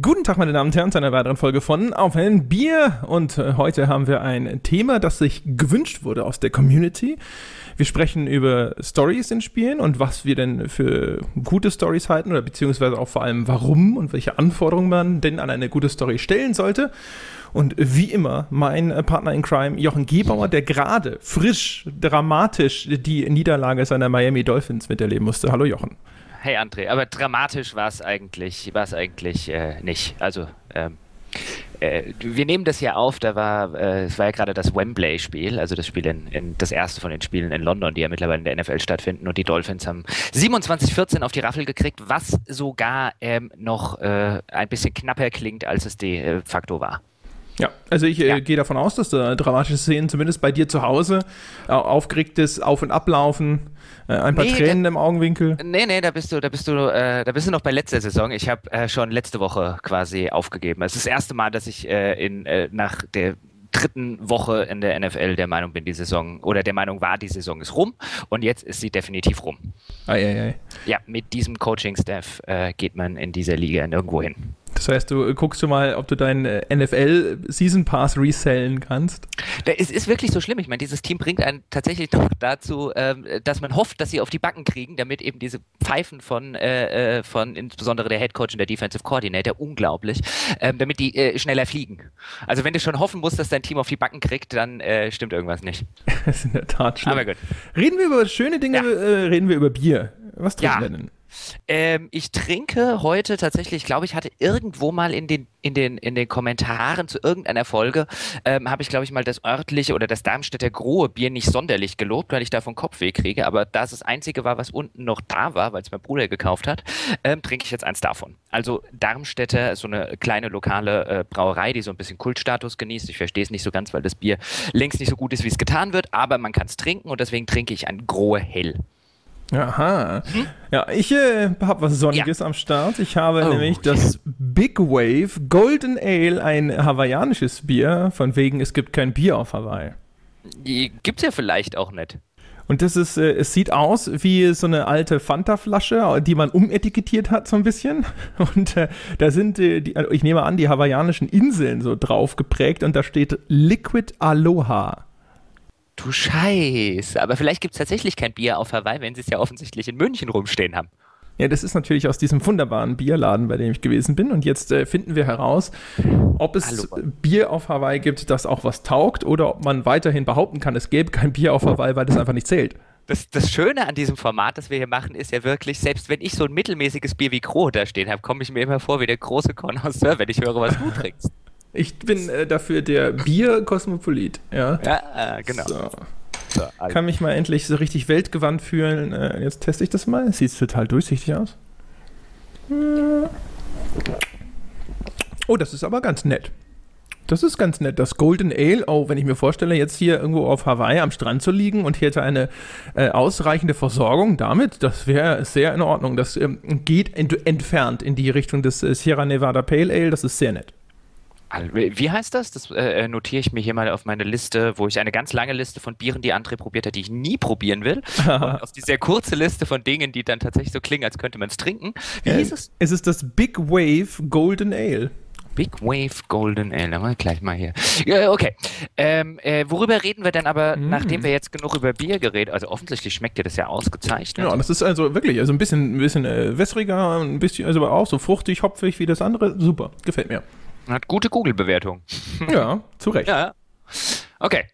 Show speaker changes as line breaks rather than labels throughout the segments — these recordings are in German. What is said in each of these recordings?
Guten Tag, meine Damen und Herren, zu einer weiteren Folge von Auf ein Bier. Und äh, heute haben wir ein Thema, das sich gewünscht wurde aus der Community. Wir sprechen über Stories in Spielen und was wir denn für gute Stories halten oder beziehungsweise auch vor allem warum und welche Anforderungen man denn an eine gute Story stellen sollte. Und wie immer, mein Partner in Crime, Jochen Gebauer, der gerade frisch, dramatisch die Niederlage seiner Miami Dolphins miterleben musste. Hallo Jochen
hey André, aber dramatisch war es eigentlich, war es eigentlich äh, nicht. Also ähm, äh, wir nehmen das ja auf, da war, äh, es war ja gerade das Wembley-Spiel, also das Spiel in, in, das erste von den Spielen in London, die ja mittlerweile in der NFL stattfinden und die Dolphins haben 27-14 auf die Raffel gekriegt, was sogar ähm, noch äh, ein bisschen knapper klingt, als es de facto war.
Ja, also ich äh, ja. gehe davon aus, dass da dramatische Szenen zumindest bei dir zu Hause, äh, aufgeregtes Auf- und Ablaufen, äh, ein paar nee, Tränen da, im Augenwinkel.
Nee, nee, da bist du, da bist du, äh, da bist du noch bei letzter Saison. Ich habe äh, schon letzte Woche quasi aufgegeben. Es ist das erste Mal, dass ich in, nach der dritten Woche in der NFL der Meinung bin, die Saison oder der Meinung war, die Saison ist rum und jetzt ist sie definitiv rum.
Ei, ei, ei.
Ja, mit diesem Coaching-Staff geht man in dieser Liga nirgendwo hin.
Das heißt, du guckst schon mal, ob du deinen äh, NFL Season Pass resellen kannst.
Es ist wirklich so schlimm. Ich meine, dieses Team bringt einen tatsächlich noch dazu, ähm, dass man hofft, dass sie auf die Backen kriegen, damit eben diese Pfeifen von, äh, äh, von insbesondere der Head Coach und der Defensive Coordinator, unglaublich, ähm, damit die schneller fliegen. Also wenn du schon hoffen musst, dass dein Team auf die Backen kriegt, dann stimmt irgendwas nicht.
das ist in der Tat schlimm. Aber gut. Reden wir über schöne Dinge, ja. reden wir über Bier. Was trinken ja. wir denn?
Ähm, ich trinke heute tatsächlich, ich glaube, ich hatte irgendwo mal in den, in den, in den Kommentaren zu irgendeiner Folge, ähm, habe ich, glaube ich, mal das örtliche oder das Darmstädter Grohe Bier nicht sonderlich gelobt, weil ich davon Kopfweh kriege. Aber da es das einzige war, was unten noch da war, weil es mein Bruder gekauft hat, ähm, trinke ich jetzt eins davon. Also Darmstädter ist so eine kleine lokale äh, Brauerei, die so ein bisschen Kultstatus genießt. Ich verstehe es nicht so ganz, weil das Bier längst nicht so gut ist, wie es getan wird, aber man kann es trinken und deswegen trinke ich ein Grohe Hell.
Aha. Hm? Ja, ich äh, habe was Sonniges ja. am Start. Ich habe oh, nämlich das Big Wave Golden Ale, ein hawaiianisches Bier, von wegen es gibt kein Bier auf Hawaii.
Gibt's ja vielleicht auch nicht.
Und das ist, äh, es sieht aus wie so eine alte Fanta-Flasche, die man umetikettiert hat so ein bisschen. Und äh, da sind, äh, die, also ich nehme an, die hawaiianischen Inseln so drauf geprägt und da steht Liquid Aloha.
Du Scheiße. Aber vielleicht gibt es tatsächlich kein Bier auf Hawaii, wenn sie es ja offensichtlich in München rumstehen haben.
Ja, das ist natürlich aus diesem wunderbaren Bierladen, bei dem ich gewesen bin. Und jetzt äh, finden wir heraus, ob es Hallo. Bier auf Hawaii gibt, das auch was taugt, oder ob man weiterhin behaupten kann, es gäbe kein Bier auf Hawaii, weil das einfach nicht zählt.
Das, das, Schöne an diesem Format, das wir hier machen, ist ja wirklich, selbst wenn ich so ein mittelmäßiges Bier wie Gro da stehen habe, komme ich mir immer vor wie der große Connoisseur, wenn ich höre, was du trinkst.
Ich bin äh, dafür der Bier-Kosmopolit. Ja,
ja äh, genau. So.
So, also. Kann mich mal endlich so richtig weltgewandt fühlen. Äh, jetzt teste ich das mal. Sieht total durchsichtig aus. Oh, das ist aber ganz nett. Das ist ganz nett. Das Golden Ale, oh, wenn ich mir vorstelle, jetzt hier irgendwo auf Hawaii am Strand zu liegen und hier hätte eine äh, ausreichende Versorgung damit, das wäre sehr in Ordnung. Das ähm, geht ent entfernt in die Richtung des äh, Sierra Nevada Pale Ale. Das ist sehr nett.
Wie heißt das? Das äh, notiere ich mir hier mal auf meine Liste, wo ich eine ganz lange Liste von Bieren, die André probiert hat, die ich nie probieren will. und auf die sehr kurze Liste von Dingen, die dann tatsächlich so klingen, als könnte man es trinken.
Wie äh, hieß es? Es ist das Big Wave Golden Ale.
Big Wave Golden Ale. Mal gleich mal hier. Ja, okay. Ähm, äh, worüber reden wir denn aber, mm. nachdem wir jetzt genug über Bier geredet Also offensichtlich schmeckt dir das ja ausgezeichnet.
Ja, das ist also wirklich, also ein bisschen, ein bisschen äh, wässriger, ein bisschen, also auch so fruchtig, hopfig wie das andere. Super, gefällt mir.
Hat gute Google-Bewertung.
Ja, zu Recht. Ja.
Okay.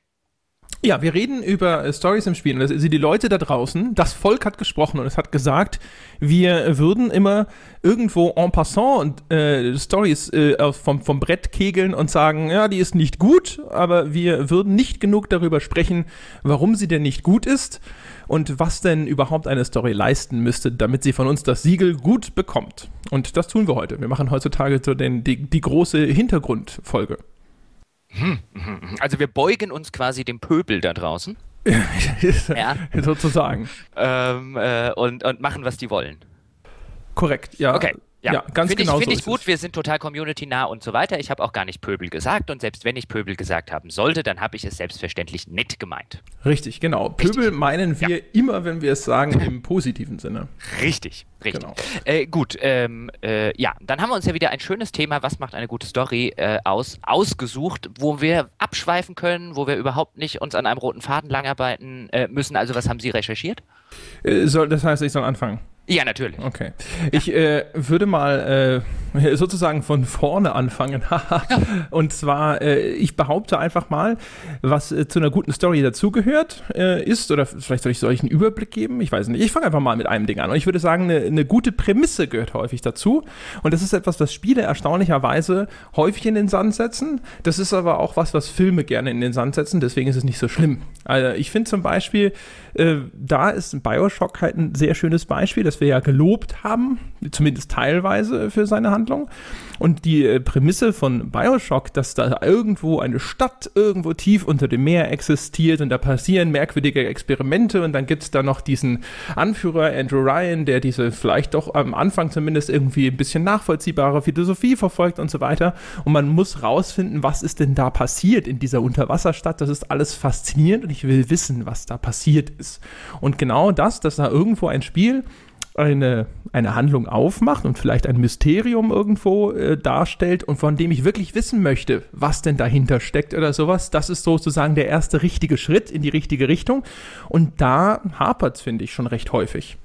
Ja, wir reden über äh, Stories im Spiel. Also die Leute da draußen, das Volk hat gesprochen und es hat gesagt, wir würden immer irgendwo en passant äh, Stories äh, vom, vom Brett kegeln und sagen, ja, die ist nicht gut, aber wir würden nicht genug darüber sprechen, warum sie denn nicht gut ist und was denn überhaupt eine Story leisten müsste, damit sie von uns das Siegel gut bekommt. Und das tun wir heute. Wir machen heutzutage so den, die, die große Hintergrundfolge.
Hm, hm, hm. Also wir beugen uns quasi dem Pöbel da draußen.
ja. Sozusagen.
Ähm, äh, und, und machen, was die wollen.
Korrekt, ja.
Okay. Ja, ja ganz find genau ich, Finde so ich gut, es. wir sind total community-nah und so weiter. Ich habe auch gar nicht Pöbel gesagt und selbst wenn ich Pöbel gesagt haben sollte, dann habe ich es selbstverständlich nett gemeint.
Richtig, genau. Richtig. Pöbel meinen wir ja. immer, wenn wir es sagen, im positiven Sinne.
Richtig, richtig. Genau. Äh, gut, ähm, äh, ja, dann haben wir uns ja wieder ein schönes Thema, was macht eine gute Story äh, aus, ausgesucht, wo wir abschweifen können, wo wir überhaupt nicht uns an einem roten Faden langarbeiten äh, müssen. Also was haben Sie recherchiert?
Äh, soll, das heißt, ich soll anfangen.
Ja, natürlich.
Okay. Ich äh, würde mal äh, sozusagen von vorne anfangen. und zwar, äh, ich behaupte einfach mal, was äh, zu einer guten Story dazugehört äh, ist, oder vielleicht soll ich solch einen Überblick geben, ich weiß nicht. Ich fange einfach mal mit einem Ding an. Und ich würde sagen, eine, eine gute Prämisse gehört häufig dazu. Und das ist etwas, was Spiele erstaunlicherweise häufig in den Sand setzen. Das ist aber auch was, was Filme gerne in den Sand setzen. Deswegen ist es nicht so schlimm. Also ich finde zum Beispiel, äh, da ist Bioshock halt ein sehr schönes Beispiel. Das wir ja gelobt haben, zumindest teilweise für seine Handlung. Und die äh, Prämisse von Bioshock, dass da irgendwo eine Stadt irgendwo tief unter dem Meer existiert und da passieren merkwürdige Experimente und dann gibt es da noch diesen Anführer Andrew Ryan, der diese vielleicht doch am Anfang zumindest irgendwie ein bisschen nachvollziehbare Philosophie verfolgt und so weiter. Und man muss rausfinden, was ist denn da passiert in dieser Unterwasserstadt. Das ist alles faszinierend und ich will wissen, was da passiert ist. Und genau das, dass da irgendwo ein Spiel eine, eine Handlung aufmacht und vielleicht ein Mysterium irgendwo äh, darstellt und von dem ich wirklich wissen möchte, was denn dahinter steckt oder sowas, das ist sozusagen der erste richtige Schritt in die richtige Richtung. Und da hapert es, finde ich, schon recht häufig.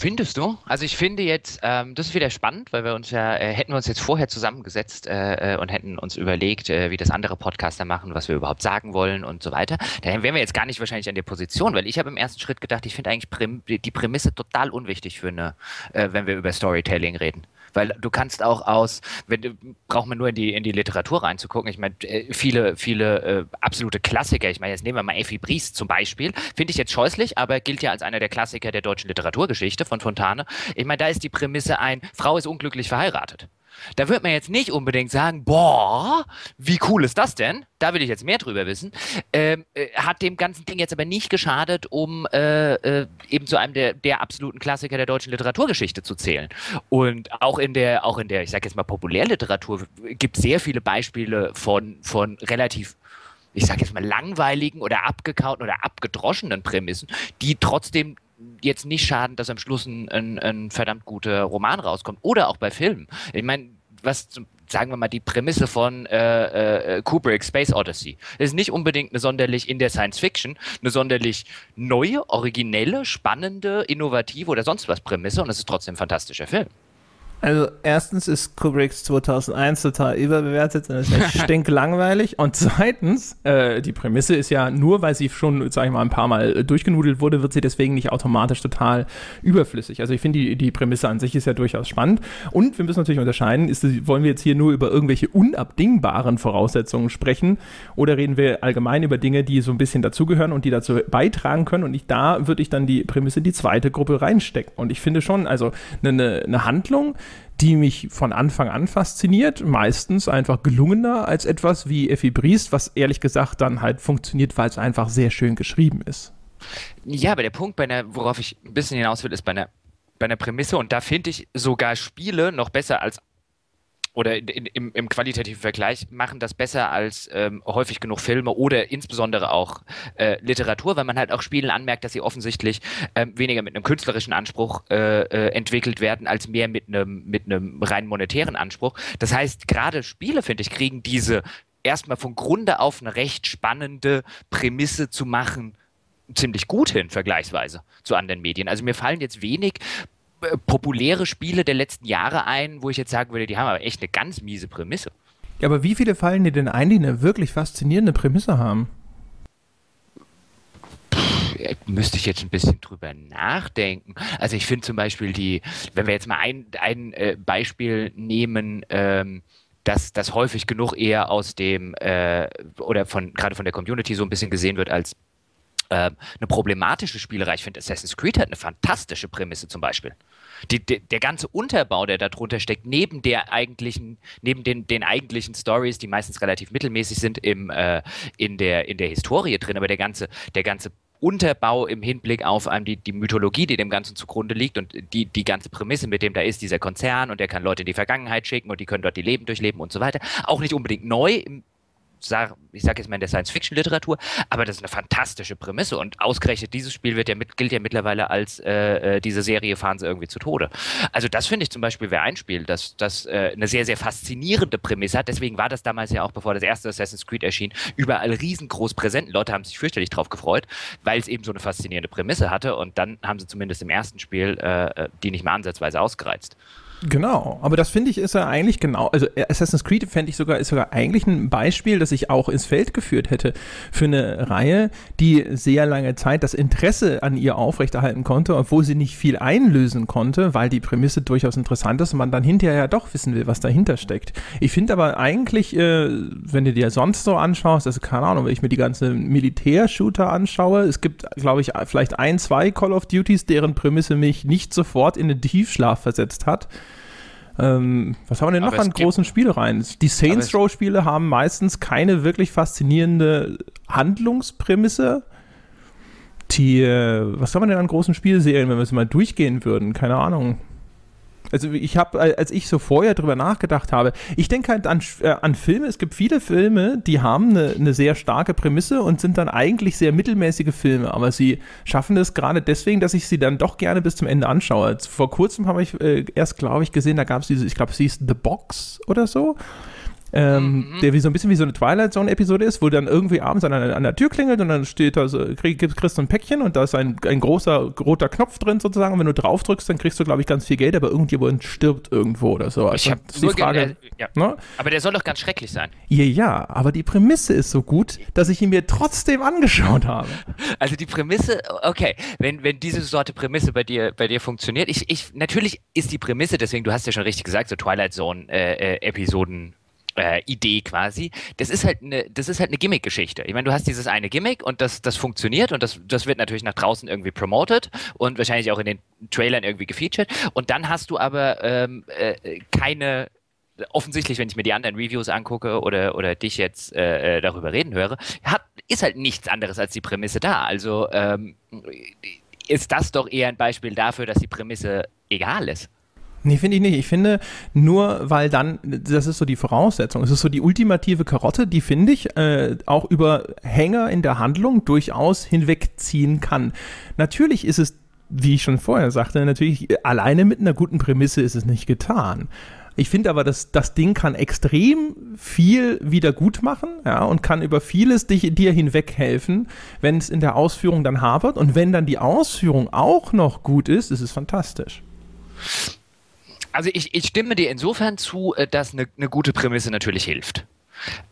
Findest du? Also ich finde jetzt, ähm, das ist wieder spannend, weil wir uns ja, äh, hätten wir uns jetzt vorher zusammengesetzt äh, äh, und hätten uns überlegt, äh, wie das andere Podcaster machen, was wir überhaupt sagen wollen und so weiter. Dann wären wir jetzt gar nicht wahrscheinlich an der Position, weil ich habe im ersten Schritt gedacht, ich finde eigentlich Prim die Prämisse total unwichtig für eine, äh, wenn wir über Storytelling reden. Weil du kannst auch aus, wenn, braucht man nur in die, in die Literatur reinzugucken. Ich meine, äh, viele, viele äh, absolute Klassiker, ich meine, jetzt nehmen wir mal Effi Briest zum Beispiel, finde ich jetzt scheußlich, aber gilt ja als einer der Klassiker der deutschen Literaturgeschichte von Fontane. Ich meine, da ist die Prämisse ein, Frau ist unglücklich verheiratet. Da wird man jetzt nicht unbedingt sagen, boah, wie cool ist das denn? Da will ich jetzt mehr drüber wissen. Ähm, äh, hat dem ganzen Ding jetzt aber nicht geschadet, um äh, äh, eben zu einem der, der absoluten Klassiker der deutschen Literaturgeschichte zu zählen. Und auch in der, auch in der, ich sage jetzt mal Populärliteratur, gibt es sehr viele Beispiele von, von relativ ich sage jetzt mal langweiligen oder abgekauten oder abgedroschenen Prämissen, die trotzdem jetzt nicht schaden, dass am Schluss ein, ein, ein verdammt guter Roman rauskommt. Oder auch bei Filmen. Ich meine, was sagen wir mal, die Prämisse von äh, äh, Kubrick, Space Odyssey. Das ist nicht unbedingt eine sonderlich in der Science Fiction, eine sonderlich neue, originelle, spannende, innovative oder sonst was Prämisse und es ist trotzdem ein fantastischer Film.
Also erstens ist Kubricks 2001 total überbewertet und ist echt stinklangweilig. Und zweitens, äh, die Prämisse ist ja, nur weil sie schon, sag ich mal, ein paar Mal durchgenudelt wurde, wird sie deswegen nicht automatisch total überflüssig. Also ich finde, die, die Prämisse an sich ist ja durchaus spannend. Und wir müssen natürlich unterscheiden, ist, wollen wir jetzt hier nur über irgendwelche unabdingbaren Voraussetzungen sprechen oder reden wir allgemein über Dinge, die so ein bisschen dazugehören und die dazu beitragen können. Und ich, da würde ich dann die Prämisse in die zweite Gruppe reinstecken. Und ich finde schon, also eine, eine Handlung, die mich von Anfang an fasziniert. Meistens einfach gelungener als etwas wie Effi Briest, was ehrlich gesagt dann halt funktioniert, weil es einfach sehr schön geschrieben ist.
Ja, aber der Punkt, bei einer, worauf ich ein bisschen hinaus will, ist bei einer, bei einer Prämisse und da finde ich sogar Spiele noch besser als oder in, im, im, qualitativen Vergleich machen das besser als ähm, häufig genug Filme oder insbesondere auch äh, Literatur, weil man halt auch Spielen anmerkt, dass sie offensichtlich ähm, weniger mit einem künstlerischen Anspruch äh, äh, entwickelt werden, als mehr mit einem mit einem rein monetären Anspruch. Das heißt, gerade Spiele, finde ich, kriegen diese erstmal von Grunde auf eine recht spannende Prämisse zu machen, ziemlich gut hin, vergleichsweise zu anderen Medien. Also mir fallen jetzt wenig populäre Spiele der letzten Jahre ein, wo ich jetzt sagen würde, die haben aber echt eine ganz miese Prämisse.
Ja, aber wie viele fallen dir denn ein, die eine wirklich faszinierende Prämisse haben?
Äh, müsste ich jetzt ein bisschen drüber nachdenken. Also ich finde zum Beispiel die, wenn wir jetzt mal ein, ein äh, Beispiel nehmen, ähm, dass das häufig genug eher aus dem äh, oder von gerade von der Community so ein bisschen gesehen wird als äh, eine problematische Spielerei. Ich finde, Assassin's Creed hat eine fantastische Prämisse zum Beispiel. Die, die, der ganze Unterbau, der darunter steckt, neben der eigentlichen, neben den, den eigentlichen Stories, die meistens relativ mittelmäßig sind im, äh, in, der, in der Historie drin, aber der ganze, der ganze Unterbau im Hinblick auf ähm, die, die Mythologie, die dem Ganzen zugrunde liegt und die, die ganze Prämisse, mit dem da ist, dieser Konzern und der kann Leute in die Vergangenheit schicken und die können dort die Leben durchleben und so weiter. Auch nicht unbedingt neu im ich sage jetzt mal in der Science-Fiction-Literatur, aber das ist eine fantastische Prämisse und ausgerechnet dieses Spiel wird ja mit, gilt ja mittlerweile als äh, äh, diese Serie fahren sie irgendwie zu Tode. Also das finde ich zum Beispiel wäre ein Spiel, das, das äh, eine sehr, sehr faszinierende Prämisse hat. Deswegen war das damals ja auch, bevor das erste Assassin's Creed erschien, überall riesengroß präsent. Leute haben sich fürchterlich drauf gefreut, weil es eben so eine faszinierende Prämisse hatte und dann haben sie zumindest im ersten Spiel äh, äh die nicht mehr ansatzweise ausgereizt.
Genau, aber das finde ich ist ja eigentlich genau, also Assassin's Creed fände ich sogar, ist sogar eigentlich ein Beispiel, das ich auch ins Feld geführt hätte für eine Reihe, die sehr lange Zeit das Interesse an ihr aufrechterhalten konnte, obwohl sie nicht viel einlösen konnte, weil die Prämisse durchaus interessant ist und man dann hinterher ja doch wissen will, was dahinter steckt. Ich finde aber eigentlich, äh, wenn du dir sonst so anschaust, also keine Ahnung, wenn ich mir die ganzen Militärshooter anschaue, es gibt, glaube ich, vielleicht ein, zwei Call of Duties, deren Prämisse mich nicht sofort in den Tiefschlaf versetzt hat. Ähm, was haben wir denn noch an großen Spielereien? Die Saints Row Spiele haben meistens keine wirklich faszinierende Handlungsprämisse. Die, äh, was haben wir denn an großen Spielserien, wenn wir es mal durchgehen würden? Keine Ahnung. Also ich habe, als ich so vorher drüber nachgedacht habe, ich denke halt an, äh, an Filme, es gibt viele Filme, die haben eine, eine sehr starke Prämisse und sind dann eigentlich sehr mittelmäßige Filme, aber sie schaffen es gerade deswegen, dass ich sie dann doch gerne bis zum Ende anschaue. Vor kurzem habe ich äh, erst, glaube ich, gesehen, da gab es diese, ich glaube, sie hieß The Box oder so ähm, mhm. der wie so ein bisschen wie so eine Twilight Zone-Episode ist, wo dann irgendwie abends an, an der Tür klingelt und dann steht da so, krieg, kriegst du ein Päckchen und da ist ein, ein großer roter Knopf drin sozusagen. Und wenn du drauf drückst, dann kriegst du, glaube ich, ganz viel Geld, aber irgendjemand stirbt irgendwo oder so.
Also, ich habe die Frage. Äh, ja. ne? Aber der soll doch ganz schrecklich sein.
Ja, ja, aber die Prämisse ist so gut, dass ich ihn mir trotzdem angeschaut habe.
Also die Prämisse, okay, wenn, wenn diese Sorte Prämisse bei dir, bei dir funktioniert, ich, ich, natürlich ist die Prämisse, deswegen, du hast ja schon richtig gesagt, so Twilight Zone-Episoden. Äh, äh, äh, Idee quasi. Das ist halt eine, das ist halt eine Gimmick-Geschichte. Ich meine, du hast dieses eine Gimmick und das, das funktioniert und das, das wird natürlich nach draußen irgendwie promoted und wahrscheinlich auch in den Trailern irgendwie gefeatured. Und dann hast du aber ähm, äh, keine offensichtlich, wenn ich mir die anderen Reviews angucke oder, oder dich jetzt äh, äh darüber reden höre, hat, ist halt nichts anderes als die Prämisse da. Also ähm, ist das doch eher ein Beispiel dafür, dass die Prämisse egal ist.
Nee, finde ich nicht. Ich finde, nur weil dann, das ist so die Voraussetzung, es ist so die ultimative Karotte, die, finde ich, äh, auch über Hänger in der Handlung durchaus hinwegziehen kann. Natürlich ist es, wie ich schon vorher sagte, natürlich alleine mit einer guten Prämisse ist es nicht getan. Ich finde aber, dass das Ding kann extrem viel wieder gut machen, ja, und kann über vieles dich, dir hinweg helfen, wenn es in der Ausführung dann hapert. Und wenn dann die Ausführung auch noch gut ist, ist es fantastisch.
Also ich, ich stimme dir insofern zu, äh, dass eine, eine gute Prämisse natürlich hilft.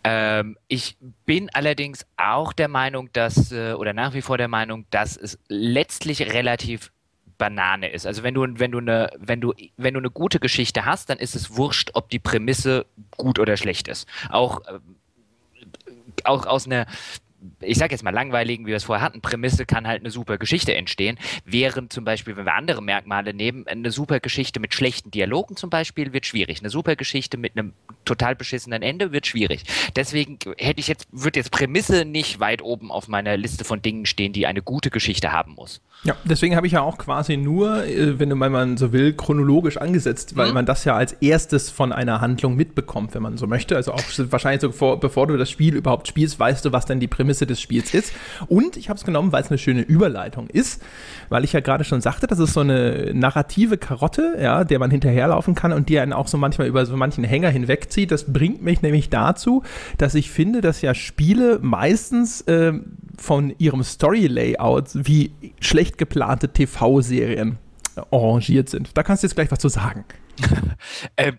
Ähm, ich bin allerdings auch der Meinung, dass, äh, oder nach wie vor der Meinung, dass es letztlich relativ Banane ist. Also wenn du, wenn du eine, wenn du, wenn du eine gute Geschichte hast, dann ist es wurscht, ob die Prämisse gut oder schlecht ist. Auch, äh, auch aus einer ich sage jetzt mal langweiligen, wie wir es vorher hatten, Prämisse kann halt eine super Geschichte entstehen, während zum Beispiel, wenn wir andere Merkmale nehmen, eine super Geschichte mit schlechten Dialogen zum Beispiel wird schwierig. Eine super Geschichte mit einem total beschissenen Ende wird schwierig. Deswegen hätte ich jetzt, würde jetzt Prämisse nicht weit oben auf meiner Liste von Dingen stehen, die eine gute Geschichte haben muss.
Ja, deswegen habe ich ja auch quasi nur, äh, wenn man so will, chronologisch angesetzt, weil mhm. man das ja als erstes von einer Handlung mitbekommt, wenn man so möchte. Also auch wahrscheinlich so vor, bevor du das Spiel überhaupt spielst, weißt du, was denn die Prämisse des Spiels ist. Und ich habe es genommen, weil es eine schöne Überleitung ist, weil ich ja gerade schon sagte, das ist so eine narrative Karotte, ja, der man hinterherlaufen kann und die einen auch so manchmal über so manchen Hänger hinwegzieht. Das bringt mich nämlich dazu, dass ich finde, dass ja Spiele meistens äh, von ihrem Story-Layout wie schlecht geplante TV-Serien arrangiert sind. Da kannst du jetzt gleich was zu sagen.
äh,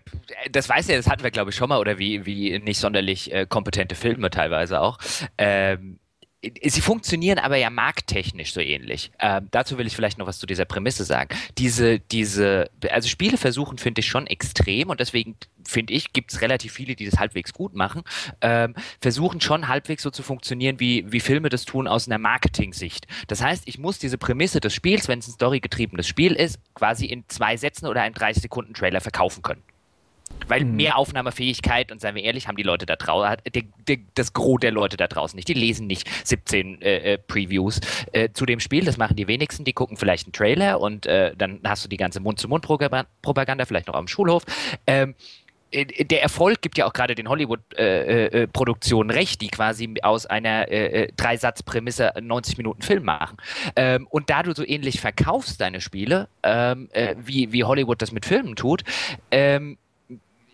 das weiß ja, das hatten wir glaube ich schon mal oder wie, wie nicht sonderlich äh, kompetente Filme teilweise auch. Ähm, sie funktionieren aber ja markttechnisch so ähnlich. Ähm, dazu will ich vielleicht noch was zu dieser Prämisse sagen. Diese, diese, also Spiele versuchen, finde ich, schon extrem und deswegen finde ich, gibt es relativ viele, die das halbwegs gut machen, ähm, versuchen schon halbwegs so zu funktionieren, wie, wie Filme das tun aus einer Marketing-Sicht. Das heißt, ich muss diese Prämisse des Spiels, wenn es ein storygetriebenes Spiel ist, quasi in zwei Sätzen oder einem 30 Sekunden Trailer verkaufen können. Weil mhm. mehr Aufnahmefähigkeit, und seien wir ehrlich, haben die Leute da draußen, das Gros der Leute da draußen nicht. Die lesen nicht 17 äh, äh, Previews äh, zu dem Spiel, das machen die wenigsten, die gucken vielleicht einen Trailer und äh, dann hast du die ganze Mund-zu-Mund-Propaganda, vielleicht noch am Schulhof. Ähm, äh, der Erfolg gibt ja auch gerade den Hollywood-Produktionen äh, äh, recht, die quasi aus einer äh, äh Dreisatzprämisse 90 Minuten Film machen. Ähm, und da du so ähnlich verkaufst deine Spiele, ähm, äh, wie, wie Hollywood das mit Filmen tut, ähm,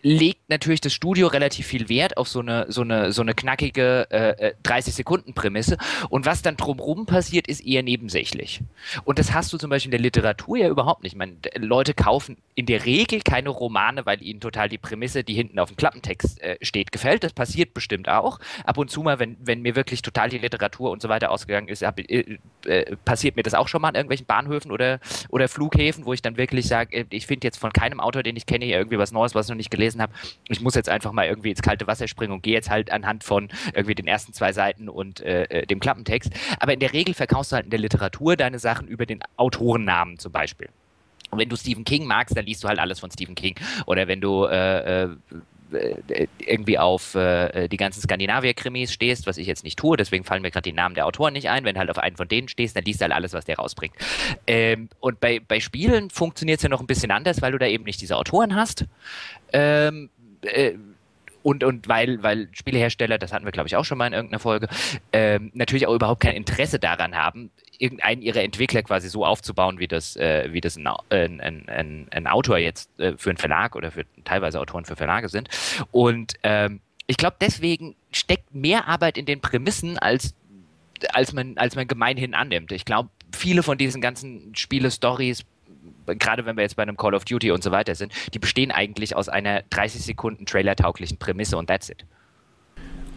legt natürlich das Studio relativ viel Wert auf so eine, so eine, so eine knackige äh, 30-Sekunden-Prämisse. Äh, Und was dann drumherum passiert, ist eher nebensächlich. Und das hast du zum Beispiel in der Literatur ja überhaupt nicht. Ich meine, Leute kaufen in der Regel keine Romane, weil ihnen total die Prämisse, die hinten auf dem Klappentext äh, steht, gefällt. Das passiert bestimmt auch. Ab und zu mal, wenn, wenn mir wirklich total die Literatur und so weiter ausgegangen ist, hab, äh, äh, passiert mir das auch schon mal an irgendwelchen Bahnhöfen oder, oder Flughäfen, wo ich dann wirklich sage, äh, ich finde jetzt von keinem Autor, den ich kenne, hier irgendwie was Neues, was ich noch nicht gelesen gelesen habe, ich muss jetzt einfach mal irgendwie ins kalte Wasser springen und gehe jetzt halt anhand von irgendwie den ersten zwei Seiten und äh, äh, dem Klappentext. Aber in der Regel verkaufst du halt in der Literatur deine Sachen über den Autorennamen zum Beispiel. Und wenn du Stephen King magst, dann liest du halt alles von Stephen King. Oder wenn du äh, äh irgendwie auf äh, die ganzen Skandinavier-Krimis stehst, was ich jetzt nicht tue, deswegen fallen mir gerade die Namen der Autoren nicht ein. Wenn du halt auf einen von denen stehst, dann liest du halt alles, was der rausbringt. Ähm, und bei, bei Spielen funktioniert es ja noch ein bisschen anders, weil du da eben nicht diese Autoren hast. Ähm, äh, und, und weil, weil Spielehersteller, das hatten wir glaube ich auch schon mal in irgendeiner Folge, ähm, natürlich auch überhaupt kein Interesse daran haben, irgendeinen ihrer Entwickler quasi so aufzubauen, wie das, äh, wie das ein, ein, ein, ein Autor jetzt äh, für einen Verlag oder für teilweise Autoren für Verlage sind. Und ähm, ich glaube, deswegen steckt mehr Arbeit in den Prämissen, als, als, man, als man gemeinhin annimmt. Ich glaube, viele von diesen ganzen Spiele-Stories gerade wenn wir jetzt bei einem Call of Duty und so weiter sind, die bestehen eigentlich aus einer 30 Sekunden Trailer-tauglichen Prämisse und that's it.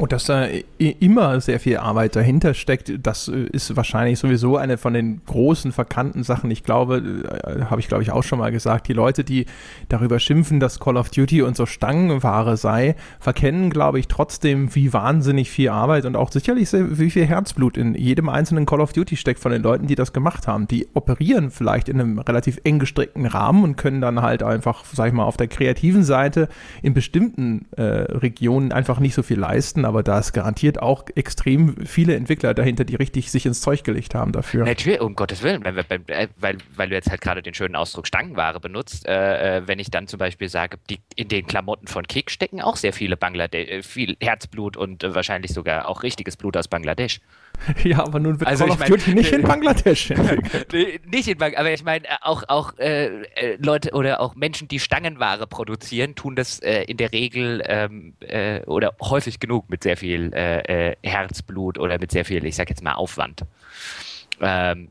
Und dass da immer sehr viel Arbeit dahinter steckt, das äh, ist wahrscheinlich sowieso eine von den großen verkannten Sachen. Ich glaube, äh, habe ich glaube ich auch schon mal gesagt, die Leute, die darüber schimpfen, dass Call of Duty und so Stangenware sei, verkennen, glaube ich, trotzdem, wie wahnsinnig viel Arbeit und auch sicherlich sehr, wie viel Herzblut in jedem einzelnen Call of Duty steckt von den Leuten, die das gemacht haben. Die operieren vielleicht in einem relativ eng gestrickten Rahmen und können dann halt einfach, sag ich mal, auf der kreativen Seite in bestimmten äh, Regionen einfach nicht so viel leisten aber da ist garantiert auch extrem viele Entwickler dahinter, die richtig sich ins Zeug gelegt haben dafür.
Natürlich, um Gottes Willen, wenn wir, äh, weil, weil du jetzt halt gerade den schönen Ausdruck Stangenware benutzt, äh, äh, wenn ich dann zum Beispiel sage, die, in den Klamotten von Kick stecken auch sehr viele Bangladesch, äh, viel Herzblut und wahrscheinlich sogar auch richtiges Blut aus Bangladesch.
Ja, aber nun wird also Call of Duty nicht in Bangladesch
Nicht in Bangladesch, aber ich meine, äh, auch, auch äh, äh, Leute oder auch Menschen, die Stangenware produzieren, tun das äh, in der Regel ähm, äh, oder häufig genug mit sehr viel äh, Herzblut oder mit sehr viel, ich sag jetzt mal, Aufwand. Ähm,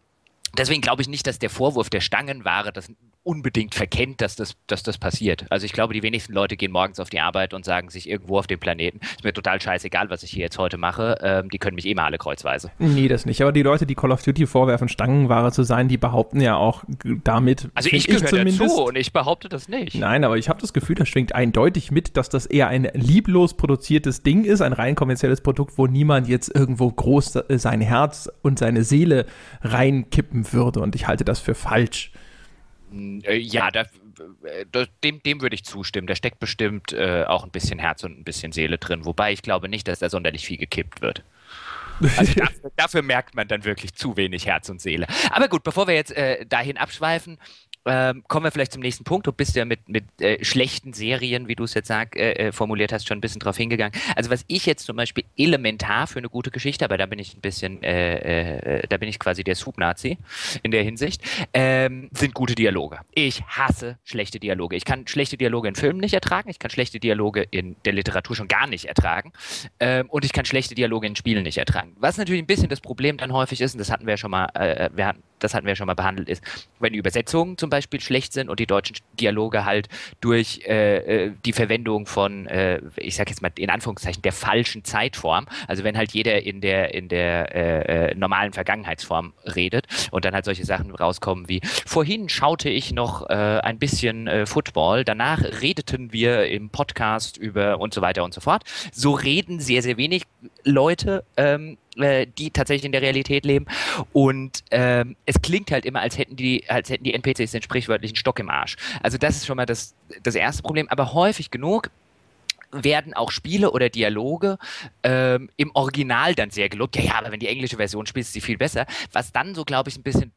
deswegen glaube ich nicht, dass der Vorwurf der Stangenware das unbedingt verkennt, dass das, dass das passiert. Also ich glaube, die wenigsten Leute gehen morgens auf die Arbeit und sagen sich irgendwo auf dem Planeten, ist mir total scheißegal, was ich hier jetzt heute mache, ähm, die können mich eh mal alle kreuzweise.
Nee, das nicht. Aber die Leute, die Call of Duty vorwerfen, Stangenware zu sein, die behaupten ja auch damit.
Also ich gehöre dazu und ich behaupte das nicht.
Nein, aber ich habe das Gefühl, das schwingt eindeutig mit, dass das eher ein lieblos produziertes Ding ist, ein rein kommerzielles Produkt, wo niemand jetzt irgendwo groß sein Herz und seine Seele reinkippen würde. Und ich halte das für falsch.
Äh, ja, da, äh, dem, dem würde ich zustimmen. Da steckt bestimmt äh, auch ein bisschen Herz und ein bisschen Seele drin, wobei ich glaube nicht, dass da sonderlich viel gekippt wird. Also dafür, dafür, merkt man dann wirklich zu wenig Herz und Seele. Aber gut, bevor wir jetzt äh, dahin abschweifen, ähm, kommen wir vielleicht zum nächsten Punkt. Du bist ja mit, mit äh, schlechten Serien, wie du es jetzt sag, äh, äh, formuliert hast, schon ein bisschen drauf hingegangen. Also was ich jetzt zum Beispiel elementar für eine gute Geschichte, aber da bin ich ein bisschen, äh, äh, da bin ich quasi der Sub-Nazi in der Hinsicht, ähm, sind gute Dialoge. Ich hasse schlechte Dialoge. Ich kann schlechte Dialoge in Filmen nicht ertragen, ich kann schlechte Dialoge in der Literatur schon gar nicht ertragen ähm, und ich kann schlechte Dialoge in Spielen nicht ertragen. Was natürlich ein bisschen das Problem dann häufig ist, und das hatten wir ja schon mal, äh, wir hatten, das hatten wir schon mal behandelt, ist, wenn die Übersetzungen zum Beispiel schlecht sind und die deutschen Dialoge halt durch äh, äh, die Verwendung von, äh, ich sag jetzt mal in Anführungszeichen, der falschen Zeitform, also wenn halt jeder in der, in der äh, äh normalen Vergangenheitsform redet und dann halt solche Sachen rauskommen wie, vorhin schaute ich noch äh, ein bisschen Football, danach redeten wir im Podcast über und so weiter und so fort. So reden sehr, sehr wenig Leute ähm, äh, die tatsächlich in der Realität leben. Und ähm, es klingt halt immer, als hätten die, als hätten die NPCs den sprichwörtlichen Stock im Arsch. Also das ist schon mal das, das erste Problem. Aber häufig genug werden auch Spiele oder Dialoge ähm, im Original dann sehr gelobt. Ja, ja, aber wenn die englische Version spielt, ist sie viel besser. Was dann so, glaube ich, ein bisschen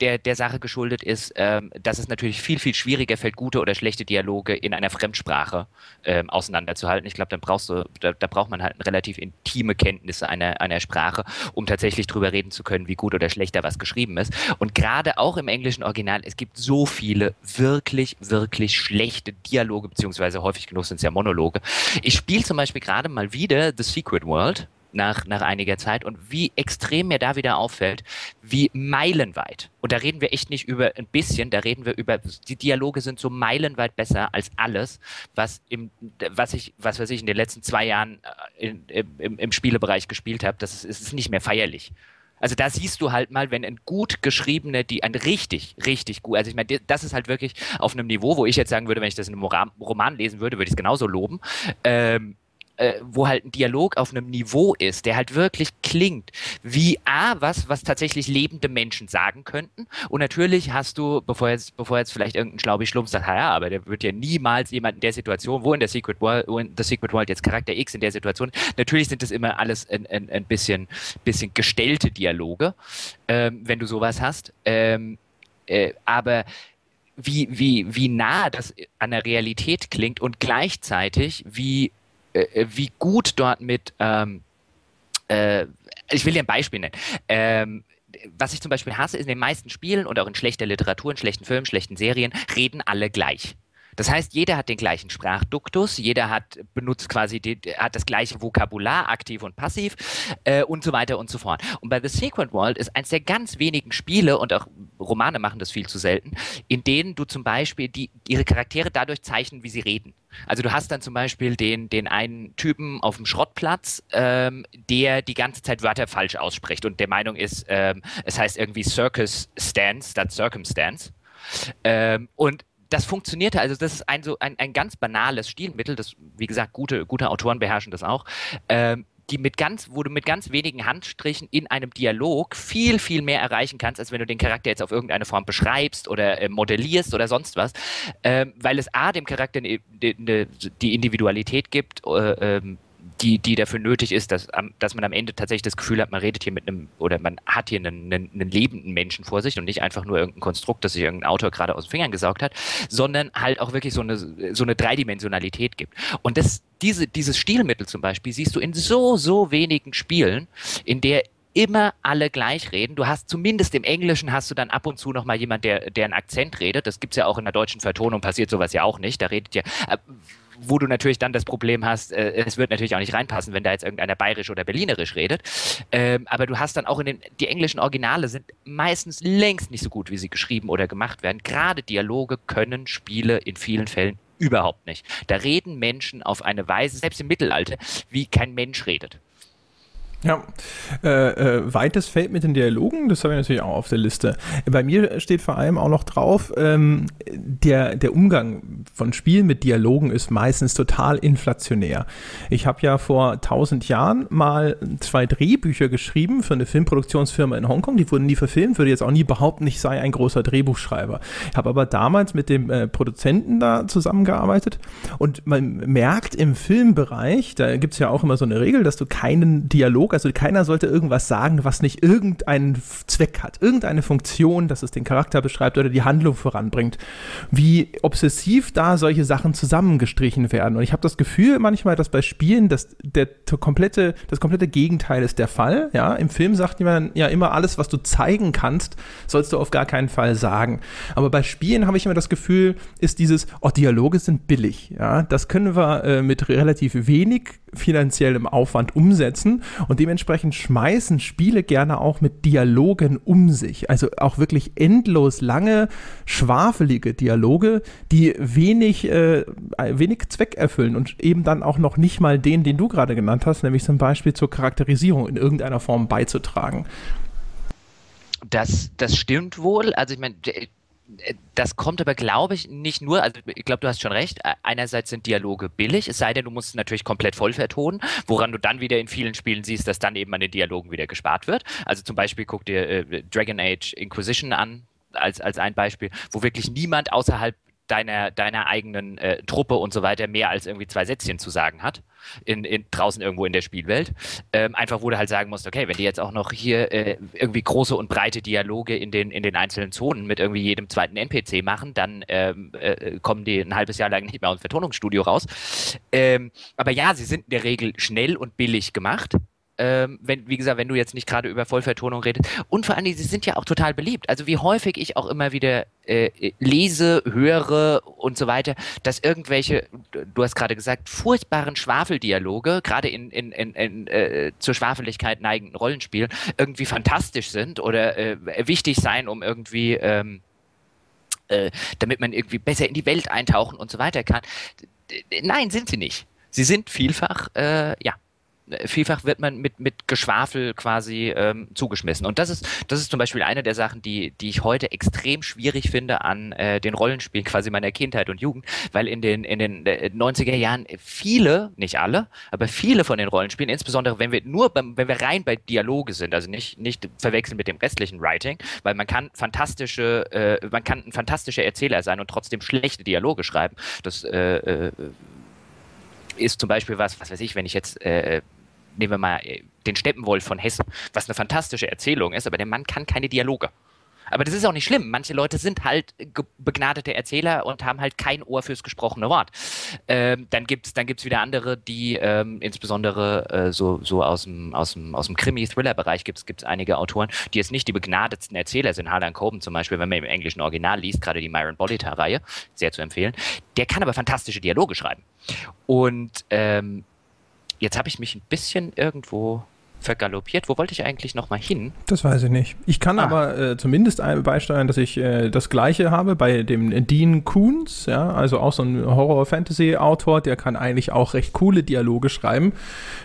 der, der Sache geschuldet ist, ähm, dass es natürlich viel, viel schwieriger fällt, gute oder schlechte Dialoge in einer Fremdsprache ähm, auseinanderzuhalten. Ich glaube, dann brauchst du, da, da, braucht man halt relativ intime Kenntnisse einer, einer Sprache, um tatsächlich drüber reden zu können, wie gut oder schlecht da was geschrieben ist. Und gerade auch im englischen Original, es gibt so viele wirklich, wirklich schlechte Dialoge, beziehungsweise häufig genug sind es ja Monologe. Ich spiele zum Beispiel gerade mal wieder The Secret World nach, nach einiger Zeit und wie extrem mir da wieder auffällt, wie meilenweit. Und da reden wir echt nicht über ein bisschen, da reden wir über, die Dialoge sind so meilenweit besser als alles, was im, was ich, was weiß ich, in den letzten zwei Jahren äh, in, im, im Spielebereich gespielt habe. Das ist, ist nicht mehr feierlich. Also da siehst du halt mal, wenn ein gut geschriebener, die ein richtig, richtig gut, also ich meine, das ist halt wirklich auf einem Niveau, wo ich jetzt sagen würde, wenn ich das in einem Roman lesen würde, würde ich es genauso loben. Ähm, äh, wo halt ein Dialog auf einem Niveau ist, der halt wirklich klingt wie A, was, was tatsächlich lebende Menschen sagen könnten. Und natürlich hast du, bevor jetzt, bevor jetzt vielleicht irgendein Schlaubi Schlumpf sagt, ja, aber der wird ja niemals jemand in der Situation, wo in der Secret World, wo in The Secret World jetzt Charakter X in der Situation, natürlich sind das immer alles ein, ein, ein bisschen, bisschen gestellte Dialoge, ähm, wenn du sowas hast. Ähm, äh, aber wie, wie, wie nah das an der Realität klingt und gleichzeitig wie wie gut dort mit, ähm, äh, ich will dir ein Beispiel nennen. Ähm, was ich zum Beispiel hasse, ist in den meisten Spielen und auch in schlechter Literatur, in schlechten Filmen, schlechten Serien, reden alle gleich. Das heißt, jeder hat den gleichen Sprachduktus, jeder hat benutzt quasi die, hat das gleiche Vokabular, aktiv und passiv äh, und so weiter und so fort. Und bei The Secret World ist eines der ganz wenigen Spiele und auch Romane machen das viel zu selten, in denen du zum Beispiel die, ihre Charaktere dadurch zeichnen, wie sie reden. Also du hast dann zum Beispiel den, den einen Typen auf dem Schrottplatz, ähm, der die ganze Zeit Wörter falsch ausspricht und der Meinung ist, ähm, es heißt irgendwie Circus Stance statt Circumstance. Ähm, und das funktionierte, also das ist ein so ein, ein ganz banales Stilmittel, das, wie gesagt, gute, gute Autoren beherrschen das auch. Ähm, die mit ganz, wo du mit ganz wenigen Handstrichen in einem Dialog viel, viel mehr erreichen kannst, als wenn du den Charakter jetzt auf irgendeine Form beschreibst oder äh, modellierst oder sonst was, ähm, weil es A, dem Charakter die, die, die Individualität gibt, äh, ähm, die, die dafür nötig ist, dass, dass man am Ende tatsächlich das Gefühl hat, man redet hier mit einem oder man hat hier einen, einen, einen lebenden Menschen vor sich und nicht einfach nur irgendein Konstrukt, das sich irgendein Autor gerade aus den Fingern gesaugt hat, sondern halt auch wirklich so eine, so eine Dreidimensionalität gibt. Und das, diese, dieses Stilmittel zum Beispiel siehst du in so, so wenigen Spielen, in der immer alle gleich reden. Du hast zumindest im Englischen hast du dann ab und zu noch mal jemand, der, der einen Akzent redet. Das gibt's ja auch in der deutschen Vertonung, passiert sowas ja auch nicht. Da redet ja, äh, wo du natürlich dann das Problem hast, äh, es wird natürlich auch nicht reinpassen, wenn da jetzt irgendeiner bayerisch oder berlinerisch redet. Ähm, aber du hast dann auch in den, die englischen Originale sind meistens längst nicht so gut, wie sie geschrieben oder gemacht werden. Gerade Dialoge können Spiele in vielen Fällen überhaupt nicht. Da reden Menschen auf eine Weise, selbst im Mittelalter, wie kein Mensch redet.
Ja, äh, äh, weites Feld mit den Dialogen, das habe ich natürlich auch auf der Liste. Bei mir steht vor allem auch noch drauf, ähm, der, der Umgang von Spielen mit Dialogen ist meistens total inflationär. Ich habe ja vor tausend Jahren mal zwei Drehbücher geschrieben für eine Filmproduktionsfirma in Hongkong, die wurden nie verfilmt, würde jetzt auch nie behaupten, ich sei ein großer Drehbuchschreiber. Ich habe aber damals mit dem äh, Produzenten da zusammengearbeitet und man merkt im Filmbereich, da gibt es ja auch immer so eine Regel, dass du keinen Dialog. Also keiner sollte irgendwas sagen, was nicht irgendeinen Zweck hat, irgendeine Funktion, dass es den Charakter beschreibt oder die Handlung voranbringt. Wie obsessiv da solche Sachen zusammengestrichen werden. Und ich habe das Gefühl manchmal, dass bei Spielen das, der komplette, das komplette Gegenteil ist der Fall. Ja, im Film sagt man ja immer, alles, was du zeigen kannst, sollst du auf gar keinen Fall sagen. Aber bei Spielen habe ich immer das Gefühl, ist dieses, oh, Dialoge sind billig. Ja, das können wir äh, mit relativ wenig finanziellem Aufwand umsetzen und dementsprechend schmeißen Spiele gerne auch mit Dialogen um sich. Also auch wirklich endlos lange, schwafelige Dialoge, die wenig, äh, wenig Zweck erfüllen und eben dann auch noch nicht mal den, den du gerade genannt hast, nämlich zum Beispiel zur Charakterisierung in irgendeiner Form beizutragen.
Das, das stimmt wohl. Also ich meine, das kommt aber, glaube ich, nicht nur, also ich glaube, du hast schon recht, einerseits sind Dialoge billig, es sei denn, du musst es natürlich komplett voll vertonen, woran du dann wieder in vielen Spielen siehst, dass dann eben an den Dialogen wieder gespart wird. Also zum Beispiel guck dir äh, Dragon Age Inquisition an, als, als ein Beispiel, wo wirklich niemand außerhalb deiner, deiner eigenen äh, Truppe und so weiter mehr als irgendwie zwei Sätzchen zu sagen hat, in, in, draußen irgendwo in der Spielwelt. Ähm, einfach, du halt sagen musst, okay, wenn die jetzt auch noch hier äh, irgendwie große und breite Dialoge in den, in den einzelnen Zonen mit irgendwie jedem zweiten NPC machen, dann ähm, äh, kommen die ein halbes Jahr lang nicht mehr aus dem Vertonungsstudio raus. Ähm, aber ja, sie sind in der Regel schnell und billig gemacht ähm, wenn, wie gesagt, wenn du jetzt nicht gerade über Vollvertonung redest. Und vor Dingen, sie sind ja auch total beliebt. Also wie häufig ich auch immer wieder äh, lese, höre und so weiter, dass irgendwelche, du hast gerade gesagt, furchtbaren Schwafeldialoge, gerade in, in, in, in äh, zur Schwafeligkeit neigenden Rollenspielen, irgendwie fantastisch sind oder äh, wichtig sein, um irgendwie ähm, äh, damit man irgendwie besser in die Welt eintauchen und so weiter kann. Nein, sind sie nicht. Sie sind vielfach, äh, ja, vielfach wird man mit, mit Geschwafel quasi ähm, zugeschmissen. Und das ist, das ist zum Beispiel eine der Sachen, die, die ich heute extrem schwierig finde an äh, den Rollenspielen quasi meiner Kindheit und Jugend, weil in den, in den 90er äh, Jahren viele, nicht alle, aber viele von den Rollenspielen, insbesondere wenn wir nur beim, wenn wir rein bei Dialoge sind, also nicht, nicht verwechseln mit dem restlichen Writing, weil man kann fantastische, äh, man kann ein fantastischer Erzähler sein und trotzdem schlechte Dialoge schreiben. Das äh, äh ist zum Beispiel was, was weiß ich, wenn ich jetzt äh, nehmen wir mal äh, den Steppenwolf von Hessen, was eine fantastische Erzählung ist, aber der Mann kann keine Dialoge. Aber das ist auch nicht schlimm. Manche Leute sind halt begnadete Erzähler und haben halt kein Ohr fürs gesprochene Wort. Ähm, dann gibt's dann gibt's wieder andere, die ähm, insbesondere äh, so, so aus dem, aus dem, aus dem Krimi-Thriller-Bereich gibt es einige Autoren, die jetzt nicht die begnadetsten Erzähler sind. Harlan Coben zum Beispiel, wenn man im englischen Original liest, gerade die Myron Bolita-Reihe, sehr zu empfehlen. Der kann aber fantastische Dialoge schreiben. Und ähm, Jetzt habe ich mich ein bisschen irgendwo vergaloppiert. Wo wollte ich eigentlich nochmal hin?
Das weiß ich nicht. Ich kann ah. aber äh, zumindest beisteuern, dass ich äh, das Gleiche habe bei dem Dean Koons, ja, also auch so ein Horror-Fantasy-Autor, der kann eigentlich auch recht coole Dialoge schreiben.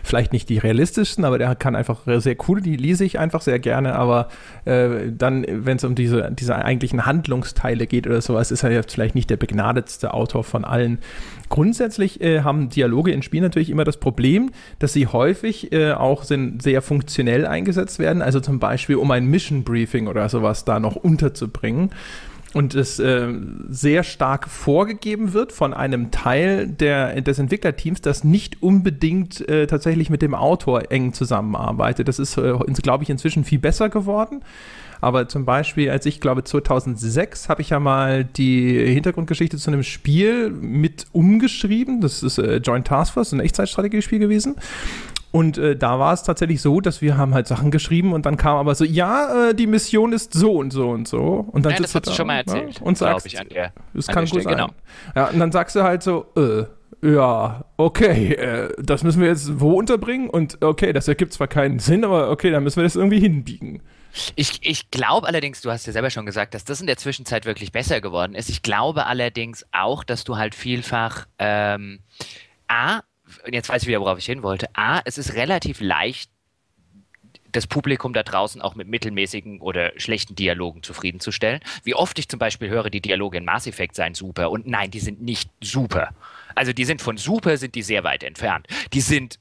Vielleicht nicht die realistischsten, aber der kann einfach sehr coole, die lese ich einfach sehr gerne, aber äh, dann, wenn es um diese, diese eigentlichen Handlungsteile geht oder sowas, ist er jetzt vielleicht nicht der begnadetste Autor von allen. Grundsätzlich äh, haben Dialoge in Spielen natürlich immer das Problem, dass sie häufig äh, auch sind, sehr funktionell eingesetzt werden. Also zum Beispiel, um ein Mission Briefing oder sowas da noch unterzubringen. Und es äh, sehr stark vorgegeben wird von einem Teil der, des Entwicklerteams, das nicht unbedingt äh, tatsächlich mit dem Autor eng zusammenarbeitet. Das ist, äh, glaube ich, inzwischen viel besser geworden. Aber zum Beispiel, als ich glaube 2006 habe ich ja mal die Hintergrundgeschichte zu einem Spiel mit umgeschrieben. Das ist äh, Joint Task Force, ein Echtzeitstrategiespiel gewesen. Und äh, da war es tatsächlich so, dass wir haben halt Sachen geschrieben und dann kam aber so, ja, äh, die Mission ist so und so und so. Und dann
ja, das hast du schon mal erzählt.
Ja, und sagst,
ich, an der,
das kann gut sein. Genau. Ja, und dann sagst du halt so, äh, ja, okay, äh, das müssen wir jetzt wo unterbringen? Und okay, das ergibt zwar keinen Sinn, aber okay, dann müssen wir das irgendwie hinbiegen.
Ich, ich glaube allerdings, du hast ja selber schon gesagt, dass das in der Zwischenzeit wirklich besser geworden ist. Ich glaube allerdings auch, dass du halt vielfach ähm, A, jetzt weiß ich wieder, worauf ich hin wollte, A, es ist relativ leicht, das Publikum da draußen auch mit mittelmäßigen oder schlechten Dialogen zufriedenzustellen. Wie oft ich zum Beispiel höre, die Dialoge in Mass Effect seien super und nein, die sind nicht super. Also die sind von super, sind die sehr weit entfernt. Die sind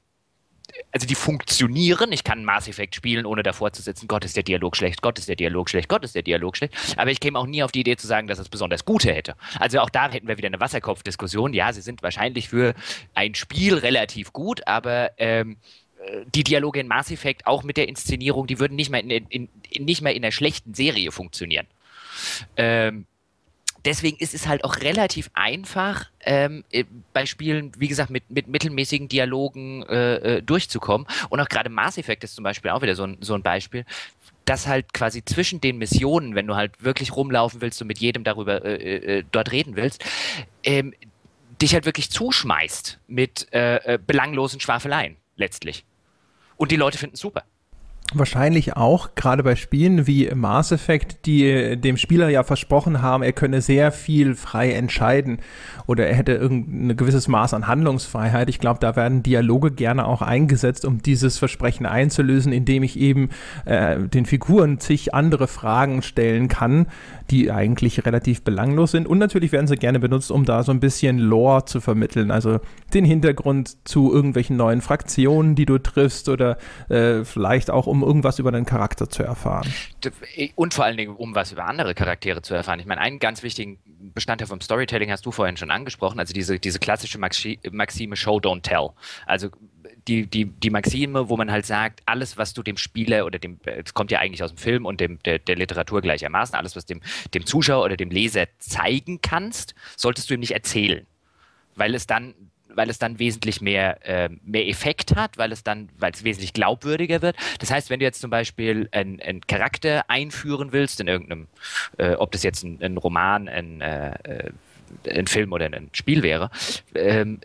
also die funktionieren. Ich kann Mass Effect spielen, ohne davor zu sitzen, Gott ist der Dialog schlecht, Gott ist der Dialog schlecht, Gott ist der Dialog schlecht. Aber ich käme auch nie auf die Idee zu sagen, dass es besonders gute hätte. Also auch da hätten wir wieder eine Wasserkopfdiskussion. Ja, sie sind wahrscheinlich für ein Spiel relativ gut, aber ähm, äh, die Dialoge in Mass Effect, auch mit der Inszenierung, die würden nicht mal in, in, in nicht mal in einer schlechten Serie funktionieren. Ähm, deswegen ist es halt auch relativ einfach, ähm, äh, bei Spielen, wie gesagt, mit, mit mittelmäßigen Dialogen äh, äh, durchzukommen. Und auch gerade Mass Effect ist zum Beispiel auch wieder so ein, so ein Beispiel, dass halt quasi zwischen den Missionen, wenn du halt wirklich rumlaufen willst und mit jedem darüber äh, äh, äh dort reden willst, ähm, dich halt wirklich zuschmeißt mit belanglosen Schwafeleien letztlich. Und die Leute finden es super.
Wahrscheinlich auch, gerade bei Spielen wie Mass Effect, die dem Spieler ja versprochen haben, er könne sehr viel frei entscheiden oder er hätte irgendein gewisses Maß an Handlungsfreiheit. Ich glaube, da werden Dialoge gerne auch eingesetzt, um dieses Versprechen einzulösen, indem ich eben äh, den Figuren zig andere Fragen stellen kann, die eigentlich relativ belanglos sind. Und natürlich werden sie gerne benutzt, um da so ein bisschen Lore zu vermitteln, also den Hintergrund zu irgendwelchen neuen Fraktionen, die du triffst oder äh, vielleicht auch um irgendwas über deinen Charakter zu erfahren.
Und vor allen Dingen, um was über andere Charaktere zu erfahren. Ich meine, einen ganz wichtigen Bestandteil vom Storytelling hast du vorhin schon angesprochen, also diese, diese klassische Maxi Maxime Show, Don't Tell. Also die, die, die Maxime, wo man halt sagt, alles, was du dem Spieler oder dem, es kommt ja eigentlich aus dem Film und dem, der, der Literatur gleichermaßen, alles, was dem, dem Zuschauer oder dem Leser zeigen kannst, solltest du ihm nicht erzählen. Weil es dann weil es dann wesentlich mehr, äh, mehr Effekt hat, weil es dann, weil es wesentlich glaubwürdiger wird. Das heißt, wenn du jetzt zum Beispiel einen, einen Charakter einführen willst in irgendeinem, äh, ob das jetzt ein, ein Roman, ein, äh, äh ein Film oder ein Spiel wäre, ähm,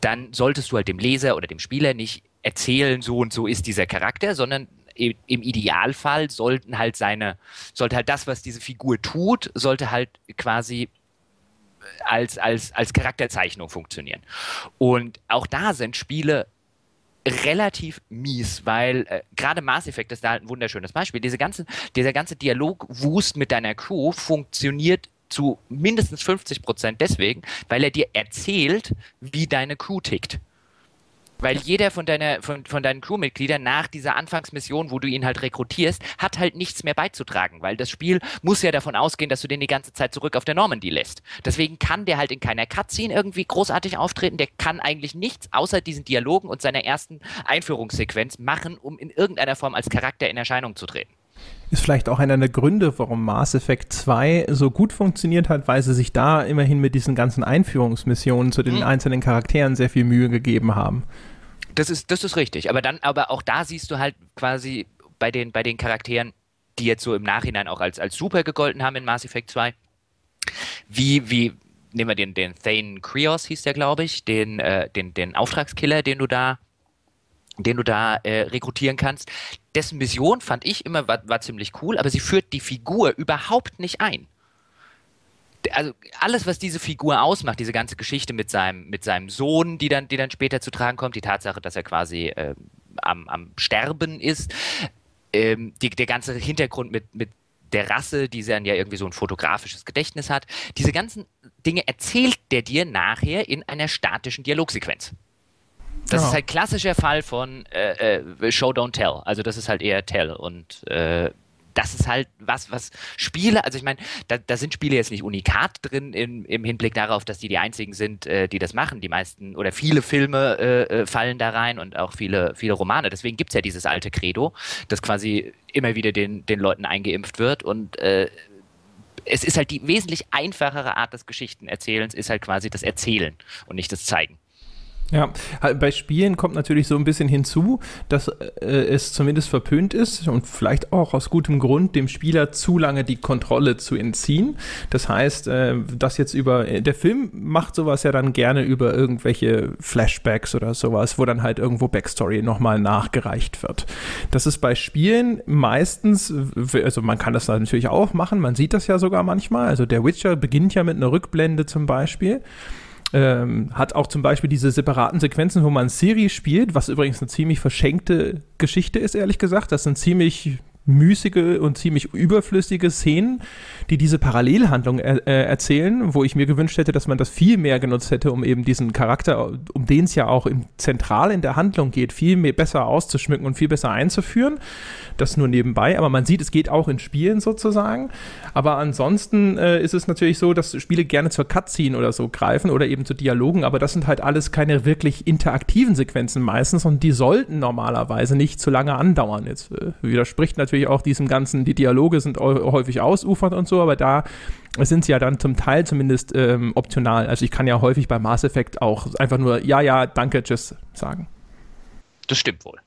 dann solltest du halt dem Leser oder dem Spieler nicht erzählen, so und so ist dieser Charakter, sondern im Idealfall sollten halt seine, sollte halt das, was diese Figur tut, sollte halt quasi als, als, als Charakterzeichnung funktionieren. Und auch da sind Spiele relativ mies, weil äh, gerade Mass Effect ist da halt ein wunderschönes Beispiel. Diese ganze, dieser ganze Dialogwust mit deiner Crew funktioniert zu mindestens 50 Prozent deswegen, weil er dir erzählt, wie deine Crew tickt. Weil jeder von, deiner, von, von deinen Crewmitgliedern nach dieser Anfangsmission, wo du ihn halt rekrutierst, hat halt nichts mehr beizutragen, weil das Spiel muss ja davon ausgehen, dass du den die ganze Zeit zurück auf der Normandy lässt. Deswegen kann der halt in keiner Cutscene irgendwie großartig auftreten, der kann eigentlich nichts außer diesen Dialogen und seiner ersten Einführungssequenz machen, um in irgendeiner Form als Charakter in Erscheinung zu treten.
Ist vielleicht auch einer der Gründe, warum Mass Effect 2 so gut funktioniert hat, weil sie sich da immerhin mit diesen ganzen Einführungsmissionen zu den mhm. einzelnen Charakteren sehr viel Mühe gegeben haben.
Das ist, das ist richtig. Aber dann, aber auch da siehst du halt quasi bei den, bei den Charakteren, die jetzt so im Nachhinein auch als, als super gegolten haben in Mass Effect 2, wie, wie, nehmen wir den, den Thane Krios, hieß der, glaube ich, den, äh, den, den Auftragskiller, den du da den du da äh, rekrutieren kannst. Dessen Mission fand ich immer war, war ziemlich cool, aber sie führt die Figur überhaupt nicht ein. Also alles, was diese Figur ausmacht, diese ganze Geschichte mit seinem, mit seinem Sohn, die dann, die dann später zu tragen kommt, die Tatsache, dass er quasi äh, am, am Sterben ist, ähm, die, der ganze Hintergrund mit, mit der Rasse, die dann ja irgendwie so ein fotografisches Gedächtnis hat, diese ganzen Dinge erzählt der dir nachher in einer statischen Dialogsequenz. Das genau. ist halt klassischer Fall von äh, äh, Show Don't Tell. Also das ist halt eher Tell und äh, das ist halt was, was Spiele, also ich meine, da, da, sind Spiele jetzt nicht unikat drin im, im, Hinblick darauf, dass die die einzigen sind, äh, die das machen. Die meisten oder viele Filme äh, äh fallen da rein und auch viele, viele Romane. Deswegen gibt es ja dieses alte Credo, das quasi immer wieder den, den Leuten eingeimpft wird und äh, es ist halt die wesentlich einfachere Art des Geschichtenerzählens, ist halt quasi das Erzählen und nicht das Zeigen.
Ja, bei Spielen kommt natürlich so ein bisschen hinzu, dass äh, es zumindest verpönt ist und vielleicht auch aus gutem Grund, dem Spieler zu lange die Kontrolle zu entziehen. Das heißt, äh, das jetzt über, der Film macht sowas ja dann gerne über irgendwelche Flashbacks oder sowas, wo dann halt irgendwo Backstory nochmal nachgereicht wird. Das ist bei Spielen meistens, also man kann das natürlich auch machen, man sieht das ja sogar manchmal. Also der Witcher beginnt ja mit einer Rückblende zum Beispiel ähm, hat auch zum Beispiel diese separaten Sequenzen, wo man Siri spielt, was übrigens eine ziemlich verschenkte Geschichte ist, ehrlich gesagt. Das sind ziemlich müßige und ziemlich überflüssige Szenen, die diese Parallelhandlung er, äh, erzählen, wo ich mir gewünscht hätte, dass man das viel mehr genutzt hätte, um eben diesen Charakter, um den es ja auch im, zentral in der Handlung geht, viel mehr besser auszuschmücken und viel besser einzuführen. Das nur nebenbei, aber man sieht, es geht auch in Spielen sozusagen. Aber ansonsten äh, ist es natürlich so, dass Spiele gerne zur Cutscene oder so greifen oder eben zu Dialogen, aber das sind halt alles keine wirklich interaktiven Sequenzen meistens und die sollten normalerweise nicht zu lange andauern. Jetzt äh, widerspricht natürlich auch diesem Ganzen, die Dialoge sind häufig ausufernd und so, aber da sind sie ja dann zum Teil zumindest ähm, optional. Also ich kann ja häufig bei Mass Effect auch einfach nur ja, ja, danke, tschüss sagen.
Das stimmt wohl.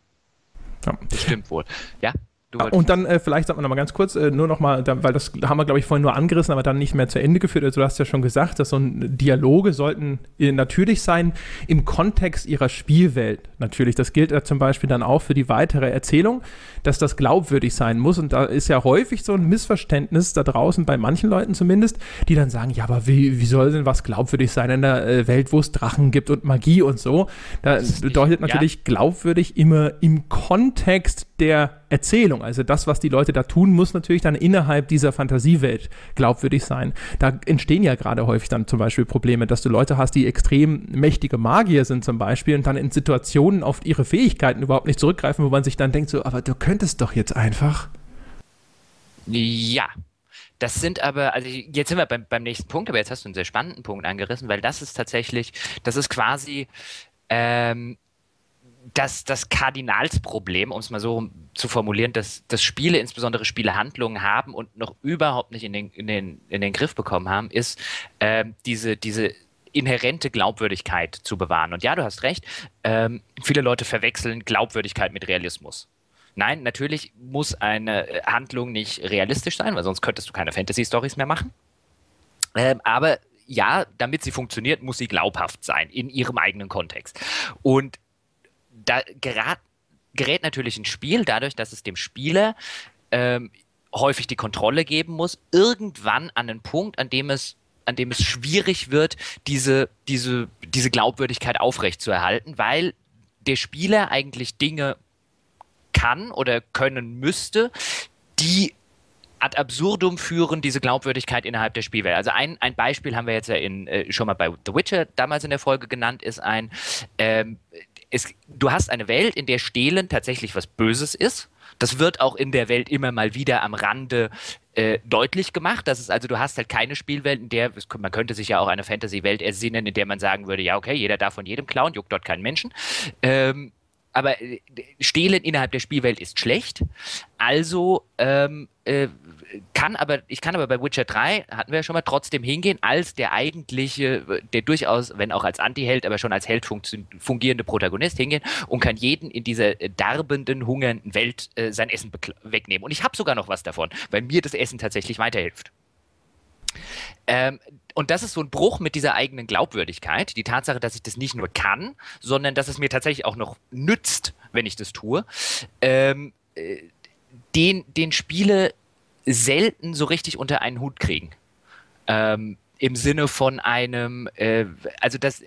Ja. Das stimmt wohl. Ja.
Ah, und dann äh, vielleicht sagt man nochmal ganz kurz, äh, nur nochmal, weil das haben wir, glaube ich, vorhin nur angerissen, aber dann nicht mehr zu Ende geführt. Also du hast ja schon gesagt, dass so ein Dialoge sollten äh, natürlich sein im Kontext ihrer Spielwelt. Natürlich, das gilt ja zum Beispiel dann auch für die weitere Erzählung, dass das glaubwürdig sein muss. Und da ist ja häufig so ein Missverständnis da draußen, bei manchen Leuten zumindest, die dann sagen, ja, aber wie, wie soll denn was glaubwürdig sein in der äh, Welt, wo es Drachen gibt und Magie und so? Da bedeutet natürlich ja. glaubwürdig immer im Kontext der Erzählung. Also das, was die Leute da tun, muss natürlich dann innerhalb dieser Fantasiewelt glaubwürdig sein. Da entstehen ja gerade häufig dann zum Beispiel Probleme, dass du Leute hast, die extrem mächtige Magier sind zum Beispiel und dann in Situationen auf ihre Fähigkeiten überhaupt nicht zurückgreifen, wo man sich dann denkt so, aber du könntest doch jetzt einfach.
Ja, das sind aber, also jetzt sind wir beim, beim nächsten Punkt, aber jetzt hast du einen sehr spannenden Punkt angerissen, weil das ist tatsächlich, das ist quasi ähm, das, das Kardinalsproblem, um es mal so zu formulieren, dass, dass Spiele, insbesondere Spielehandlungen haben und noch überhaupt nicht in den, in den, in den Griff bekommen haben, ist äh, diese, diese inhärente Glaubwürdigkeit zu bewahren. Und ja, du hast recht, ähm, viele Leute verwechseln Glaubwürdigkeit mit Realismus. Nein, natürlich muss eine Handlung nicht realistisch sein, weil sonst könntest du keine Fantasy-Stories mehr machen. Ähm, aber ja, damit sie funktioniert, muss sie glaubhaft sein in ihrem eigenen Kontext. Und da gerät, gerät natürlich ein Spiel dadurch, dass es dem Spieler ähm, häufig die Kontrolle geben muss, irgendwann an einen Punkt, an dem es an dem es schwierig wird, diese, diese, diese Glaubwürdigkeit aufrechtzuerhalten, weil der Spieler eigentlich Dinge kann oder können müsste, die ad absurdum führen diese Glaubwürdigkeit innerhalb der Spielwelt. Also ein, ein Beispiel haben wir jetzt ja in, äh, schon mal bei The Witcher damals in der Folge genannt, ist ein, ähm, es, du hast eine Welt, in der Stehlen tatsächlich was Böses ist. Das wird auch in der Welt immer mal wieder am Rande äh, deutlich gemacht. Das ist also, du hast halt keine Spielwelt, in der, man könnte sich ja auch eine Fantasy-Welt ersinnen, in der man sagen würde, ja, okay, jeder darf von jedem klauen, juckt dort keinen Menschen. Ähm, aber äh, Stehlen innerhalb der Spielwelt ist schlecht. Also ähm, äh, kann aber, ich kann aber bei Witcher 3, hatten wir ja schon mal, trotzdem hingehen, als der eigentliche, der durchaus, wenn auch als Anti-Held, aber schon als Held fungierende Protagonist hingehen und kann jeden in dieser darbenden, hungernden Welt äh, sein Essen wegnehmen. Und ich habe sogar noch was davon, weil mir das Essen tatsächlich weiterhilft. Ähm, und das ist so ein Bruch mit dieser eigenen Glaubwürdigkeit. Die Tatsache, dass ich das nicht nur kann, sondern dass es mir tatsächlich auch noch nützt, wenn ich das tue. Ähm, äh, den, den Spiele selten so richtig unter einen Hut kriegen. Ähm, Im Sinne von einem, äh, also das,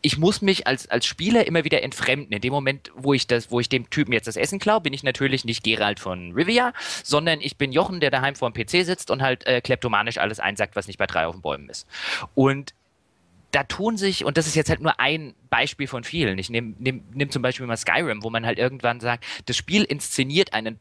ich muss mich als, als Spieler immer wieder entfremden. In dem Moment, wo ich das, wo ich dem Typen jetzt das Essen klaue, bin ich natürlich nicht Gerald von Rivia, sondern ich bin Jochen, der daheim vor dem PC sitzt und halt äh, kleptomanisch alles einsackt, was nicht bei drei auf den Bäumen ist. Und da tun sich, und das ist jetzt halt nur ein Beispiel von vielen. Ich nehme nehm, nehm zum Beispiel mal Skyrim, wo man halt irgendwann sagt, das Spiel inszeniert einen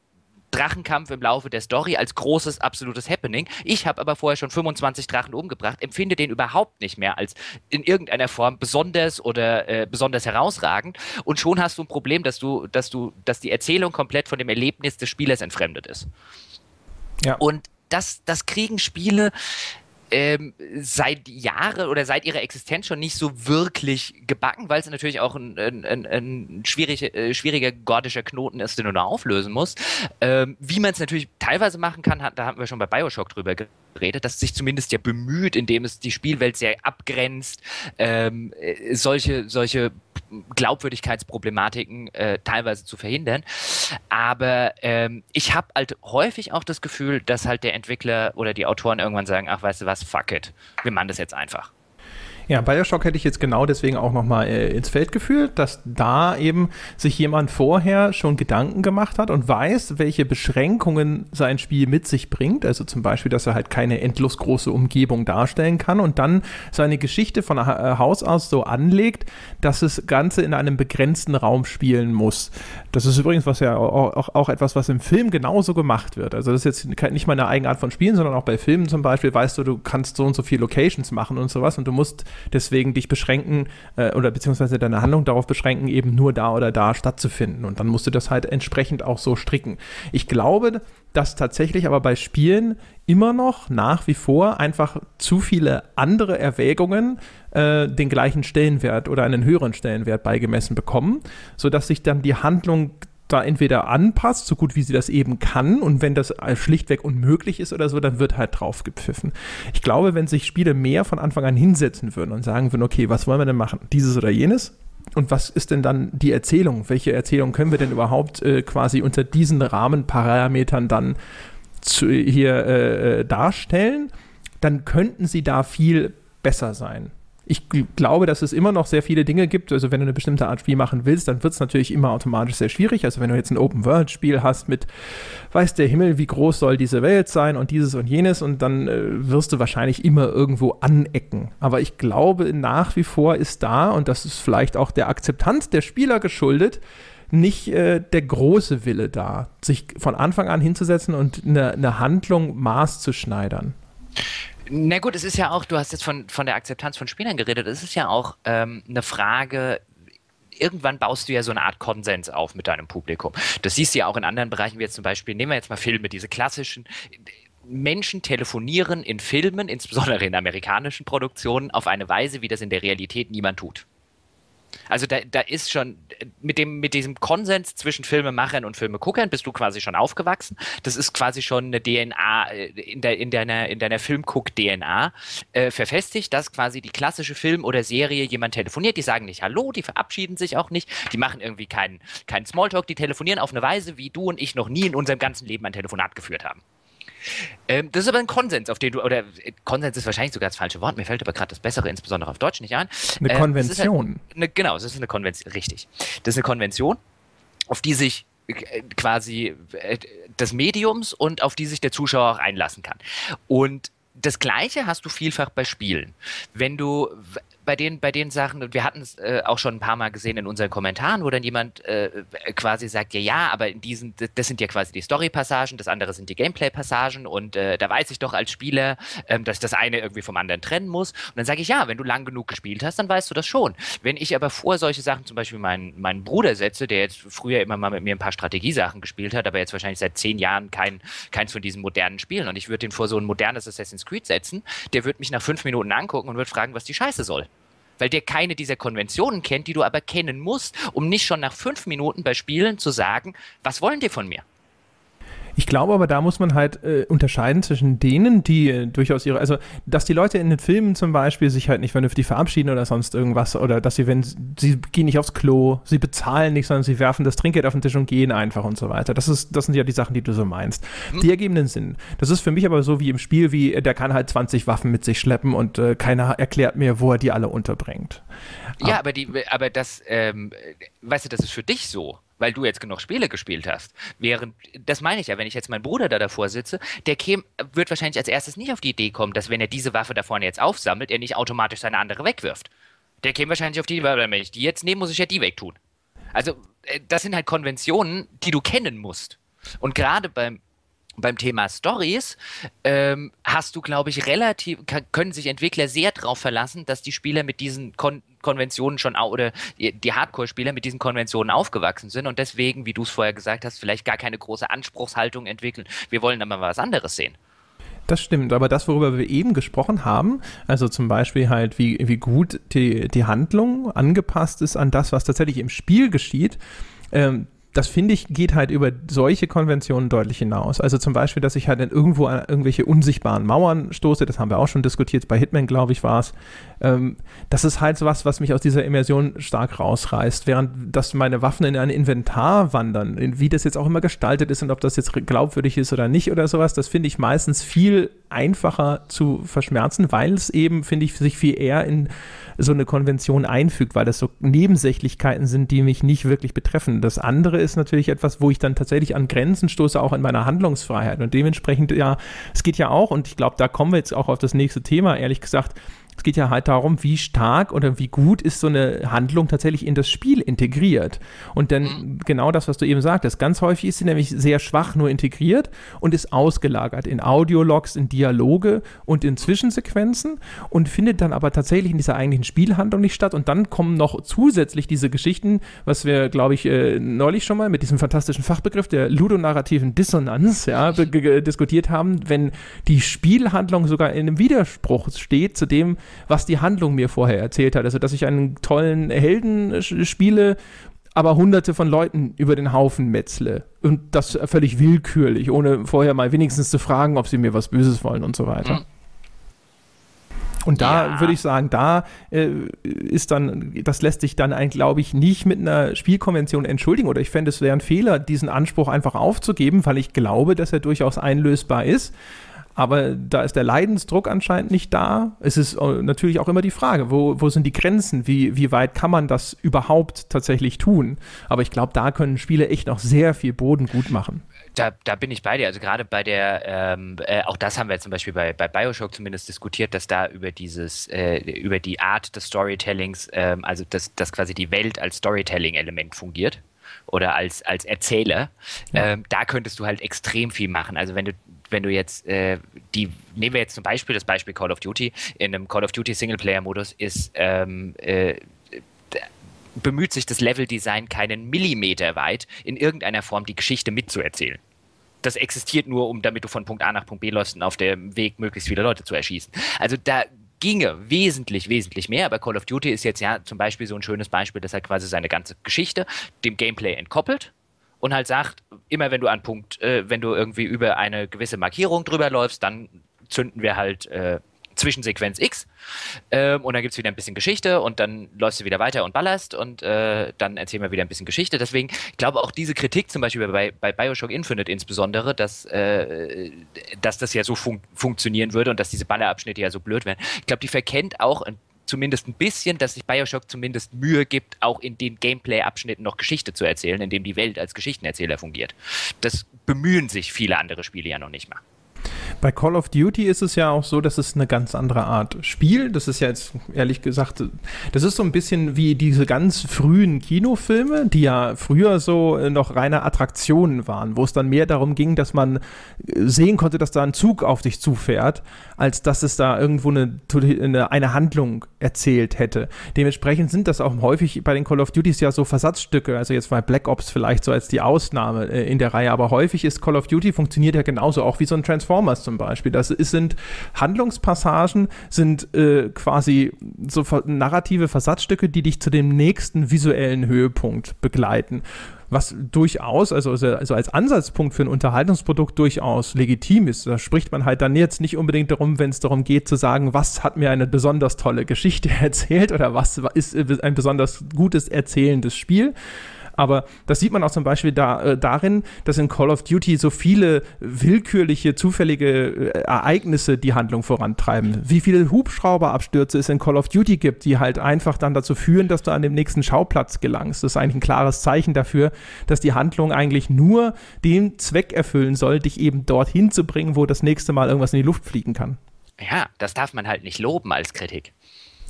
Drachenkampf im Laufe der Story als großes, absolutes Happening. Ich habe aber vorher schon 25 Drachen umgebracht, empfinde den überhaupt nicht mehr als in irgendeiner Form besonders oder äh, besonders herausragend. Und schon hast du ein Problem, dass du, dass du, dass die Erzählung komplett von dem Erlebnis des Spielers entfremdet ist. Ja. Und das, das kriegen Spiele ähm, seit Jahren oder seit ihrer Existenz schon nicht so wirklich gebacken, weil es natürlich auch ein, ein, ein, schwierig, äh, schwieriger gordischer Knoten ist, den du da auflösen musst. Ähm, wie man es natürlich teilweise machen kann, hat, da haben wir schon bei Bioshock drüber geredet, dass es sich zumindest ja bemüht, indem es die Spielwelt sehr abgrenzt, ähm, äh, solche, solche Glaubwürdigkeitsproblematiken äh, teilweise zu verhindern. Aber ähm, ich habe halt häufig auch das Gefühl, dass halt der Entwickler oder die Autoren irgendwann sagen, ach weißt du was, fuck it, wir machen das jetzt einfach.
Ja, Bioshock hätte ich jetzt genau deswegen auch nochmal äh, ins Feld geführt, dass da eben sich jemand vorher schon Gedanken gemacht hat und weiß, welche Beschränkungen sein Spiel mit sich bringt. Also zum Beispiel, dass er halt keine endlos große Umgebung darstellen kann und dann seine Geschichte von äh, Haus aus so anlegt, dass das Ganze in einem begrenzten Raum spielen muss. Das ist übrigens was ja auch, auch, auch etwas, was im Film genauso gemacht wird. Also das ist jetzt nicht mal eine Eigenart von Spielen, sondern auch bei Filmen zum Beispiel weißt du, du kannst so und so viele Locations machen und sowas und du musst deswegen dich beschränken äh, oder beziehungsweise deine Handlung darauf beschränken, eben nur da oder da stattzufinden. Und dann musst du das halt entsprechend auch so stricken. Ich glaube, dass tatsächlich aber bei Spielen immer noch nach wie vor einfach zu viele andere Erwägungen äh, den gleichen Stellenwert oder einen höheren Stellenwert beigemessen bekommen, sodass sich dann die Handlung da entweder anpasst, so gut wie sie das eben kann, und wenn das schlichtweg unmöglich ist oder so, dann wird halt drauf gepfiffen. Ich glaube, wenn sich Spiele mehr von Anfang an hinsetzen würden und sagen würden, okay, was wollen wir denn machen? Dieses oder jenes? Und was ist denn dann die Erzählung? Welche Erzählung können wir denn überhaupt äh, quasi unter diesen Rahmenparametern dann zu, hier äh, äh darstellen? Dann könnten sie da viel besser sein ich glaube, dass es immer noch sehr viele Dinge gibt. Also wenn du eine bestimmte Art Spiel machen willst, dann wird es natürlich immer automatisch sehr schwierig. Also wenn du jetzt ein Open-World-Spiel hast mit, weiß der Himmel, wie groß soll diese Welt sein und dieses und jenes und dann äh, wirst du wahrscheinlich immer irgendwo anecken. Aber ich glaube, nach wie vor ist da, und das ist vielleicht auch der Akzeptanz der Spieler geschuldet, nicht äh, der große Wille da, sich von Anfang an hinzusetzen und eine, eine Handlung maßzuschneidern.
Na gut, es ist ja auch, du hast jetzt von, von der Akzeptanz von Spielern geredet, es ist ja auch ähm, eine Frage, irgendwann baust du ja so eine Art Konsens auf mit deinem Publikum. Das siehst du ja auch in anderen Bereichen, wie jetzt zum Beispiel, nehmen wir jetzt mal Filme, diese klassischen. Menschen telefonieren in Filmen, insbesondere in amerikanischen Produktionen, auf eine Weise, wie das in der Realität niemand tut. Also da, da ist schon, mit, dem, mit diesem Konsens zwischen Filmemachern und Filmeguckern bist du quasi schon aufgewachsen. Das ist quasi schon eine DNA äh, in, der, in deiner, in deiner Filmguck-DNA äh, verfestigt, dass quasi die klassische Film oder Serie jemand telefoniert, die sagen nicht Hallo, die verabschieden sich auch nicht, die machen irgendwie keinen kein Smalltalk, die telefonieren auf eine Weise, wie du und ich noch nie in unserem ganzen Leben ein Telefonat geführt haben. Ähm, das ist aber ein Konsens, auf den du, oder äh, Konsens ist wahrscheinlich sogar das falsche Wort, mir fällt aber gerade das Bessere, insbesondere auf Deutsch, nicht ein.
Eine ähm, Konvention. Halt
eine, genau, das ist eine Konvention, richtig. Das ist eine Konvention, auf die sich äh, quasi äh, des Mediums und auf die sich der Zuschauer auch einlassen kann. Und das Gleiche hast du vielfach bei Spielen. Wenn du bei den, bei den Sachen, und wir hatten es äh, auch schon ein paar Mal gesehen in unseren Kommentaren, wo dann jemand äh, quasi sagt, ja, ja, aber in diesen, das sind ja quasi die Story-Passagen, das andere sind die Gameplay-Passagen und äh, da weiß ich doch als Spieler, ähm, dass das eine irgendwie vom anderen trennen muss. Und dann sage ich, ja, wenn du lang genug gespielt hast, dann weißt du das schon. Wenn ich aber vor solche Sachen, zum Beispiel meinen, meinen Bruder setze, der jetzt früher immer mal mit mir ein paar Strategiesachen gespielt hat, aber jetzt wahrscheinlich seit zehn Jahren kein, keins von diesen modernen Spielen und ich würde den vor so ein modernes Assassin's Creed setzen, der würde mich nach fünf Minuten angucken und würde fragen, was die Scheiße soll weil der keine dieser Konventionen kennt, die du aber kennen musst, um nicht schon nach fünf Minuten bei Spielen zu sagen, was wollen die von mir?
Ich glaube aber, da muss man halt äh, unterscheiden zwischen denen, die äh, durchaus ihre, also dass die Leute in den Filmen zum Beispiel sich halt nicht vernünftig verabschieden oder sonst irgendwas oder dass sie, wenn sie gehen nicht aufs Klo, sie bezahlen nicht, sondern sie werfen das Trinkgeld auf den Tisch und gehen einfach und so weiter. Das ist, das sind ja die Sachen, die du so meinst. Hm. Die ergeben den Sinn. Das ist für mich aber so wie im Spiel, wie äh, der kann halt 20 Waffen mit sich schleppen und äh, keiner erklärt mir, wo er die alle unterbringt.
Ja, aber die, aber das, ähm, weißt du, das ist für dich so weil du jetzt genug Spiele gespielt hast. Während, das meine ich ja, wenn ich jetzt meinen Bruder da davor sitze, der käme, wird wahrscheinlich als erstes nicht auf die Idee kommen, dass wenn er diese Waffe da vorne jetzt aufsammelt, er nicht automatisch seine andere wegwirft. Der käme wahrscheinlich auf die Idee, wenn ich die jetzt nehme, muss ich ja die wegtun. Also, äh, das sind halt Konventionen, die du kennen musst. Und gerade beim beim Thema Stories ähm, hast du, glaube ich, relativ, können sich Entwickler sehr darauf verlassen, dass die Spieler mit diesen Kon Konventionen schon oder die Hardcore-Spieler mit diesen Konventionen aufgewachsen sind und deswegen, wie du es vorher gesagt hast, vielleicht gar keine große Anspruchshaltung entwickeln. Wir wollen aber was anderes sehen.
Das stimmt, aber das, worüber wir eben gesprochen haben, also zum Beispiel halt, wie, wie gut die, die Handlung angepasst ist an das, was tatsächlich im Spiel geschieht, ähm, das finde ich, geht halt über solche Konventionen deutlich hinaus. Also zum Beispiel, dass ich halt irgendwo an irgendwelche unsichtbaren Mauern stoße, das haben wir auch schon diskutiert, bei Hitman, glaube ich, war es. Ähm, das ist halt so was, was mich aus dieser Immersion stark rausreißt, während dass meine Waffen in ein Inventar wandern, wie das jetzt auch immer gestaltet ist und ob das jetzt glaubwürdig ist oder nicht oder sowas, das finde ich meistens viel einfacher zu verschmerzen, weil es eben, finde ich, sich viel eher in so eine Konvention einfügt, weil das so Nebensächlichkeiten sind, die mich nicht wirklich betreffen. Das andere ist natürlich etwas, wo ich dann tatsächlich an Grenzen stoße, auch in meiner Handlungsfreiheit. Und dementsprechend, ja, es geht ja auch, und ich glaube, da kommen wir jetzt auch auf das nächste Thema, ehrlich gesagt, es geht ja halt darum, wie stark oder wie gut ist so eine Handlung tatsächlich in das Spiel integriert. Und dann mhm. genau das, was du eben sagtest, ganz häufig ist sie nämlich sehr schwach nur integriert und ist ausgelagert in Audiologs, in Dialoge und in Zwischensequenzen und findet dann aber tatsächlich in dieser eigentlichen Spielhandlung nicht statt. Und dann kommen noch zusätzlich diese Geschichten, was wir, glaube ich, äh, neulich schon mal mit diesem fantastischen Fachbegriff der ludonarrativen Dissonanz ja, diskutiert haben, wenn die Spielhandlung sogar in einem Widerspruch steht zu dem, was die Handlung mir vorher erzählt hat. Also, dass ich einen tollen Helden spiele aber hunderte von Leuten über den Haufen metzle. Und das völlig willkürlich, ohne vorher mal wenigstens zu fragen, ob sie mir was Böses wollen und so weiter. Mhm. Und da ja. würde ich sagen, da äh, ist dann, das lässt sich dann glaube ich, nicht mit einer Spielkonvention entschuldigen. Oder ich fände, es wäre ein Fehler, diesen Anspruch einfach aufzugeben, weil ich glaube, dass er durchaus einlösbar ist. Aber da ist der Leidensdruck anscheinend nicht da. Es ist äh, natürlich auch immer die Frage, wo, wo sind die Grenzen? Wie, wie weit kann man das überhaupt tatsächlich tun? Aber ich glaube, da können Spiele echt noch sehr viel Boden gut machen.
Da, da bin ich bei dir. Also gerade bei der, ähm, äh, auch das haben wir zum Beispiel bei, bei Bioshock zumindest diskutiert, dass da über dieses, äh, über die Art des Storytellings, äh, also dass, dass quasi die Welt als Storytelling-Element fungiert oder als, als Erzähler, ja. ähm, da könntest du halt extrem viel machen. Also wenn du wenn du jetzt äh, die, nehmen wir jetzt zum Beispiel das Beispiel Call of Duty, in einem Call of Duty Singleplayer-Modus ist ähm, äh, bemüht sich das Leveldesign keinen Millimeter weit, in irgendeiner Form die Geschichte mitzuerzählen. Das existiert nur, um damit du von Punkt A nach Punkt B läufst und auf dem Weg möglichst viele Leute zu erschießen. Also da ginge wesentlich, wesentlich mehr, aber Call of Duty ist jetzt ja zum Beispiel so ein schönes Beispiel, dass er quasi seine ganze Geschichte dem Gameplay entkoppelt und halt sagt, immer wenn du an Punkt, äh, wenn du irgendwie über eine gewisse Markierung drüber läufst, dann zünden wir halt äh, Zwischensequenz X ähm, und dann gibt es wieder ein bisschen Geschichte und dann läufst du wieder weiter und ballerst und äh, dann erzählen wir wieder ein bisschen Geschichte. Deswegen, ich glaube auch diese Kritik zum Beispiel bei, bei Bioshock Infinite insbesondere, dass, äh, dass das ja so fun funktionieren würde und dass diese Ballerabschnitte ja so blöd wären, ich glaube, die verkennt auch ein zumindest ein bisschen, dass sich Bioshock zumindest Mühe gibt, auch in den Gameplay-Abschnitten noch Geschichte zu erzählen, indem die Welt als Geschichtenerzähler fungiert. Das bemühen sich viele andere Spiele ja noch nicht mal.
Bei Call of Duty ist es ja auch so, dass es eine ganz andere Art Spiel. Das ist ja jetzt ehrlich gesagt, das ist so ein bisschen wie diese ganz frühen Kinofilme, die ja früher so noch reine Attraktionen waren, wo es dann mehr darum ging, dass man sehen konnte, dass da ein Zug auf dich zufährt, als dass es da irgendwo eine, eine Handlung erzählt hätte. Dementsprechend sind das auch häufig bei den Call of Duties ja so Versatzstücke, also jetzt mal Black Ops vielleicht so als die Ausnahme äh, in der Reihe, aber häufig ist Call of Duty funktioniert ja genauso auch wie so ein Transformers zum Beispiel. Das ist, sind Handlungspassagen, sind äh, quasi so narrative Versatzstücke, die dich zu dem nächsten visuellen Höhepunkt begleiten was durchaus, also, also als Ansatzpunkt für ein Unterhaltungsprodukt durchaus legitim ist. Da spricht man halt dann jetzt nicht unbedingt darum, wenn es darum geht zu sagen, was hat mir eine besonders tolle Geschichte erzählt oder was ist ein besonders gutes erzählendes Spiel, aber das sieht man auch zum Beispiel da, äh, darin, dass in Call of Duty so viele willkürliche, zufällige äh, Ereignisse die Handlung vorantreiben. Wie viele Hubschrauberabstürze es in Call of Duty gibt, die halt einfach dann dazu führen, dass du an dem nächsten Schauplatz gelangst. Das ist eigentlich ein klares Zeichen dafür, dass die Handlung eigentlich nur den Zweck erfüllen soll, dich eben dorthin zu bringen, wo das nächste Mal irgendwas in die Luft fliegen kann.
Ja, das darf man halt nicht loben als Kritik.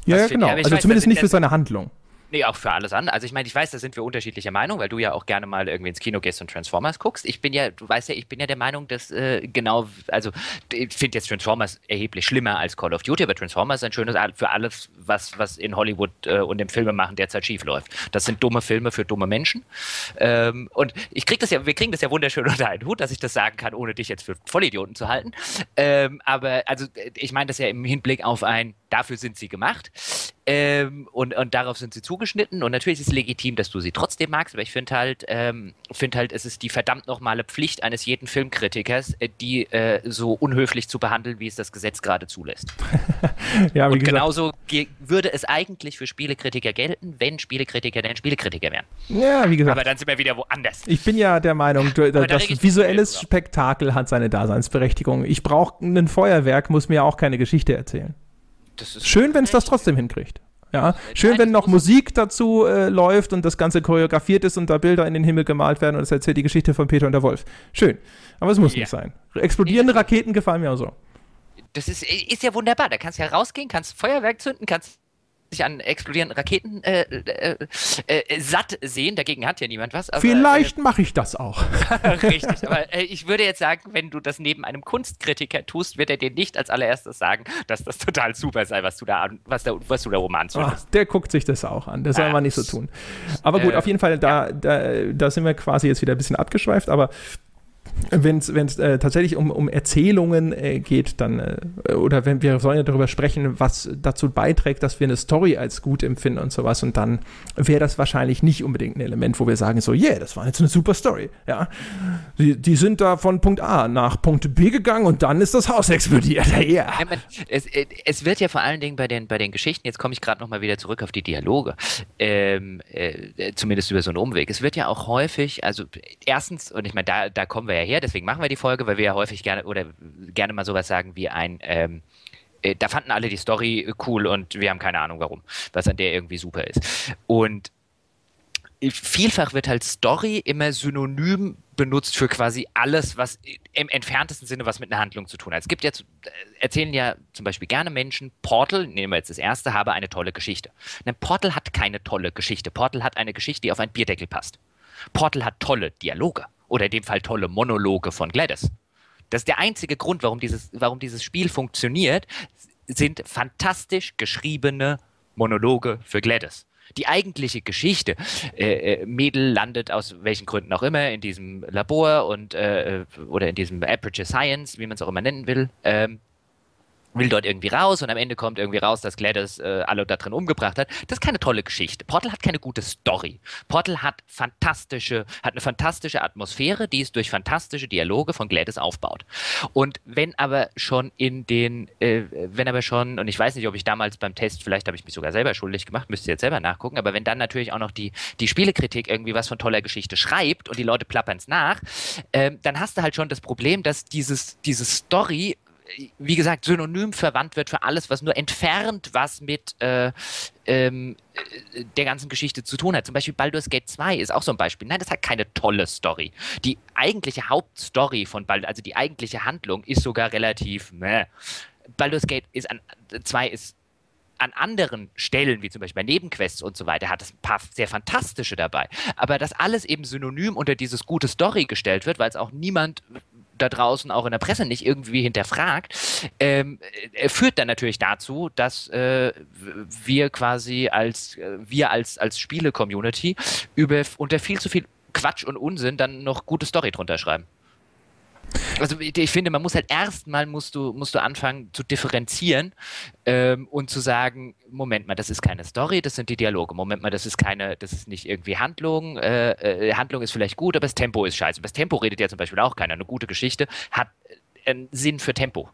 Ja, ja genau. Also zumindest nicht für seine Handlung.
Nee, auch für alles andere. Also ich meine, ich weiß, da sind wir unterschiedlicher Meinung, weil du ja auch gerne mal irgendwie ins Kino gehst und Transformers guckst. Ich bin ja, du weißt ja, ich bin ja der Meinung, dass äh, genau, also ich finde jetzt Transformers erheblich schlimmer als Call of Duty, aber Transformers ist ein schönes für alles, was, was in Hollywood äh, und im Filmemachen derzeit schief läuft. Das sind dumme Filme für dumme Menschen. Ähm, und ich krieg das ja, wir kriegen das ja wunderschön unter einen Hut, dass ich das sagen kann, ohne dich jetzt für Vollidioten zu halten. Ähm, aber also ich meine das ja im Hinblick auf ein, dafür sind sie gemacht. Ähm, und, und darauf sind sie zugeschnitten. Und natürlich ist es legitim, dass du sie trotzdem magst, aber ich finde halt, ähm, finde halt, es ist die verdammt nochmale Pflicht eines jeden Filmkritikers, äh, die äh, so unhöflich zu behandeln, wie es das Gesetz gerade zulässt. ja, und genauso würde es eigentlich für Spielekritiker gelten, wenn Spielekritiker denn Spielekritiker wären.
Ja, wie gesagt.
Aber dann sind wir wieder woanders.
Ich bin ja der Meinung, du, da das visuelles Spektakel hat seine Daseinsberechtigung. Ich brauche ein Feuerwerk, muss mir auch keine Geschichte erzählen. Schön, wenn es das trotzdem hinkriegt. Ja, schön, wenn noch Musik dazu äh, läuft und das Ganze choreografiert ist und da Bilder in den Himmel gemalt werden und es erzählt die Geschichte von Peter und der Wolf. Schön. Aber es muss ja. nicht sein. Explodierende Raketen gefallen mir auch so.
Das ist, ist ja wunderbar. Da kannst du ja rausgehen, kannst Feuerwerk zünden, kannst sich an explodierenden Raketen äh, äh, äh, satt sehen. Dagegen hat ja niemand was.
Aber, Vielleicht äh, mache ich das auch.
Richtig, aber äh, ich würde jetzt sagen, wenn du das neben einem Kunstkritiker tust, wird er dir nicht als allererstes sagen, dass das total super sei, was du da, was da, was du da oben anzündest.
der guckt sich das auch an. Das soll man nicht so tun. Aber gut, äh, auf jeden Fall, da, da, da sind wir quasi jetzt wieder ein bisschen abgeschweift, aber wenn es äh, tatsächlich um, um Erzählungen äh, geht, dann, äh, oder wenn wir sollen ja darüber sprechen, was dazu beiträgt, dass wir eine Story als gut empfinden und sowas, und dann wäre das wahrscheinlich nicht unbedingt ein Element, wo wir sagen, so, yeah, das war jetzt eine super Story. Ja. Die, die sind da von Punkt A nach Punkt B gegangen und dann ist das Haus explodiert. Ja.
ja es, äh, es, wird ja vor allen Dingen bei den, bei den Geschichten, jetzt komme ich gerade nochmal wieder zurück auf die Dialoge, ähm, äh, zumindest über so einen Umweg. Es wird ja auch häufig, also erstens, und ich meine, da, da kommen wir ja her, deswegen machen wir die Folge, weil wir ja häufig gerne oder gerne mal sowas sagen wie ein, ähm, äh, da fanden alle die Story cool und wir haben keine Ahnung warum, was an der irgendwie super ist. Und vielfach wird halt Story immer synonym benutzt für quasi alles, was im entferntesten Sinne was mit einer Handlung zu tun hat. Es gibt jetzt, äh, erzählen ja zum Beispiel gerne Menschen, Portal, nehmen wir jetzt das erste, habe eine tolle Geschichte. Ein Portal hat keine tolle Geschichte. Portal hat eine Geschichte, die auf einen Bierdeckel passt. Portal hat tolle Dialoge. Oder in dem Fall tolle Monologe von Gladys. Das ist der einzige Grund, warum dieses, warum dieses Spiel funktioniert, sind fantastisch geschriebene Monologe für Gladys die eigentliche Geschichte. Äh, äh, Mädel landet aus welchen Gründen auch immer in diesem Labor und äh, oder in diesem Aperture Science, wie man es auch immer nennen will. Ähm, will dort irgendwie raus und am Ende kommt irgendwie raus, dass Gladys äh, alle da drin umgebracht hat. Das ist keine tolle Geschichte. Portal hat keine gute Story. Portal hat fantastische, hat eine fantastische Atmosphäre, die es durch fantastische Dialoge von Gladys aufbaut. Und wenn aber schon in den, äh, wenn aber schon, und ich weiß nicht, ob ich damals beim Test, vielleicht habe ich mich sogar selber schuldig gemacht, müsst ihr jetzt selber nachgucken, aber wenn dann natürlich auch noch die, die Spielekritik irgendwie was von toller Geschichte schreibt und die Leute plappern es nach, äh, dann hast du halt schon das Problem, dass dieses, diese Story wie gesagt, synonym verwandt wird für alles, was nur entfernt was mit äh, ähm, äh, der ganzen Geschichte zu tun hat. Zum Beispiel Baldur's Gate 2 ist auch so ein Beispiel. Nein, das hat keine tolle Story. Die eigentliche Hauptstory von Baldur's, also die eigentliche Handlung, ist sogar relativ meh. Baldur's Gate ist an, 2 ist an anderen Stellen, wie zum Beispiel bei Nebenquests und so weiter, hat es ein paar sehr fantastische dabei. Aber dass alles eben synonym unter dieses gute Story gestellt wird, weil es auch niemand da draußen auch in der Presse nicht irgendwie hinterfragt, ähm, äh, führt dann natürlich dazu, dass äh, wir quasi als äh, wir als als Spiele-Community über unter viel zu viel Quatsch und Unsinn dann noch gute Story drunter schreiben. Also ich finde, man muss halt erstmal musst du, musst du anfangen zu differenzieren ähm, und zu sagen, Moment mal, das ist keine Story, das sind die Dialoge. Moment mal, das ist keine, das ist nicht irgendwie Handlung. Äh, äh, Handlung ist vielleicht gut, aber das Tempo ist scheiße. Über das Tempo redet ja zum Beispiel auch keiner. Eine gute Geschichte hat einen Sinn für Tempo.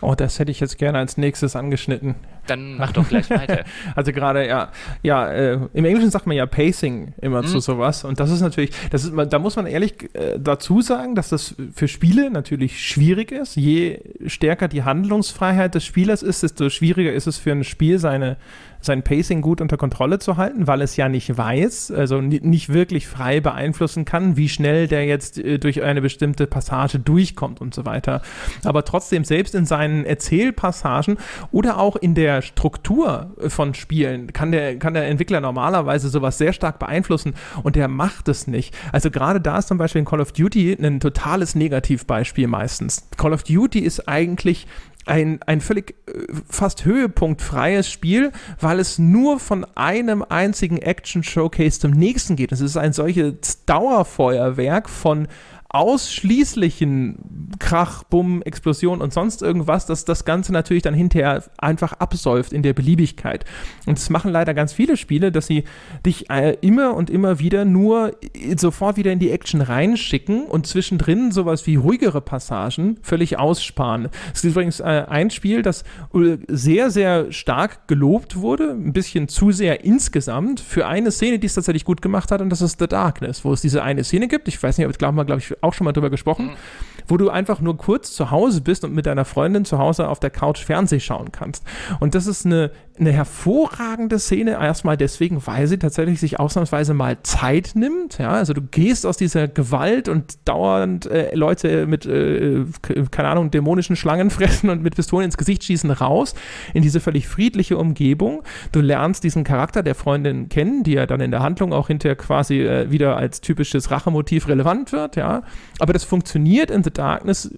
Oh, das hätte ich jetzt gerne als nächstes angeschnitten.
Dann mach doch gleich weiter.
also gerade, ja, ja, äh, im Englischen sagt man ja Pacing immer mhm. zu sowas. Und das ist natürlich, das ist, da muss man ehrlich äh, dazu sagen, dass das für Spiele natürlich schwierig ist. Je stärker die Handlungsfreiheit des Spielers ist, desto schwieriger ist es für ein Spiel, seine sein Pacing gut unter Kontrolle zu halten, weil es ja nicht weiß, also nicht wirklich frei beeinflussen kann, wie schnell der jetzt äh, durch eine bestimmte Passage durchkommt und so weiter. Aber trotzdem, selbst in seinen Erzählpassagen oder auch in der Struktur von Spielen kann der, kann der Entwickler normalerweise sowas sehr stark beeinflussen und der macht es nicht. Also gerade da ist zum Beispiel in Call of Duty ein totales Negativbeispiel meistens. Call of Duty ist eigentlich ein, ein völlig äh, fast höhepunktfreies Spiel, weil es nur von einem einzigen Action-Showcase zum nächsten geht. Es ist ein solches Dauerfeuerwerk von ausschließlichen Krach, Bumm, Explosion und sonst irgendwas, dass das Ganze natürlich dann hinterher einfach absäuft in der Beliebigkeit. Und das machen leider ganz viele Spiele, dass sie dich äh, immer und immer wieder nur sofort wieder in die Action reinschicken und zwischendrin sowas wie ruhigere Passagen völlig aussparen. Es ist übrigens äh, ein Spiel, das äh, sehr, sehr stark gelobt wurde, ein bisschen zu sehr insgesamt, für eine Szene, die es tatsächlich gut gemacht hat, und das ist The Darkness, wo es diese eine Szene gibt. Ich weiß nicht, ob ich glaube mal, glaube ich, auch schon mal drüber gesprochen, mhm. wo du einfach nur kurz zu Hause bist und mit deiner Freundin zu Hause auf der Couch Fernseh schauen kannst. Und das ist eine, eine hervorragende Szene, erstmal deswegen, weil sie tatsächlich sich ausnahmsweise mal Zeit nimmt. Ja, also du gehst aus dieser Gewalt und dauernd äh, Leute mit, äh, keine Ahnung, dämonischen Schlangen fressen und mit Pistolen ins Gesicht schießen raus in diese völlig friedliche Umgebung. Du lernst diesen Charakter der Freundin kennen, die ja dann in der Handlung auch hinterher quasi äh, wieder als typisches Rachemotiv relevant wird, ja. Aber das funktioniert in The Darkness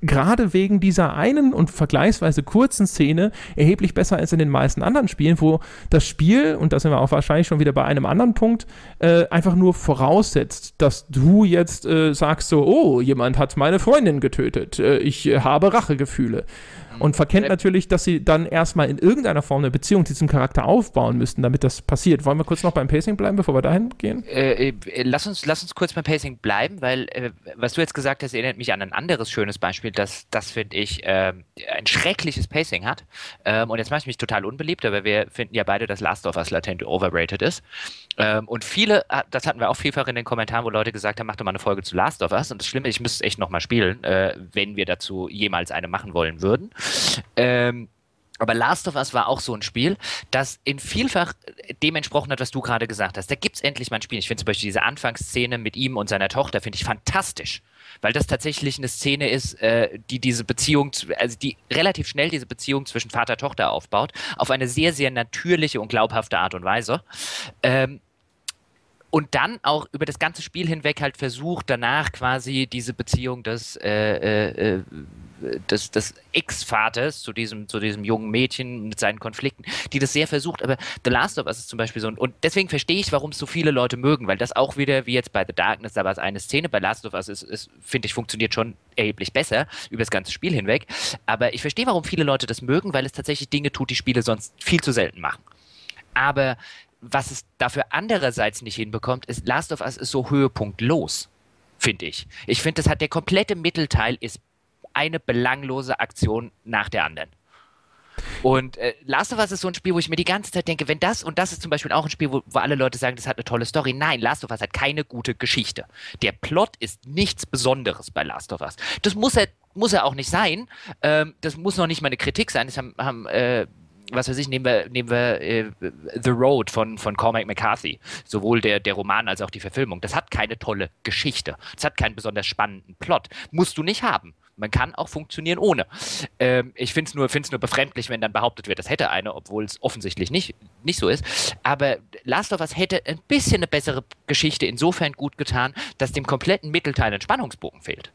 gerade wegen dieser einen und vergleichsweise kurzen Szene erheblich besser als in den meisten anderen Spielen, wo das Spiel, und da sind wir auch wahrscheinlich schon wieder bei einem anderen Punkt, äh, einfach nur voraussetzt, dass du jetzt äh, sagst so, oh, jemand hat meine Freundin getötet, äh, ich habe Rachegefühle und verkennt natürlich, dass sie dann erstmal in irgendeiner Form eine Beziehung zu diesem Charakter aufbauen müssten, damit das passiert. Wollen wir kurz noch beim Pacing bleiben, bevor wir dahin gehen?
Äh, äh, lass, uns, lass uns kurz beim Pacing bleiben, weil äh, was du jetzt gesagt hast, erinnert mich an ein anderes schönes Beispiel, das, das finde ich, äh, ein schreckliches Pacing hat. Ähm, und jetzt mache ich mich total unbeliebt, aber wir finden ja beide, dass Last of Us latent overrated ist. Ähm, und viele, ah, das hatten wir auch vielfach in den Kommentaren, wo Leute gesagt haben, mach doch mal eine Folge zu Last of Us. Und das Schlimme ist, ich müsste es echt nochmal spielen, äh, wenn wir dazu jemals eine machen wollen würden. Ähm, aber Last of Us war auch so ein Spiel, das in vielfach dem entsprochen hat, was du gerade gesagt hast. Da gibt es endlich mal ein Spiel. Ich finde zum Beispiel diese Anfangsszene mit ihm und seiner Tochter, finde ich fantastisch. Weil das tatsächlich eine Szene ist, äh, die diese Beziehung, also die relativ schnell diese Beziehung zwischen Vater und Tochter aufbaut, auf eine sehr, sehr natürliche und glaubhafte Art und Weise. Ähm, und dann auch über das ganze Spiel hinweg halt versucht, danach quasi diese Beziehung des, äh, äh, äh des, des Ex-Vaters zu diesem, zu diesem jungen Mädchen mit seinen Konflikten, die das sehr versucht. Aber The Last of Us ist zum Beispiel so. Und deswegen verstehe ich, warum es so viele Leute mögen, weil das auch wieder, wie jetzt bei The Darkness, da war es eine Szene, bei Last of Us ist, ist finde ich, funktioniert schon erheblich besser über das ganze Spiel hinweg. Aber ich verstehe, warum viele Leute das mögen, weil es tatsächlich Dinge tut, die Spiele sonst viel zu selten machen. Aber was es dafür andererseits nicht hinbekommt, ist, Last of Us ist so höhepunktlos, finde ich. Ich finde, das hat der komplette Mittelteil ist eine belanglose Aktion nach der anderen. Und äh, Last of Us ist so ein Spiel, wo ich mir die ganze Zeit denke, wenn das, und das ist zum Beispiel auch ein Spiel, wo, wo alle Leute sagen, das hat eine tolle Story. Nein, Last of Us hat keine gute Geschichte. Der Plot ist nichts Besonderes bei Last of Us. Das muss er, muss er auch nicht sein. Ähm, das muss noch nicht mal eine Kritik sein. Das haben, haben äh, was weiß ich, nehmen wir, nehmen wir äh, The Road von, von Cormac McCarthy, sowohl der, der Roman als auch die Verfilmung. Das hat keine tolle Geschichte. Es hat keinen besonders spannenden Plot. Musst du nicht haben. Man kann auch funktionieren ohne. Ähm, ich finde es nur, nur befremdlich, wenn dann behauptet wird, das hätte eine, obwohl es offensichtlich nicht, nicht so ist. Aber Last of Us hätte ein bisschen eine bessere Geschichte insofern gut getan, dass dem kompletten Mittelteil ein Spannungsbogen fehlt.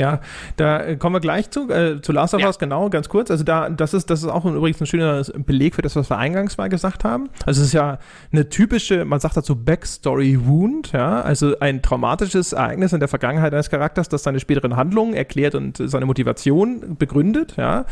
Ja, da äh, kommen wir gleich zu, äh, zu Last of Us, genau, ganz kurz. Also da, das ist, das ist auch übrigens ein schöner Beleg für das, was wir eingangs mal gesagt haben. Also es ist ja eine typische, man sagt dazu Backstory Wound, ja, also ein traumatisches Ereignis in der Vergangenheit eines Charakters, das seine späteren Handlungen erklärt und seine Motivation begründet, ja.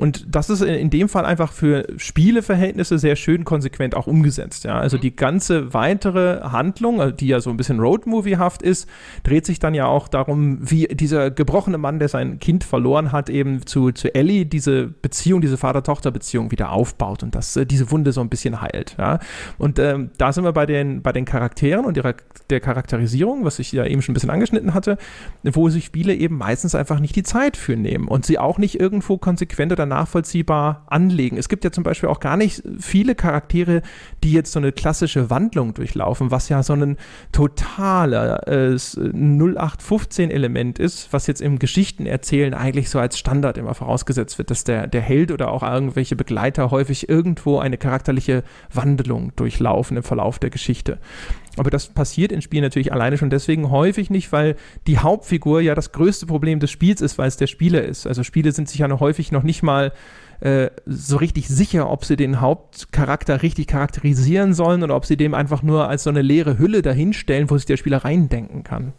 Und das ist in dem Fall einfach für Spieleverhältnisse sehr schön konsequent auch umgesetzt, ja. Also mhm. die ganze weitere Handlung, also die ja so ein bisschen Roadmovie-haft ist, dreht sich dann ja auch darum, wie dieser gebrochene Mann, der sein Kind verloren hat, eben zu, zu Ellie diese Beziehung, diese Vater-Tochter-Beziehung wieder aufbaut und dass äh, diese Wunde so ein bisschen heilt. Ja? Und ähm, da sind wir bei den, bei den Charakteren und ihrer, der Charakterisierung, was ich ja eben schon ein bisschen angeschnitten hatte, wo sich Spiele eben meistens einfach nicht die Zeit für nehmen und sie auch nicht irgendwo konsequent oder nachvollziehbar anlegen. Es gibt ja zum Beispiel auch gar nicht viele Charaktere, die jetzt so eine klassische Wandlung durchlaufen, was ja so ein totaler äh, 0815-Element ist, was jetzt jetzt im Geschichtenerzählen eigentlich so als Standard immer vorausgesetzt wird, dass der, der Held oder auch irgendwelche Begleiter häufig irgendwo eine charakterliche Wandlung durchlaufen im Verlauf der Geschichte. Aber das passiert in Spielen natürlich alleine schon deswegen häufig nicht, weil die Hauptfigur ja das größte Problem des Spiels ist, weil es der Spieler ist. Also Spiele sind sich ja noch häufig noch nicht mal äh, so richtig sicher, ob sie den Hauptcharakter richtig charakterisieren sollen oder ob sie dem einfach nur als so eine leere Hülle dahinstellen, wo sich der Spieler reindenken kann.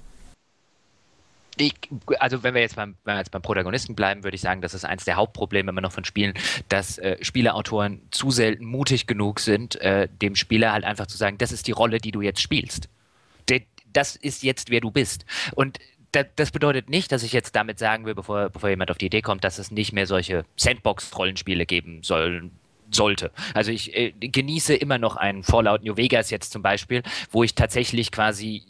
Ich, also wenn wir jetzt beim, wenn wir jetzt beim Protagonisten bleiben, würde ich sagen, das ist eines der Hauptprobleme immer noch von Spielen, dass äh, Spieleautoren zu selten mutig genug sind, äh, dem Spieler halt einfach zu sagen, das ist die Rolle, die du jetzt spielst. De, das ist jetzt, wer du bist. Und das bedeutet nicht, dass ich jetzt damit sagen will, bevor, bevor jemand auf die Idee kommt, dass es nicht mehr solche Sandbox-Rollenspiele geben soll, sollte. Also ich äh, genieße immer noch einen Fallout New Vegas jetzt zum Beispiel, wo ich tatsächlich quasi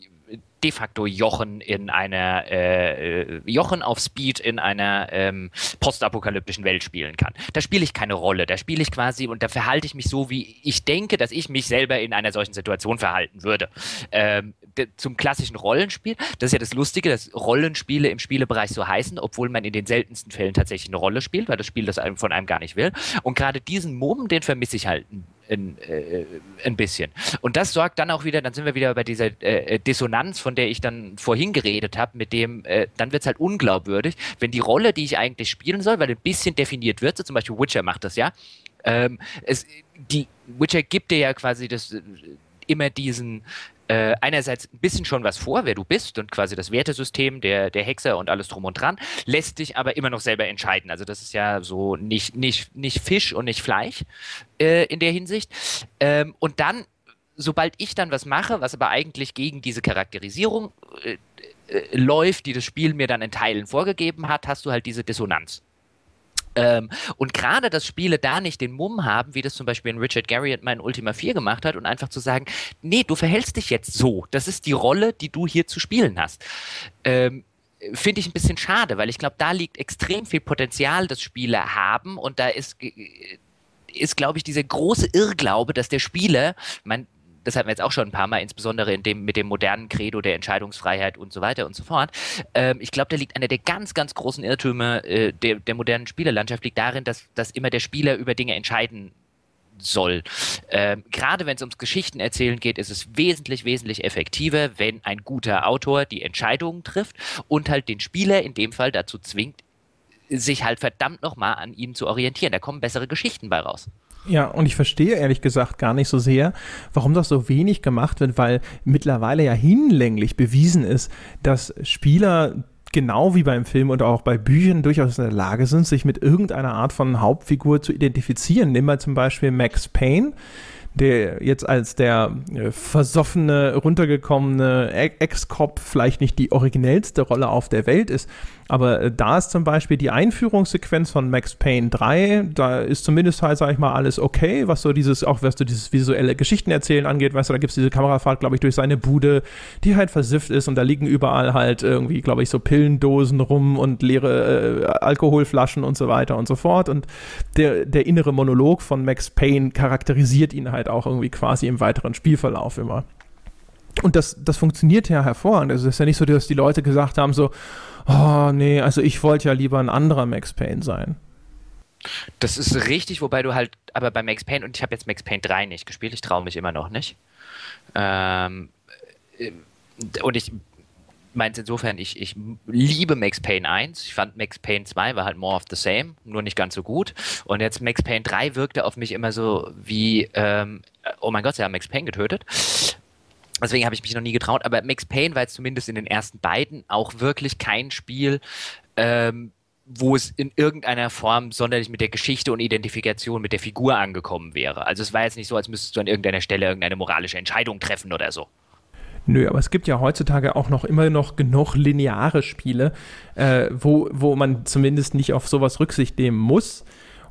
de facto Jochen in einer äh, äh, Jochen auf Speed in einer ähm, postapokalyptischen Welt spielen kann. Da spiele ich keine Rolle, da spiele ich quasi und da verhalte ich mich so, wie ich denke, dass ich mich selber in einer solchen Situation verhalten würde. Ähm, zum klassischen Rollenspiel, das ist ja das Lustige, dass Rollenspiele im Spielebereich so heißen, obwohl man in den seltensten Fällen tatsächlich eine Rolle spielt, weil das Spiel das von einem gar nicht will. Und gerade diesen Mumm, den vermisse ich halt ein, äh, ein bisschen. Und das sorgt dann auch wieder, dann sind wir wieder bei dieser äh, Dissonanz von von der ich dann vorhin geredet habe, mit dem, äh, dann wird es halt unglaubwürdig, wenn die Rolle, die ich eigentlich spielen soll, weil ein bisschen definiert wird, so zum Beispiel Witcher macht das ja, ähm, es, die Witcher gibt dir ja quasi das äh, immer diesen äh, einerseits ein bisschen schon was vor, wer du bist und quasi das Wertesystem der, der Hexer und alles drum und dran, lässt dich aber immer noch selber entscheiden. Also das ist ja so nicht, nicht, nicht Fisch und nicht Fleisch äh, in der Hinsicht. Ähm, und dann, sobald ich dann was mache, was aber eigentlich gegen diese Charakterisierung äh, äh läuft, die das Spiel mir dann in Teilen vorgegeben hat, hast du halt diese Dissonanz. Ähm, und gerade, dass Spiele da nicht den Mumm haben, wie das zum Beispiel in Richard Garriott mein Ultima 4 gemacht hat, und einfach zu sagen, nee, du verhältst dich jetzt so. Das ist die Rolle, die du hier zu spielen hast. Ähm, Finde ich ein bisschen schade, weil ich glaube, da liegt extrem viel Potenzial, das Spiele haben, und da ist ist, glaube ich, dieser große Irrglaube, dass der Spieler, mein, das hatten wir jetzt auch schon ein paar Mal, insbesondere in dem, mit dem modernen Credo der Entscheidungsfreiheit und so weiter und so fort. Ähm, ich glaube, da liegt einer der ganz, ganz großen Irrtümer äh, der, der modernen Spielerlandschaft, liegt darin, dass, dass immer der Spieler über Dinge entscheiden soll. Ähm, Gerade wenn es ums Geschichten erzählen geht, ist es wesentlich, wesentlich effektiver, wenn ein guter Autor die Entscheidungen trifft und halt den Spieler in dem Fall dazu zwingt, sich halt verdammt nochmal an ihm zu orientieren. Da kommen bessere Geschichten bei raus.
Ja, und ich verstehe ehrlich gesagt gar nicht so sehr, warum das so wenig gemacht wird, weil mittlerweile ja hinlänglich bewiesen ist, dass Spieler genau wie beim Film und auch bei Büchern durchaus in der Lage sind, sich mit irgendeiner Art von Hauptfigur zu identifizieren. Nimm mal zum Beispiel Max Payne der jetzt als der äh, versoffene, runtergekommene Ex-Cop vielleicht nicht die originellste Rolle auf der Welt ist, aber äh, da ist zum Beispiel die Einführungssequenz von Max Payne 3, da ist zumindest halt, sag ich mal, alles okay, was so dieses, auch was so dieses visuelle Geschichtenerzählen angeht, weißt du, da gibt es diese Kamerafahrt, glaube ich, durch seine Bude, die halt versifft ist und da liegen überall halt irgendwie, glaube ich, so Pillendosen rum und leere äh, Alkoholflaschen und so weiter und so fort und der, der innere Monolog von Max Payne charakterisiert ihn halt auch irgendwie quasi im weiteren Spielverlauf immer. Und das, das funktioniert ja hervorragend. Also es ist ja nicht so, dass die Leute gesagt haben, so, oh nee, also ich wollte ja lieber ein anderer Max Payne sein.
Das ist richtig, wobei du halt, aber bei Max Payne, und ich habe jetzt Max Payne 3 nicht gespielt, ich traue mich immer noch nicht. Ähm, äh, und ich meins insofern, ich, ich liebe Max Payne 1. Ich fand Max Payne 2 war halt more of the same, nur nicht ganz so gut. Und jetzt Max Payne 3 wirkte auf mich immer so wie, ähm, oh mein Gott, sie haben Max Payne getötet. Deswegen habe ich mich noch nie getraut. Aber Max Payne war jetzt zumindest in den ersten beiden auch wirklich kein Spiel, ähm, wo es in irgendeiner Form sonderlich mit der Geschichte und Identifikation mit der Figur angekommen wäre. Also es war jetzt nicht so, als müsstest du an irgendeiner Stelle irgendeine moralische Entscheidung treffen oder so.
Nö, aber es gibt ja heutzutage auch noch immer noch genug lineare Spiele, äh, wo, wo man zumindest nicht auf sowas Rücksicht nehmen muss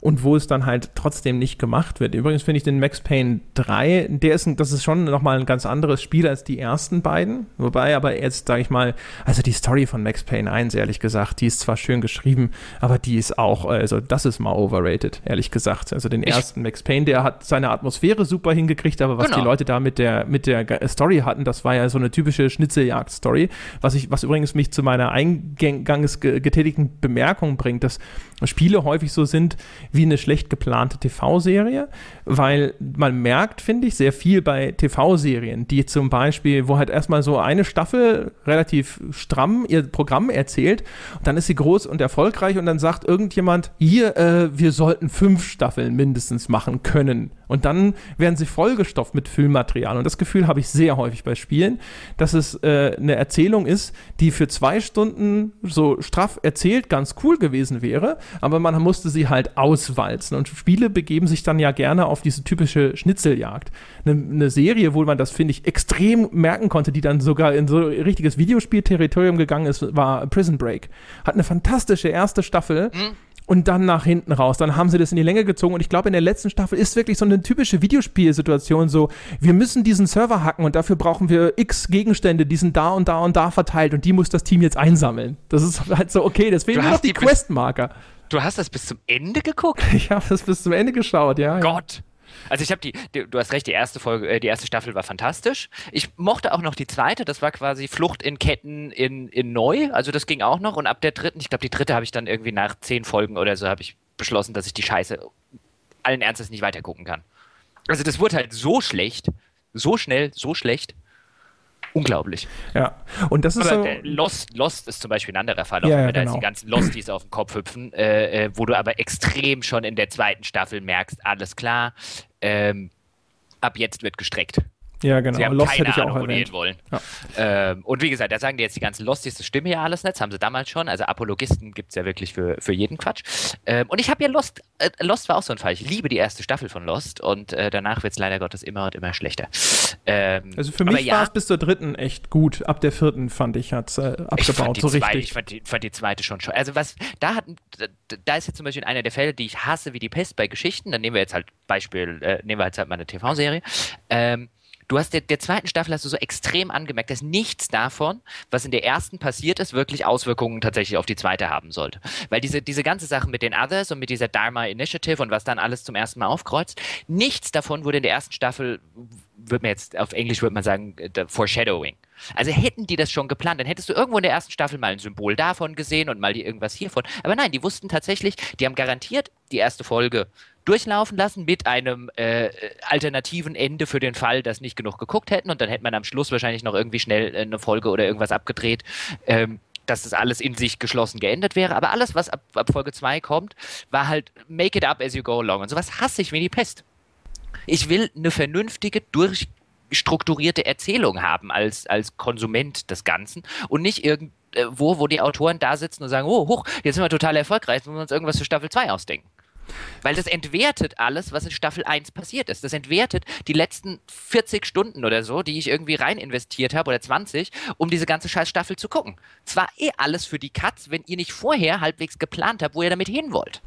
und wo es dann halt trotzdem nicht gemacht wird. Übrigens finde ich den Max Payne 3, der ist, ein, das ist schon nochmal ein ganz anderes Spiel als die ersten beiden. Wobei aber jetzt, sage ich mal, also die Story von Max Payne 1, ehrlich gesagt, die ist zwar schön geschrieben, aber die ist auch, also das ist mal overrated, ehrlich gesagt. Also den ersten ich, Max Payne, der hat seine Atmosphäre super hingekriegt, aber was genau. die Leute da mit der, mit der Story hatten, das war ja so eine typische Schnitzeljagd-Story. Was ich, was übrigens mich zu meiner eingangs getätigten Bemerkung bringt, dass Spiele häufig so sind wie eine schlecht geplante TV-Serie, weil man merkt, finde ich, sehr viel bei TV-Serien, die zum Beispiel, wo halt erstmal so eine Staffel relativ stramm ihr Programm erzählt dann ist sie groß und erfolgreich und dann sagt irgendjemand, hier, äh, wir sollten fünf Staffeln mindestens machen können. Und dann werden sie vollgestopft mit Filmmaterial. Und das Gefühl habe ich sehr häufig bei Spielen, dass es äh, eine Erzählung ist, die für zwei Stunden so straff erzählt ganz cool gewesen wäre, aber man musste sie halt auswalzen. Und Spiele begeben sich dann ja gerne auf diese typische Schnitzeljagd. Eine, eine Serie, wo man das, finde ich, extrem merken konnte, die dann sogar in so richtiges Videospielterritorium gegangen ist, war Prison Break. Hat eine fantastische erste Staffel. Mhm und dann nach hinten raus. Dann haben sie das in die Länge gezogen und ich glaube, in der letzten Staffel ist wirklich so eine typische Videospielsituation so, wir müssen diesen Server hacken und dafür brauchen wir x Gegenstände, die sind da und da und da verteilt und die muss das Team jetzt einsammeln. Das ist halt so, okay, deswegen nur noch die, die Questmarker.
Du hast das bis zum Ende geguckt?
Ich habe das bis zum Ende geschaut, ja.
Gott. Ja. Also ich habe die, die, du hast recht, die erste Folge, äh, die erste Staffel war fantastisch. Ich mochte auch noch die zweite, das war quasi Flucht in Ketten in, in neu, also das ging auch noch. Und ab der dritten, ich glaube, die dritte habe ich dann irgendwie nach zehn Folgen oder so, habe ich beschlossen, dass ich die Scheiße allen Ernstes nicht weitergucken kann. Also das wurde halt so schlecht, so schnell, so schlecht. unglaublich.
Ja, und das ist
aber,
so.
Lost, Lost ist zum Beispiel ein anderer Fall,
auch ja,
wenn
ja,
da
genau.
die ganzen Losties auf den Kopf hüpfen, äh, äh, wo du aber extrem schon in der zweiten Staffel merkst, alles klar, ähm, ab jetzt wird gestreckt.
Ja, genau.
Sie haben
Lost
keine
hätte ich auch
Ahnung, wo die
erwähnt.
hin wollen.
Ja.
Ähm, und wie gesagt, da sagen die jetzt die ganzen Losties, das stimmt ja alles nicht, das haben sie damals schon. Also Apologisten gibt es ja wirklich für, für jeden Quatsch. Ähm, und ich habe ja Lost, äh, Lost war auch so ein Fall. Ich liebe die erste Staffel von Lost und äh, danach wird es leider Gottes immer und immer schlechter. Ähm,
Also für mich
ja,
war es bis zur dritten echt gut. Ab der vierten fand ich, hat es äh, abgebaut, so
zweite,
richtig.
ich fand die, fand die zweite schon schon. Also was, da hat, da ist jetzt zum Beispiel einer der Fälle, die ich hasse wie die Pest bei Geschichten. Dann nehmen wir jetzt halt Beispiel, äh, nehmen wir jetzt halt mal eine TV-Serie. Ähm, Du hast der, der zweiten Staffel hast du so extrem angemerkt, dass nichts davon, was in der ersten passiert ist, wirklich Auswirkungen tatsächlich auf die zweite haben sollte. Weil diese, diese ganze Sache mit den Others und mit dieser Dharma Initiative und was dann alles zum ersten Mal aufkreuzt, nichts davon wurde in der ersten Staffel, wird man jetzt, auf Englisch würde man sagen, äh, Foreshadowing. Also hätten die das schon geplant, dann hättest du irgendwo in der ersten Staffel mal ein Symbol davon gesehen und mal die irgendwas hiervon. Aber nein, die wussten tatsächlich, die haben garantiert die erste Folge durchlaufen lassen mit einem äh, alternativen Ende für den Fall, dass nicht genug geguckt hätten und dann hätte man am Schluss wahrscheinlich noch irgendwie schnell äh, eine Folge oder irgendwas abgedreht, ähm, dass das alles in sich geschlossen geendet wäre. Aber alles, was ab, ab Folge 2 kommt, war halt make it up as you go along. Und sowas hasse ich wie die Pest. Ich will eine vernünftige, durchstrukturierte Erzählung haben als, als Konsument des Ganzen und nicht irgendwo, wo die Autoren da sitzen und sagen, oh, hoch, jetzt sind wir total erfolgreich, jetzt müssen wir uns irgendwas für Staffel 2 ausdenken. Weil das entwertet alles, was in Staffel 1 passiert ist. Das entwertet die letzten 40 Stunden oder so, die ich irgendwie rein investiert habe, oder 20, um diese ganze scheiß Staffel zu gucken. Es war eh alles für die Katz, wenn ihr nicht vorher halbwegs geplant habt, wo ihr damit hin wollt.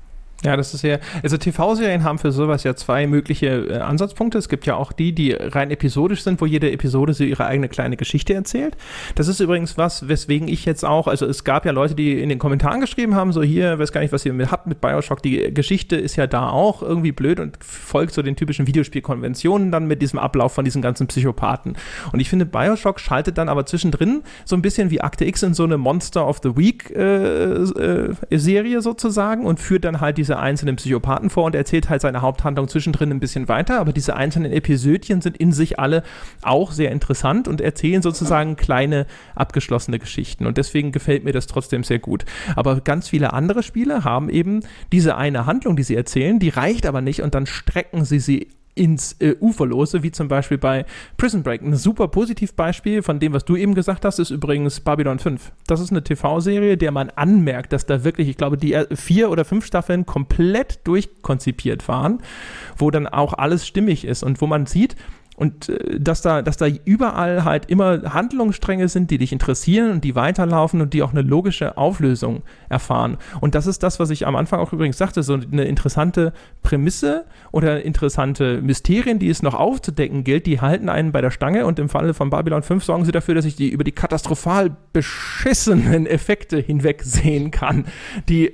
Ja, das ist ja, also TV-Serien haben für sowas ja zwei mögliche äh, Ansatzpunkte. Es gibt ja auch die, die rein episodisch sind, wo jede Episode so ihre eigene kleine Geschichte erzählt. Das ist übrigens was, weswegen ich jetzt auch, also es gab ja Leute, die in den Kommentaren geschrieben haben, so hier, weiß gar nicht, was ihr mit habt mit Bioshock. Die Geschichte ist ja da auch irgendwie blöd und folgt so den typischen Videospielkonventionen dann mit diesem Ablauf von diesen ganzen Psychopathen. Und ich finde, Bioshock schaltet dann aber zwischendrin so ein bisschen wie Akte X in so eine Monster of the Week äh, äh, Serie sozusagen und führt dann halt diese einzelnen Psychopathen vor und erzählt halt seine Haupthandlung zwischendrin ein bisschen weiter, aber diese einzelnen Episödchen sind in sich alle auch sehr interessant und erzählen sozusagen kleine abgeschlossene Geschichten und deswegen gefällt mir das trotzdem sehr gut. Aber ganz viele andere Spiele haben eben diese eine Handlung, die sie erzählen, die reicht aber nicht und dann strecken sie sie ins äh, Uferlose, wie zum Beispiel bei Prison Break. Ein super Positivbeispiel von dem, was du eben gesagt hast, ist übrigens Babylon 5. Das ist eine TV-Serie, der man anmerkt, dass da wirklich, ich glaube, die vier oder fünf Staffeln komplett durchkonzipiert waren, wo dann auch alles stimmig ist und wo man sieht, und äh, dass da, dass da überall halt immer Handlungsstränge sind, die dich interessieren und die weiterlaufen und die auch eine logische Auflösung erfahren. Und das ist das, was ich am Anfang auch übrigens sagte, so eine interessante Prämisse oder interessante Mysterien, die es noch aufzudecken gilt, die halten einen bei der Stange und im Falle von Babylon 5 sorgen sie dafür, dass ich die über die katastrophal beschissenen Effekte hinwegsehen kann, die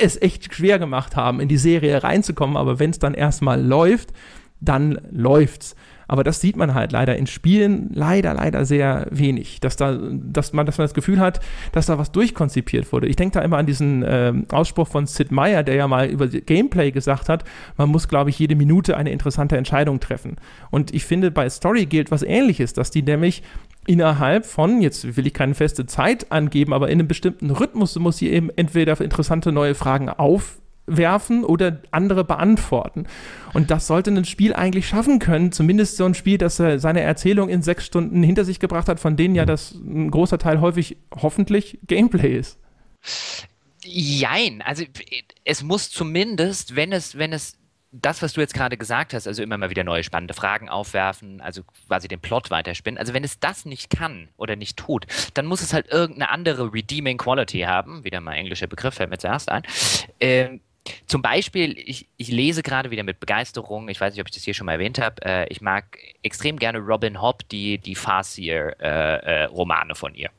es echt schwer gemacht haben, in die Serie reinzukommen. Aber wenn es dann erstmal läuft, dann läuft's. Aber das sieht man halt leider in Spielen leider, leider sehr wenig, dass, da, dass, man, dass man das Gefühl hat, dass da was durchkonzipiert wurde. Ich denke da immer an diesen ähm, Ausspruch von Sid Meier, der ja mal über Gameplay gesagt hat, man muss, glaube ich, jede Minute eine interessante Entscheidung treffen. Und ich finde, bei Story gilt was Ähnliches, dass die nämlich innerhalb von, jetzt will ich keine feste Zeit angeben, aber in einem bestimmten Rhythmus muss sie eben entweder interessante neue Fragen auf werfen oder andere beantworten. Und das sollte ein Spiel eigentlich schaffen können, zumindest so ein Spiel, das seine Erzählung in sechs Stunden hinter sich gebracht hat, von denen ja das ein großer Teil häufig hoffentlich Gameplay ist.
Jein, also es muss zumindest, wenn es, wenn es das, was du jetzt gerade gesagt hast, also immer mal wieder neue spannende Fragen aufwerfen, also quasi den Plot weiterspinnen. Also wenn es das nicht kann oder nicht tut, dann muss es halt irgendeine andere Redeeming Quality haben. Wieder mal englischer Begriff, fällt mir zuerst ein. Ähm, zum Beispiel, ich, ich, lese gerade wieder mit Begeisterung, ich weiß nicht, ob ich das hier schon mal erwähnt habe, äh, ich mag extrem gerne Robin Hobb, die, die Farseer-Romane äh, äh, von ihr.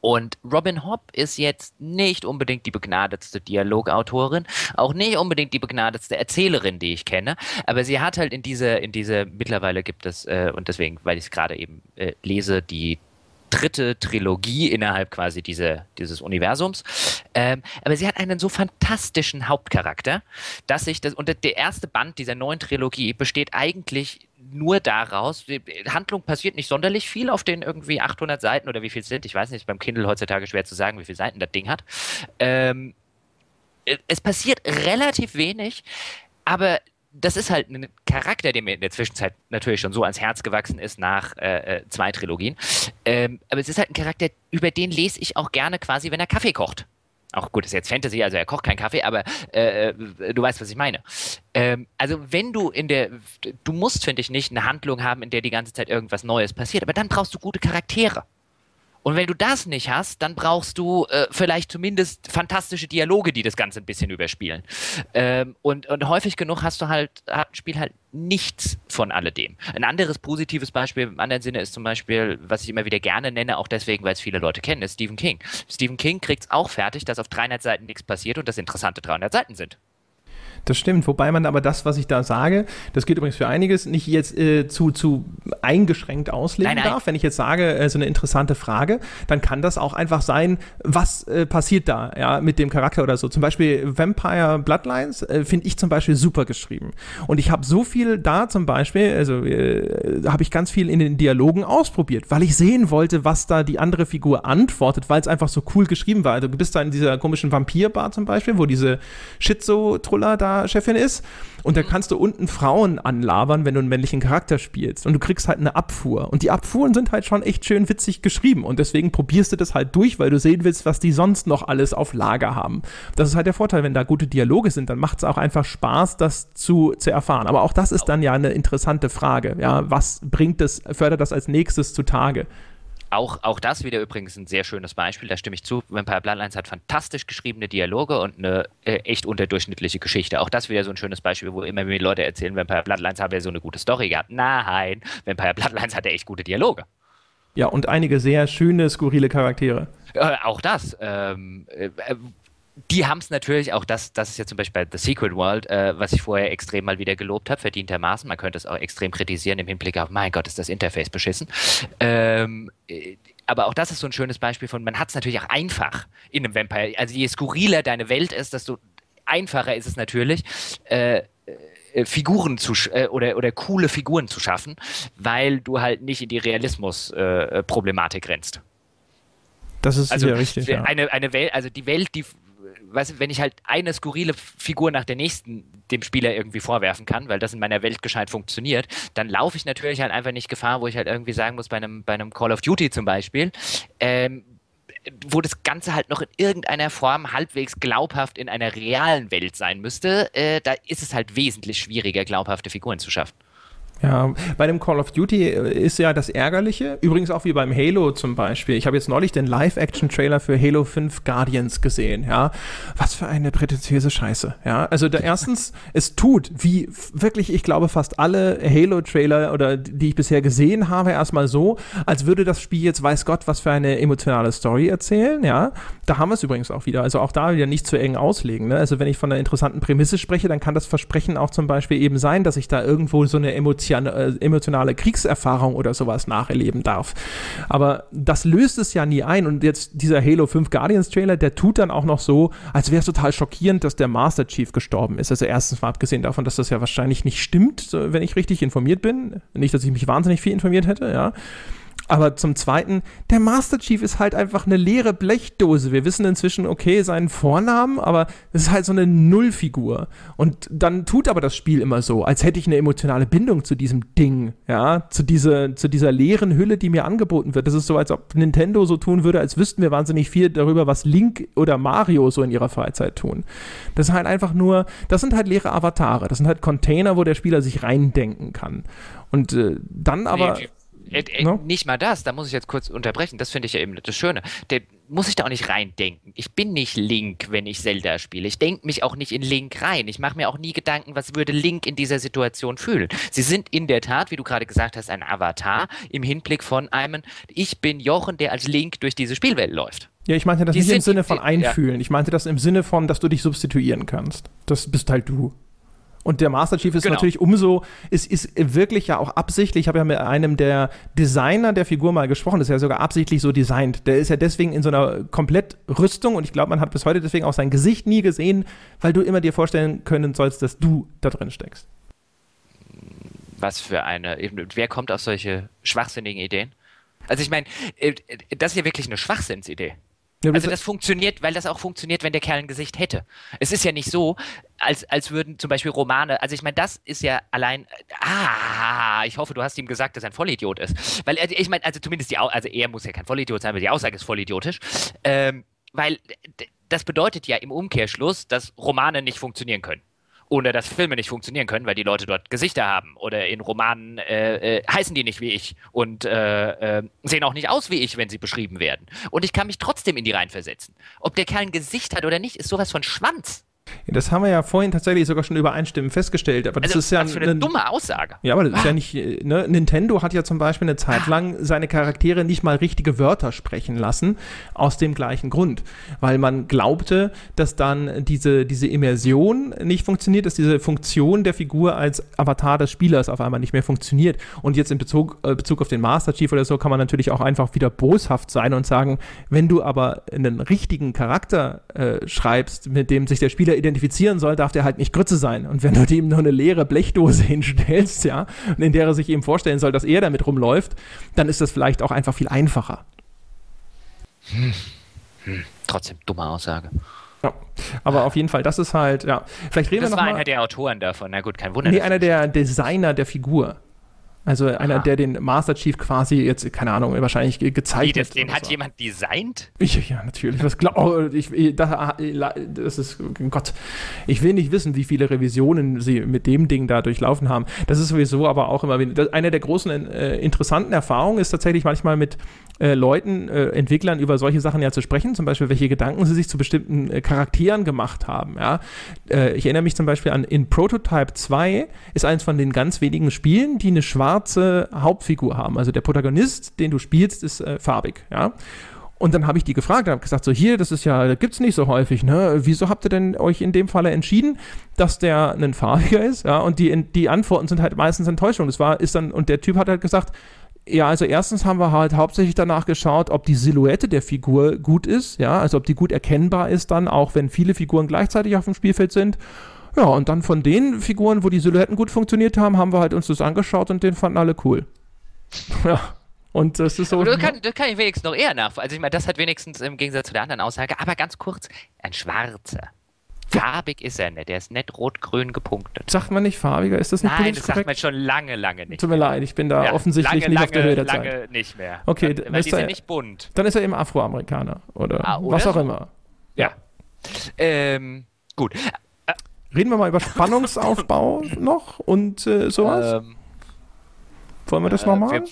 Und Robin Hobb ist jetzt nicht unbedingt die begnadetste Dialogautorin, auch nicht unbedingt die begnadetste Erzählerin, die ich kenne, aber sie hat halt in diese, in diese, mittlerweile gibt es, äh, und deswegen, weil ich es gerade eben äh, lese, die dritte Trilogie innerhalb quasi diese, dieses Universums. Ähm, aber sie hat einen so fantastischen Hauptcharakter, dass sich das, und der erste Band dieser neuen Trilogie besteht eigentlich nur daraus, die Handlung passiert nicht sonderlich viel auf den irgendwie 800 Seiten oder wie viel sind, ich weiß nicht, ist beim Kindle heutzutage schwer zu sagen, wie viele Seiten das Ding hat. Ähm, es passiert relativ wenig, aber das ist halt ein Charakter, der mir in der Zwischenzeit natürlich schon so ans Herz gewachsen ist nach äh, äh, zwei Trilogien. Ähm, aber es ist halt ein Charakter, über den lese ich auch gerne quasi, wenn er Kaffee kocht. Auch gut, ist jetzt Fantasy, also er kocht keinen Kaffee, aber äh, äh, du weißt, was ich meine. Ähm, also wenn du in der, du musst, finde ich, nicht eine Handlung haben, in der die ganze Zeit irgendwas Neues passiert, aber dann brauchst du gute Charaktere. Und wenn du das nicht hast, dann brauchst du äh, vielleicht zumindest fantastische Dialoge, die das Ganze ein bisschen überspielen. Ähm, und, und häufig genug hast du halt, hat ein Spiel halt nichts von alledem. Ein anderes positives Beispiel im anderen Sinne ist zum Beispiel, was ich immer wieder gerne nenne, auch deswegen, weil es viele Leute kennen, ist Stephen King. Stephen King kriegt es auch fertig, dass auf 300 Seiten nichts passiert und das interessante 300 Seiten sind.
Das stimmt, wobei man aber das, was ich da sage, das geht übrigens für einiges, nicht jetzt äh, zu, zu eingeschränkt auslegen nein, nein. darf. Wenn ich jetzt sage, äh, so eine interessante Frage, dann kann das auch einfach sein, was äh, passiert da ja, mit dem Charakter oder so. Zum Beispiel Vampire Bloodlines äh, finde ich zum Beispiel super geschrieben. Und ich habe so viel da zum Beispiel, also äh, habe ich ganz viel in den Dialogen ausprobiert, weil ich sehen wollte, was da die andere Figur antwortet, weil es einfach so cool geschrieben war. Also du bist da in dieser komischen Vampirbar zum Beispiel, wo diese Schizo-Truller da Chefin ist. Und da kannst du unten Frauen anlabern, wenn du einen männlichen Charakter spielst. Und du kriegst halt eine Abfuhr. Und die Abfuhren sind halt schon echt schön witzig geschrieben. Und deswegen probierst du das halt durch, weil du sehen willst, was die sonst noch alles auf Lager haben. Das ist halt der Vorteil, wenn da gute Dialoge sind, dann macht es auch einfach Spaß, das zu, zu erfahren. Aber auch das ist dann ja eine interessante Frage. Ja, was bringt das, fördert das als nächstes zutage?
Auch, auch das wieder übrigens ein sehr schönes Beispiel, da stimme ich zu. Vampire Bloodlines hat fantastisch geschriebene Dialoge und eine äh, echt unterdurchschnittliche Geschichte. Auch das wieder so ein schönes Beispiel, wo immer wieder Leute erzählen, Vampire Bloodlines haben ja so eine gute Story gehabt. Nein, Vampire Bloodlines hatte echt gute Dialoge.
Ja, und einige sehr schöne, skurrile Charaktere.
Äh, auch das. Ähm, äh, die haben es natürlich, auch das, das ist ja zum Beispiel bei The Secret World, äh, was ich vorher extrem mal wieder gelobt habe, verdientermaßen. Man könnte es auch extrem kritisieren im Hinblick auf, mein Gott, ist das Interface beschissen. Ähm, äh, aber auch das ist so ein schönes Beispiel von, man hat es natürlich auch einfach in einem Vampire. Also je skurriler deine Welt ist, desto einfacher ist es natürlich, äh, äh Figuren zu äh, oder, oder coole Figuren zu schaffen, weil du halt nicht in die Realismus-Problematik äh, rennst.
Das ist
also
ja richtig.
Ja. Eine, eine Welt, also die Welt, die weißt du, wenn ich halt eine skurrile Figur nach der nächsten dem Spieler irgendwie vorwerfen kann, weil das in meiner Welt gescheit funktioniert, dann laufe ich natürlich halt einfach nicht Gefahr, wo ich halt irgendwie sagen muss, bei einem, bei einem Call of Duty zum Beispiel, ähm, wo das Ganze halt noch in irgendeiner Form halbwegs glaubhaft in einer realen Welt sein müsste, äh, da ist es halt wesentlich schwieriger, glaubhafte Figuren zu schaffen.
Ja, bei dem Call of Duty äh, ist ja das Ärgerliche, übrigens auch wie beim Halo zum Beispiel. Ich habe jetzt neulich den Live-Action-Trailer für Halo 5 Guardians gesehen, ja. Was für eine prätentiöse Scheiße, ja. Also da, erstens, es tut, wie wirklich, ich glaube, fast alle Halo-Trailer oder die ich bisher gesehen habe, erstmal so, als würde das Spiel jetzt weiß Gott was für eine emotionale Story erzählen, ja. Da haben wir es übrigens auch wieder. Also auch da wieder nicht zu eng auslegen, ne? Also wenn ich von einer interessanten Prämisse spreche, dann kann das Versprechen auch zum Beispiel eben sein, dass ich da irgendwo so eine Emotion äh, emotionale Kriegserfahrung oder sowas nacherleben darf. Aber das löst es ja nie ein. Und jetzt dieser Halo 5 Guardians Trailer, der tut dann auch noch so, als wäre es total schockierend, dass der Master Chief gestorben ist. Also erstens mal abgesehen davon, dass das ja wahrscheinlich nicht stimmt, wenn ich richtig informiert bin. Nicht, dass ich mich wahnsinnig viel informiert hätte, ja. Aber zum Zweiten, der Master Chief ist halt einfach eine leere Blechdose. Wir wissen inzwischen, okay, seinen Vornamen, aber es ist halt so eine Nullfigur. Und dann tut aber das Spiel immer so, als hätte ich eine emotionale Bindung zu diesem Ding, ja, zu, diese, zu dieser leeren Hülle, die mir angeboten wird. Das ist so, als ob Nintendo so tun würde, als wüssten wir wahnsinnig viel darüber, was Link oder Mario so in ihrer Freizeit tun. Das ist halt einfach nur, das sind halt leere Avatare. Das sind halt Container, wo der Spieler sich reindenken kann. Und äh, dann aber. Nee,
äh, äh, no? Nicht mal das, da muss ich jetzt kurz unterbrechen, das finde ich ja eben das Schöne. Der muss ich da auch nicht reindenken. Ich bin nicht Link, wenn ich Zelda spiele. Ich denke mich auch nicht in Link rein. Ich mache mir auch nie Gedanken, was würde Link in dieser Situation fühlen. Sie sind in der Tat, wie du gerade gesagt hast, ein Avatar im Hinblick von einem, ich bin Jochen, der als Link durch diese Spielwelt läuft.
Ja, ich meinte das die nicht im Sinne von einfühlen. Ja. Ich meinte das im Sinne von, dass du dich substituieren kannst. Das bist halt du. Und der Master Chief ist genau. natürlich umso, ist, ist wirklich ja auch absichtlich, ich habe ja mit einem der Designer der Figur mal gesprochen, das ist ja sogar absichtlich so designt. Der ist ja deswegen in so einer Komplettrüstung und ich glaube, man hat bis heute deswegen auch sein Gesicht nie gesehen, weil du immer dir vorstellen können sollst, dass du da drin steckst.
Was für eine, wer kommt auf solche schwachsinnigen Ideen? Also ich meine, äh, das ist ja wirklich eine Schwachsinnsidee. Ja, also das funktioniert, weil das auch funktioniert, wenn der Kerl ein Gesicht hätte. Es ist ja nicht so, als, als würden zum Beispiel Romane, also ich meine, das ist ja allein, ah, ich hoffe, du hast ihm gesagt, dass er ein Vollidiot ist. Weil er, ich meine, also zumindest die, also er muss ja kein Vollidiot sein, weil die Aussage ist vollidiotisch. Ähm, weil das bedeutet ja im Umkehrschluss, dass Romane nicht funktionieren können ohne dass Filme nicht funktionieren können, weil die Leute dort Gesichter haben. Oder in Romanen äh, äh, heißen die nicht wie ich und äh, äh, sehen auch nicht aus wie ich, wenn sie beschrieben werden. Und ich kann mich trotzdem in die reinversetzen. Ob der Kerl ein Gesicht hat oder nicht, ist sowas von Schwanz.
Das haben wir ja vorhin tatsächlich sogar schon übereinstimmend festgestellt. Aber das also, ist ja
was für eine, eine dumme Aussage.
Ja, aber das ist ja nicht. Ne? Nintendo hat ja zum Beispiel eine Zeit lang seine Charaktere nicht mal richtige Wörter sprechen lassen, aus dem gleichen Grund. Weil man glaubte, dass dann diese, diese Immersion nicht funktioniert, dass diese Funktion der Figur als Avatar des Spielers auf einmal nicht mehr funktioniert. Und jetzt in Bezug, äh, Bezug auf den Master Chief oder so kann man natürlich auch einfach wieder boshaft sein und sagen, wenn du aber einen richtigen Charakter äh, schreibst, mit dem sich der Spieler identifizieren soll, darf der halt nicht Grütze sein. Und wenn du ihm nur eine leere Blechdose hinstellst, ja, in der er sich eben vorstellen soll, dass er damit rumläuft, dann ist das vielleicht auch einfach viel einfacher.
Hm. Hm. Trotzdem dumme Aussage.
Ja, aber auf jeden Fall, das ist halt, ja. Vielleicht reden
das
wir noch
war
mal.
einer der Autoren davon, na gut, kein Wunder.
Nee, einer der Designer der Figur. Also einer, Aha. der den Master Chief quasi jetzt, keine Ahnung, wahrscheinlich ge gezeichnet
hat. Den hat so. jemand designt?
Ich, ja, natürlich. Was glaub, oh, ich, das, das ist, Gott, ich will nicht wissen, wie viele Revisionen sie mit dem Ding da durchlaufen haben. Das ist sowieso aber auch immer, eine der großen äh, interessanten Erfahrungen ist tatsächlich manchmal mit äh, Leuten, äh, Entwicklern über solche Sachen ja zu sprechen, zum Beispiel welche Gedanken sie sich zu bestimmten äh, Charakteren gemacht haben. Ja? Äh, ich erinnere mich zum Beispiel an in Prototype 2 ist eines von den ganz wenigen Spielen, die eine schwarze Hauptfigur haben. Also der Protagonist, den du spielst, ist äh, farbig. Ja? Und dann habe ich die gefragt habe gesagt, so hier, das ist ja, das gibt es nicht so häufig, ne? Wieso habt ihr denn euch in dem Falle entschieden, dass der ein farbiger ist? Ja, und die, die Antworten sind halt meistens Enttäuschung. Das war, ist dann, und der Typ hat halt gesagt, ja, also erstens haben wir halt hauptsächlich danach geschaut, ob die Silhouette der Figur gut ist, ja, also ob die gut erkennbar ist dann, auch wenn viele Figuren gleichzeitig auf dem Spielfeld sind. Ja, und dann von den Figuren, wo die Silhouetten gut funktioniert haben, haben wir halt uns das angeschaut und den fanden alle cool. ja. Und das ist so.
Das kann, das kann ich wenigstens noch eher nach. Also ich meine, das hat wenigstens im Gegensatz zu der anderen Aussage, aber ganz kurz, ein schwarzer. Farbig ist er nicht. Der ist nicht rot-grün gepunktet.
Sagt man nicht farbiger? Ist das nicht
Nein, das sagt man schon lange, lange nicht.
Tut mir leid, ich bin da ja, offensichtlich lange, nicht auf der Höhe der
lange
Zeit.
Lange nicht mehr.
Okay,
dann, weil die sind nicht bunt.
Dann ist er eben Afroamerikaner oder, ah, oder was auch immer.
Ja. Ähm, gut.
Reden wir mal über Spannungsaufbau noch und äh, sowas? Ähm, wollen wir das äh, nochmal? Äh,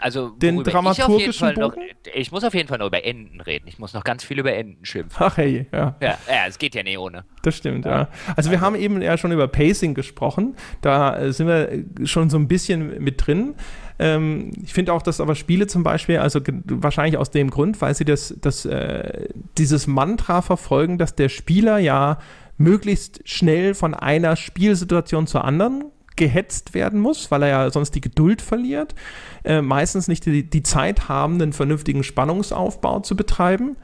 also,
den dramaturgischen
ich, noch, ich muss auf jeden Fall noch über Enden reden. Ich muss noch ganz viel über Enden schimpfen.
Ach hey, ja.
Ja, ja es geht ja nicht ohne.
Das stimmt, ja. ja. Also, wir also. haben eben ja schon über Pacing gesprochen. Da äh, sind wir schon so ein bisschen mit drin. Ähm, ich finde auch, dass aber Spiele zum Beispiel, also wahrscheinlich aus dem Grund, weil sie das, das, äh, dieses Mantra verfolgen, dass der Spieler ja möglichst schnell von einer Spielsituation zur anderen gehetzt werden muss, weil er ja sonst die Geduld verliert, äh, meistens nicht die, die Zeit haben, einen vernünftigen Spannungsaufbau zu betreiben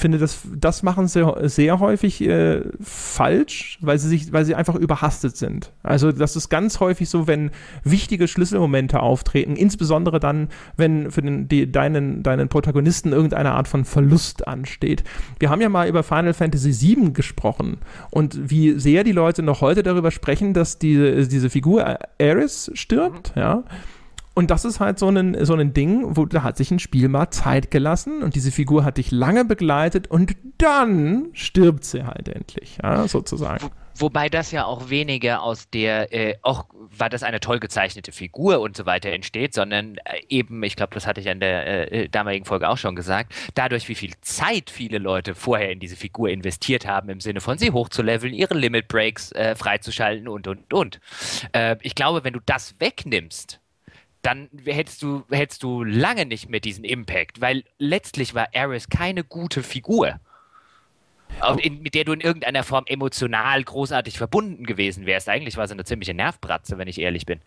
finde, das, das machen sie sehr häufig äh, falsch, weil sie sich, weil sie einfach überhastet sind. Also das ist ganz häufig so, wenn wichtige Schlüsselmomente auftreten, insbesondere dann, wenn für den, die, deinen, deinen Protagonisten irgendeine Art von Verlust ansteht. Wir haben ja mal über Final Fantasy VII gesprochen und wie sehr die Leute noch heute darüber sprechen, dass die, diese Figur Aeris stirbt, mhm. ja. Und das ist halt so ein, so ein Ding, wo da hat sich ein Spiel mal Zeit gelassen und diese Figur hat dich lange begleitet und dann stirbt sie halt endlich, ja, sozusagen.
Wo, wobei das ja auch weniger aus der, äh, auch weil das eine toll gezeichnete Figur und so weiter entsteht, sondern äh, eben, ich glaube, das hatte ich an der äh, damaligen Folge auch schon gesagt, dadurch, wie viel Zeit viele Leute vorher in diese Figur investiert haben, im Sinne von sie hochzuleveln, ihre Limit Breaks äh, freizuschalten und, und, und. Äh, ich glaube, wenn du das wegnimmst, dann hättest du, hättest du lange nicht mehr diesen Impact, weil letztlich war Ares keine gute Figur. in, mit der du in irgendeiner Form emotional großartig verbunden gewesen wärst. Eigentlich war sie eine ziemliche Nervbratze, wenn ich ehrlich bin,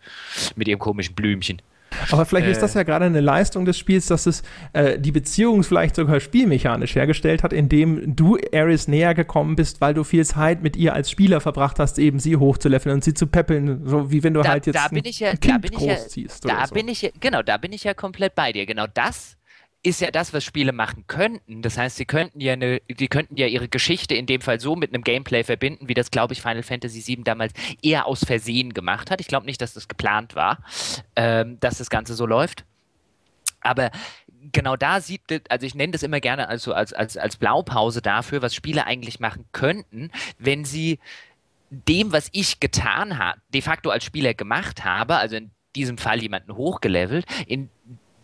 mit ihrem komischen Blümchen.
Aber vielleicht äh, ist das ja gerade eine Leistung des Spiels, dass es äh, die Beziehung vielleicht sogar spielmechanisch hergestellt hat, indem du Aris näher gekommen bist, weil du viel Zeit mit ihr als Spieler verbracht hast, eben sie hochzuleveln und sie zu peppeln, so wie wenn du
da,
halt jetzt
da bin ich ja,
ein Kind
da bin
großziehst.
Ich ja, da
so.
bin ich ja, genau, da bin ich ja komplett bei dir. Genau das ist ja das, was Spiele machen könnten. Das heißt, sie könnten ja eine, die könnten ja ihre Geschichte in dem Fall so mit einem Gameplay verbinden, wie das, glaube ich, Final Fantasy VII damals eher aus Versehen gemacht hat. Ich glaube nicht, dass das geplant war, ähm, dass das Ganze so läuft. Aber genau da sieht, also ich nenne das immer gerne also als, als, als Blaupause dafür, was Spiele eigentlich machen könnten, wenn sie dem, was ich getan habe, de facto als Spieler gemacht habe, also in diesem Fall jemanden hochgelevelt, in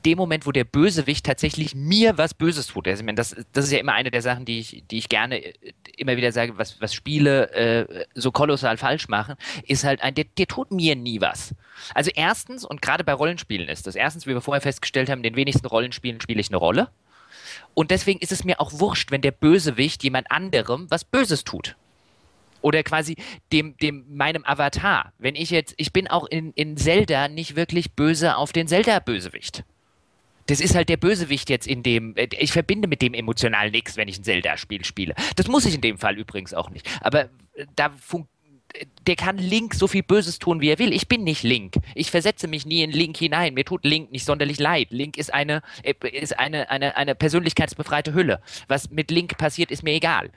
dem Moment, wo der Bösewicht tatsächlich mir was Böses tut. Also, ich meine, das, das ist ja immer eine der Sachen, die ich, die ich gerne äh, immer wieder sage, was, was Spiele äh, so kolossal falsch machen, ist halt ein, der, der tut mir nie was. Also erstens, und gerade bei Rollenspielen ist das, erstens, wie wir vorher festgestellt haben, in den wenigsten Rollenspielen spiele ich eine Rolle. Und deswegen ist es mir auch wurscht, wenn der Bösewicht jemand anderem was Böses tut oder quasi dem, dem, meinem Avatar. Wenn ich jetzt, ich bin auch in, in Zelda nicht wirklich böse auf den Zelda-Bösewicht das ist halt der Bösewicht jetzt in dem. Äh, ich verbinde mit dem emotional nichts, wenn ich ein Zelda-Spiel spiele. Das muss ich in dem Fall übrigens auch nicht. Aber äh, da der kann Link so viel Böses tun, wie er will. Ich bin nicht Link. Ich versetze mich nie in Link hinein. Mir tut Link nicht sonderlich leid. Link ist eine, äh, ist eine, eine, eine persönlichkeitsbefreite Hülle. Was mit Link passiert, ist mir egal.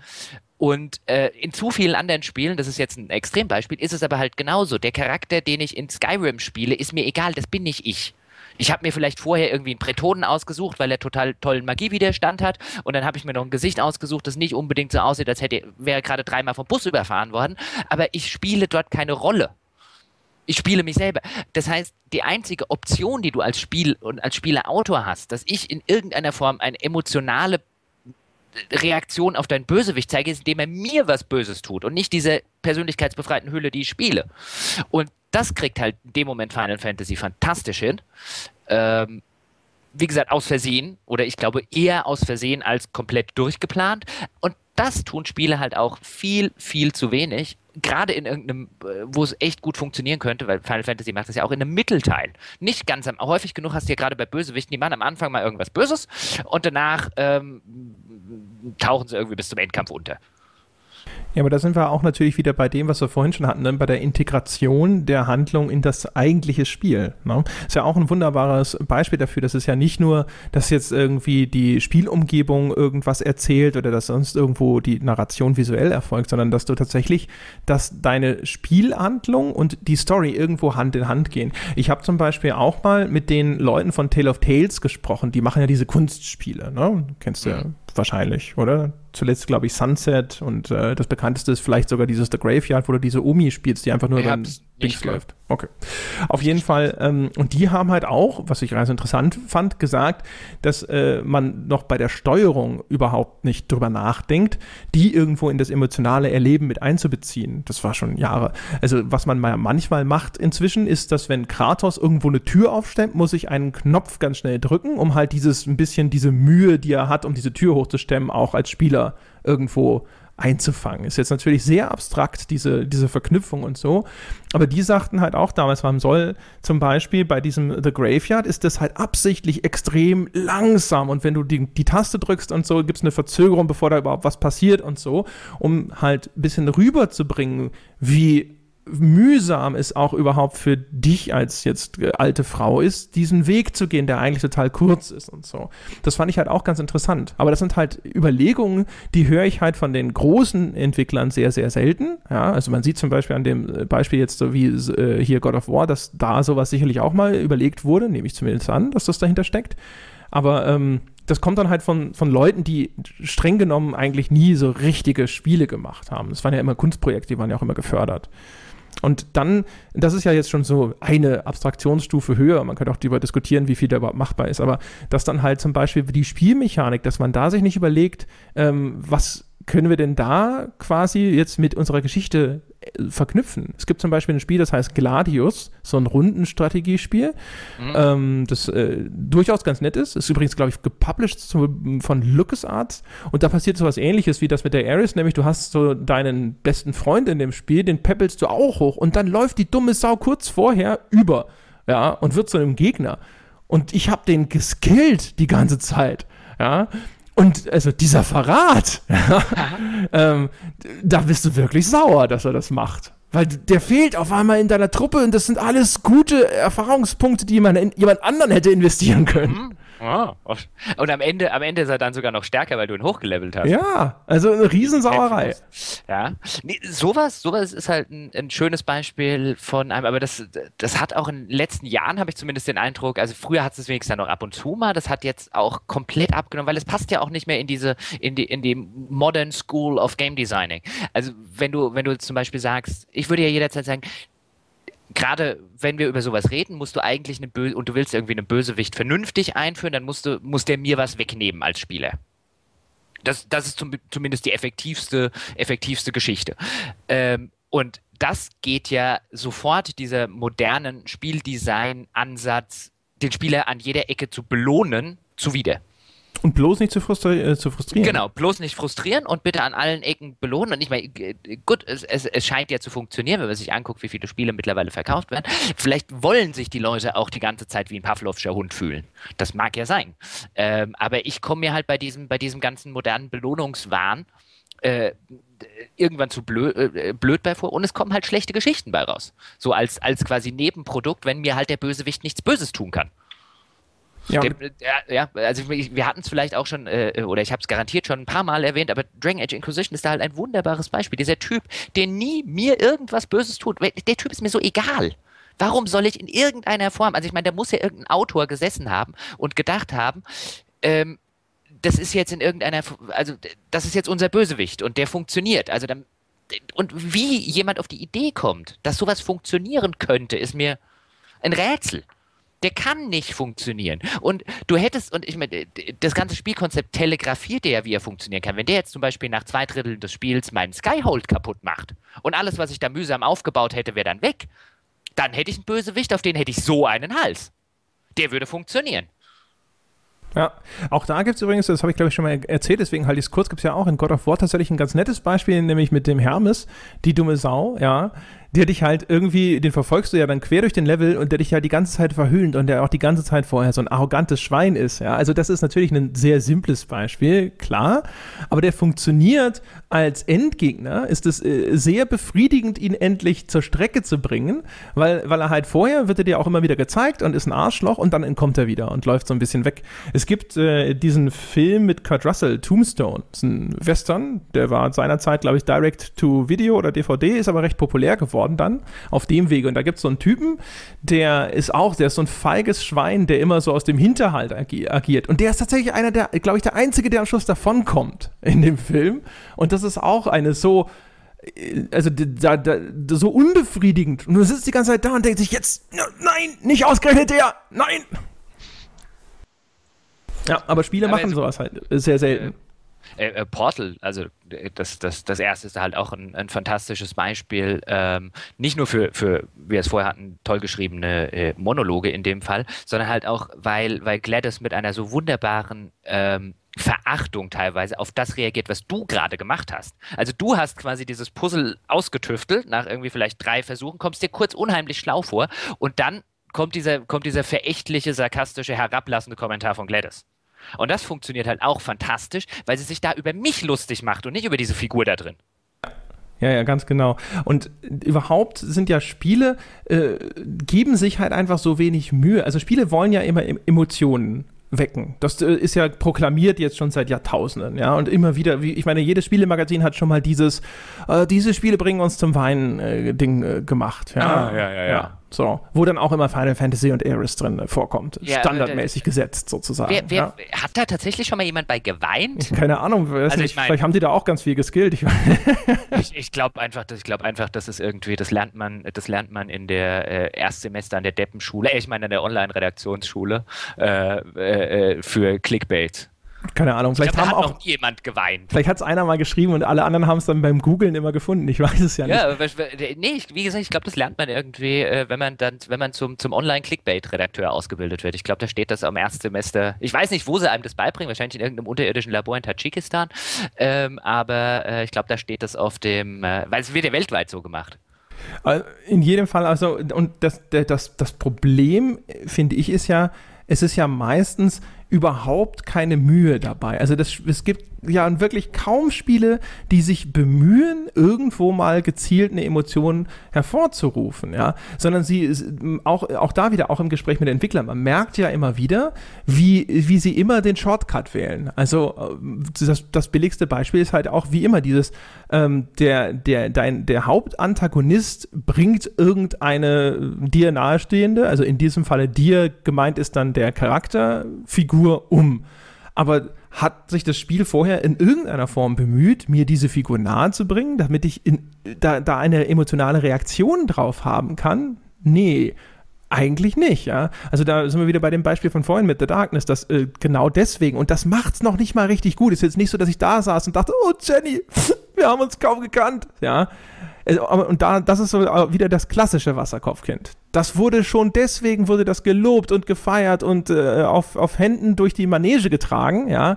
Und äh, in zu vielen anderen Spielen, das ist jetzt ein Extrembeispiel, ist es aber halt genauso. Der Charakter, den ich in Skyrim spiele, ist mir egal. Das bin nicht ich. Ich habe mir vielleicht vorher irgendwie einen Prätonen ausgesucht, weil er total tollen Magiewiderstand hat. Und dann habe ich mir noch ein Gesicht ausgesucht, das nicht unbedingt so aussieht, als hätte wäre gerade dreimal vom Bus überfahren worden. Aber ich spiele dort keine Rolle. Ich spiele mich selber. Das heißt, die einzige Option, die du als Spiel und als Spielerautor hast, dass ich in irgendeiner Form eine emotionale Reaktion auf deinen Bösewicht zeige, ist, indem er mir was Böses tut und nicht diese persönlichkeitsbefreiten Hülle, die ich spiele. Und das kriegt halt in dem Moment Final Fantasy fantastisch hin. Ähm, wie gesagt, aus Versehen oder ich glaube eher aus Versehen als komplett durchgeplant. Und das tun Spiele halt auch viel, viel zu wenig. Gerade in irgendeinem, äh, wo es echt gut funktionieren könnte, weil Final Fantasy macht das ja auch in einem Mittelteil. Nicht ganz am, häufig genug hast du ja gerade bei Bösewichten, die machen am Anfang mal irgendwas Böses und danach ähm, tauchen sie irgendwie bis zum Endkampf unter.
Ja, aber da sind wir auch natürlich wieder bei dem, was wir vorhin schon hatten, ne? bei der Integration der Handlung in das eigentliche Spiel. Ne? Ist ja auch ein wunderbares Beispiel dafür, dass es ja nicht nur, dass jetzt irgendwie die Spielumgebung irgendwas erzählt oder dass sonst irgendwo die Narration visuell erfolgt, sondern dass du tatsächlich, dass deine Spielhandlung und die Story irgendwo Hand in Hand gehen. Ich habe zum Beispiel auch mal mit den Leuten von Tale of Tales gesprochen, die machen ja diese Kunstspiele, ne? Kennst du ja mhm. wahrscheinlich, oder? Zuletzt, glaube ich, Sunset und äh, das bekannteste ist vielleicht sogar dieses The Graveyard, wo du diese Omi spielst, die einfach nur beim Dings läuft. Okay. Auf jeden Fall, ähm, und die haben halt auch, was ich ganz interessant fand, gesagt, dass äh, man noch bei der Steuerung überhaupt nicht drüber nachdenkt, die irgendwo in das emotionale Erleben mit einzubeziehen. Das war schon Jahre. Also, was man mal manchmal macht inzwischen, ist, dass wenn Kratos irgendwo eine Tür aufstemmt, muss ich einen Knopf ganz schnell drücken, um halt dieses ein bisschen diese Mühe, die er hat, um diese Tür hochzustemmen, auch als Spieler irgendwo einzufangen. Ist jetzt natürlich sehr abstrakt, diese, diese Verknüpfung und so. Aber die sagten halt auch damals, man soll zum Beispiel bei diesem The Graveyard ist das halt absichtlich extrem langsam und wenn du die, die Taste drückst und so, gibt es eine Verzögerung, bevor da überhaupt was passiert und so, um halt ein bisschen rüberzubringen, wie mühsam es auch überhaupt für dich als jetzt äh, alte Frau ist, diesen Weg zu gehen, der eigentlich total kurz ist und so. Das fand ich halt auch ganz interessant. Aber das sind halt Überlegungen, die höre ich halt von den großen Entwicklern sehr, sehr selten. Ja, also man sieht zum Beispiel an dem äh, Beispiel jetzt so wie äh, hier God of War, dass da sowas sicherlich auch mal überlegt wurde, nehme ich zumindest an, dass das dahinter steckt. Aber ähm, das kommt dann halt von, von Leuten, die streng genommen eigentlich nie so richtige Spiele gemacht haben. Das waren ja immer Kunstprojekte, die waren ja auch immer gefördert. Und dann, das ist ja jetzt schon so eine Abstraktionsstufe höher, man könnte auch darüber diskutieren, wie viel da überhaupt machbar ist, aber dass dann halt zum Beispiel die Spielmechanik, dass man da sich nicht überlegt, ähm, was können wir denn da quasi jetzt mit unserer Geschichte verknüpfen. Es gibt zum Beispiel ein Spiel, das heißt Gladius, so ein Rundenstrategiespiel, mhm. ähm, das äh, durchaus ganz nett ist. Ist übrigens, glaube ich, gepublished zu, von LucasArts. Und da passiert so was ähnliches wie das mit der Ares, nämlich du hast so deinen besten Freund in dem Spiel, den peppelst du auch hoch und dann läuft die dumme Sau kurz vorher über, ja, und wird zu einem Gegner. Und ich habe den geskillt die ganze Zeit, ja. Und also dieser Verrat, ähm, da bist du wirklich sauer, dass er das macht. Weil der fehlt auf einmal in deiner Truppe und das sind alles gute Erfahrungspunkte, die man in jemand anderen hätte investieren können.
Oh. Und am Ende, am Ende ist er dann sogar noch stärker, weil du ihn hochgelevelt hast.
Ja, also eine Riesensauerei.
Ja, nee, sowas, sowas ist halt ein, ein, schönes Beispiel von einem, aber das, das hat auch in den letzten Jahren, habe ich zumindest den Eindruck, also früher hat es wenigstens noch ab und zu mal, das hat jetzt auch komplett abgenommen, weil es passt ja auch nicht mehr in diese, in die, in die Modern School of Game Designing. Also wenn du, wenn du zum Beispiel sagst, ich würde ja jederzeit sagen, gerade wenn wir über sowas reden, musst du eigentlich eine Böse und du willst irgendwie einen Bösewicht vernünftig einführen, dann musst du, muss der mir was wegnehmen als Spieler. Das, das ist zum, zumindest die effektivste, effektivste Geschichte. Ähm, und das geht ja sofort, dieser modernen Spieldesign-Ansatz, den Spieler an jeder Ecke zu belohnen, zuwider.
Und bloß nicht zu, frustri äh, zu, frustrieren.
Genau, bloß nicht frustrieren und bitte an allen Ecken belohnen. Und ich meine, gut, es, es, es, scheint ja zu funktionieren, wenn man sich anguckt, wie viele Spiele mittlerweile verkauft werden. Vielleicht wollen sich die Leute auch die ganze Zeit wie ein Pavlovscher Hund fühlen. Das mag ja sein. Ähm, aber ich komme mir halt bei diesem, bei diesem ganzen modernen Belohnungswahn äh, irgendwann zu blöd, äh, blöd bei vor und es kommen halt schlechte Geschichten bei raus. So als, als quasi Nebenprodukt, wenn mir halt der Bösewicht nichts Böses tun kann. Ja, Dem, ja, also wir hatten es vielleicht auch schon, äh, oder ich habe es garantiert schon ein paar Mal erwähnt, aber Dragon Age Inquisition ist da halt ein wunderbares Beispiel. Dieser Typ, der nie mir irgendwas Böses tut, der Typ ist mir so egal. Warum soll ich in irgendeiner Form, also ich meine, da muss ja irgendein Autor gesessen haben und gedacht haben, ähm, das ist jetzt in irgendeiner, also das ist jetzt unser Bösewicht und der funktioniert. Also dann, und wie jemand auf die Idee kommt, dass sowas funktionieren könnte, ist mir ein Rätsel. Der kann nicht funktionieren. Und du hättest, und ich meine, das ganze Spielkonzept telegrafiert ja, wie er funktionieren kann. Wenn der jetzt zum Beispiel nach zwei Dritteln des Spiels meinen Skyhold kaputt macht und alles, was ich da mühsam aufgebaut hätte, wäre dann weg, dann hätte ich einen Bösewicht, auf den hätte ich so einen Hals. Der würde funktionieren.
Ja, auch da gibt es übrigens, das habe ich glaube ich schon mal erzählt, deswegen halte ich es kurz, gibt es ja auch in God of War tatsächlich ein ganz nettes Beispiel, nämlich mit dem Hermes, die dumme Sau, ja, der dich halt irgendwie, den verfolgst du ja dann quer durch den Level und der dich ja die ganze Zeit verhöhnt und der auch die ganze Zeit vorher so ein arrogantes Schwein ist. Ja, also das ist natürlich ein sehr simples Beispiel, klar, aber der funktioniert als Endgegner. Ist es äh, sehr befriedigend, ihn endlich zur Strecke zu bringen, weil, weil er halt vorher wird er dir auch immer wieder gezeigt und ist ein Arschloch und dann entkommt er wieder und läuft so ein bisschen weg. Es gibt äh, diesen Film mit Kurt Russell, Tombstone, das ist ein Western, der war seinerzeit, glaube ich, Direct to Video oder DVD, ist aber recht populär geworden geworden dann auf dem Wege. Und da gibt es so einen Typen, der ist auch, der ist so ein feiges Schwein, der immer so aus dem Hinterhalt agi agiert. Und der ist tatsächlich einer der, glaube ich, der Einzige, der am Schluss davonkommt in dem Film. Und das ist auch eine so also da, da, so unbefriedigend. Und du sitzt die ganze Zeit da und denkst sich jetzt, nein, nicht ausgerechnet der, nein. Ja, aber Spiele aber machen sowas halt sehr selten.
Äh, äh, Portal, also das, das, das erste ist halt auch ein, ein fantastisches Beispiel, ähm, nicht nur für, für, wie wir es vorher hatten, toll geschriebene äh, Monologe in dem Fall, sondern halt auch, weil, weil Gladys mit einer so wunderbaren ähm, Verachtung teilweise auf das reagiert, was du gerade gemacht hast. Also du hast quasi dieses Puzzle ausgetüftelt, nach irgendwie vielleicht drei Versuchen, kommst dir kurz unheimlich schlau vor und dann kommt dieser, kommt dieser verächtliche, sarkastische, herablassende Kommentar von Gladys. Und das funktioniert halt auch fantastisch, weil sie sich da über mich lustig macht und nicht über diese Figur da drin.
Ja, ja, ganz genau. Und überhaupt sind ja Spiele, äh, geben sich halt einfach so wenig Mühe. Also Spiele wollen ja immer Emotionen wecken. Das äh, ist ja proklamiert jetzt schon seit Jahrtausenden, ja. Und immer wieder, wie, ich meine, jedes Spielemagazin hat schon mal dieses, äh, diese Spiele bringen uns zum Weinen-Ding äh, äh, gemacht. Ja?
Ah, ja, ja, ja. ja.
So, wo dann auch immer Final Fantasy und Ares drin vorkommt. Ja, Standardmäßig äh, gesetzt sozusagen.
Wer, wer, ja. Hat da tatsächlich schon mal jemand bei geweint?
Keine Ahnung, also ich mein, vielleicht haben die da auch ganz viel geskillt.
Ich, ich, ich glaube einfach, dass, ich glaube einfach, dass es irgendwie, das lernt man, das lernt man in der äh, Erstsemester an der Deppenschule, äh, ich meine an der Online-Redaktionsschule äh, äh, für Clickbait.
Keine Ahnung. Vielleicht
glaub,
haben auch
jemand geweint.
Vielleicht hat es einer mal geschrieben und alle anderen haben es dann beim Googlen immer gefunden. Ich weiß es ja nicht. Ja,
nee, wie gesagt, ich glaube, das lernt man irgendwie, äh, wenn man dann, wenn man zum, zum Online-Clickbait-Redakteur ausgebildet wird. Ich glaube, da steht das am Erstsemester. Ich weiß nicht, wo sie einem das beibringen, wahrscheinlich in irgendeinem unterirdischen Labor in Tadschikistan. Ähm, aber äh, ich glaube, da steht das auf dem, äh, weil es wird ja weltweit so gemacht.
Äh, in jedem Fall, also, und das, das, das Problem, finde ich, ist ja, es ist ja meistens überhaupt keine Mühe dabei. Also das, es gibt ja wirklich kaum Spiele, die sich bemühen, irgendwo mal gezielt eine Emotion hervorzurufen, ja, sondern sie auch, auch da wieder, auch im Gespräch mit Entwicklern, man merkt ja immer wieder, wie, wie sie immer den Shortcut wählen. Also äh, das, das billigste Beispiel ist halt auch wie immer dieses, ähm, der, der, dein, der Hauptantagonist bringt irgendeine dir nahestehende, also in diesem Falle dir gemeint ist dann der Charakterfigur um. Aber hat sich das Spiel vorher in irgendeiner Form bemüht, mir diese Figur nahe zu bringen, damit ich in, da, da eine emotionale Reaktion drauf haben kann? Nee. Eigentlich nicht, ja. Also da sind wir wieder bei dem Beispiel von vorhin mit The Darkness, dass äh, genau deswegen, und das macht's noch nicht mal richtig gut. Ist jetzt nicht so, dass ich da saß und dachte, oh Jenny, wir haben uns kaum gekannt, ja. Äh, und da, das ist so wieder das klassische Wasserkopfkind. Das wurde schon deswegen wurde das gelobt und gefeiert und äh, auf, auf Händen durch die Manege getragen, ja,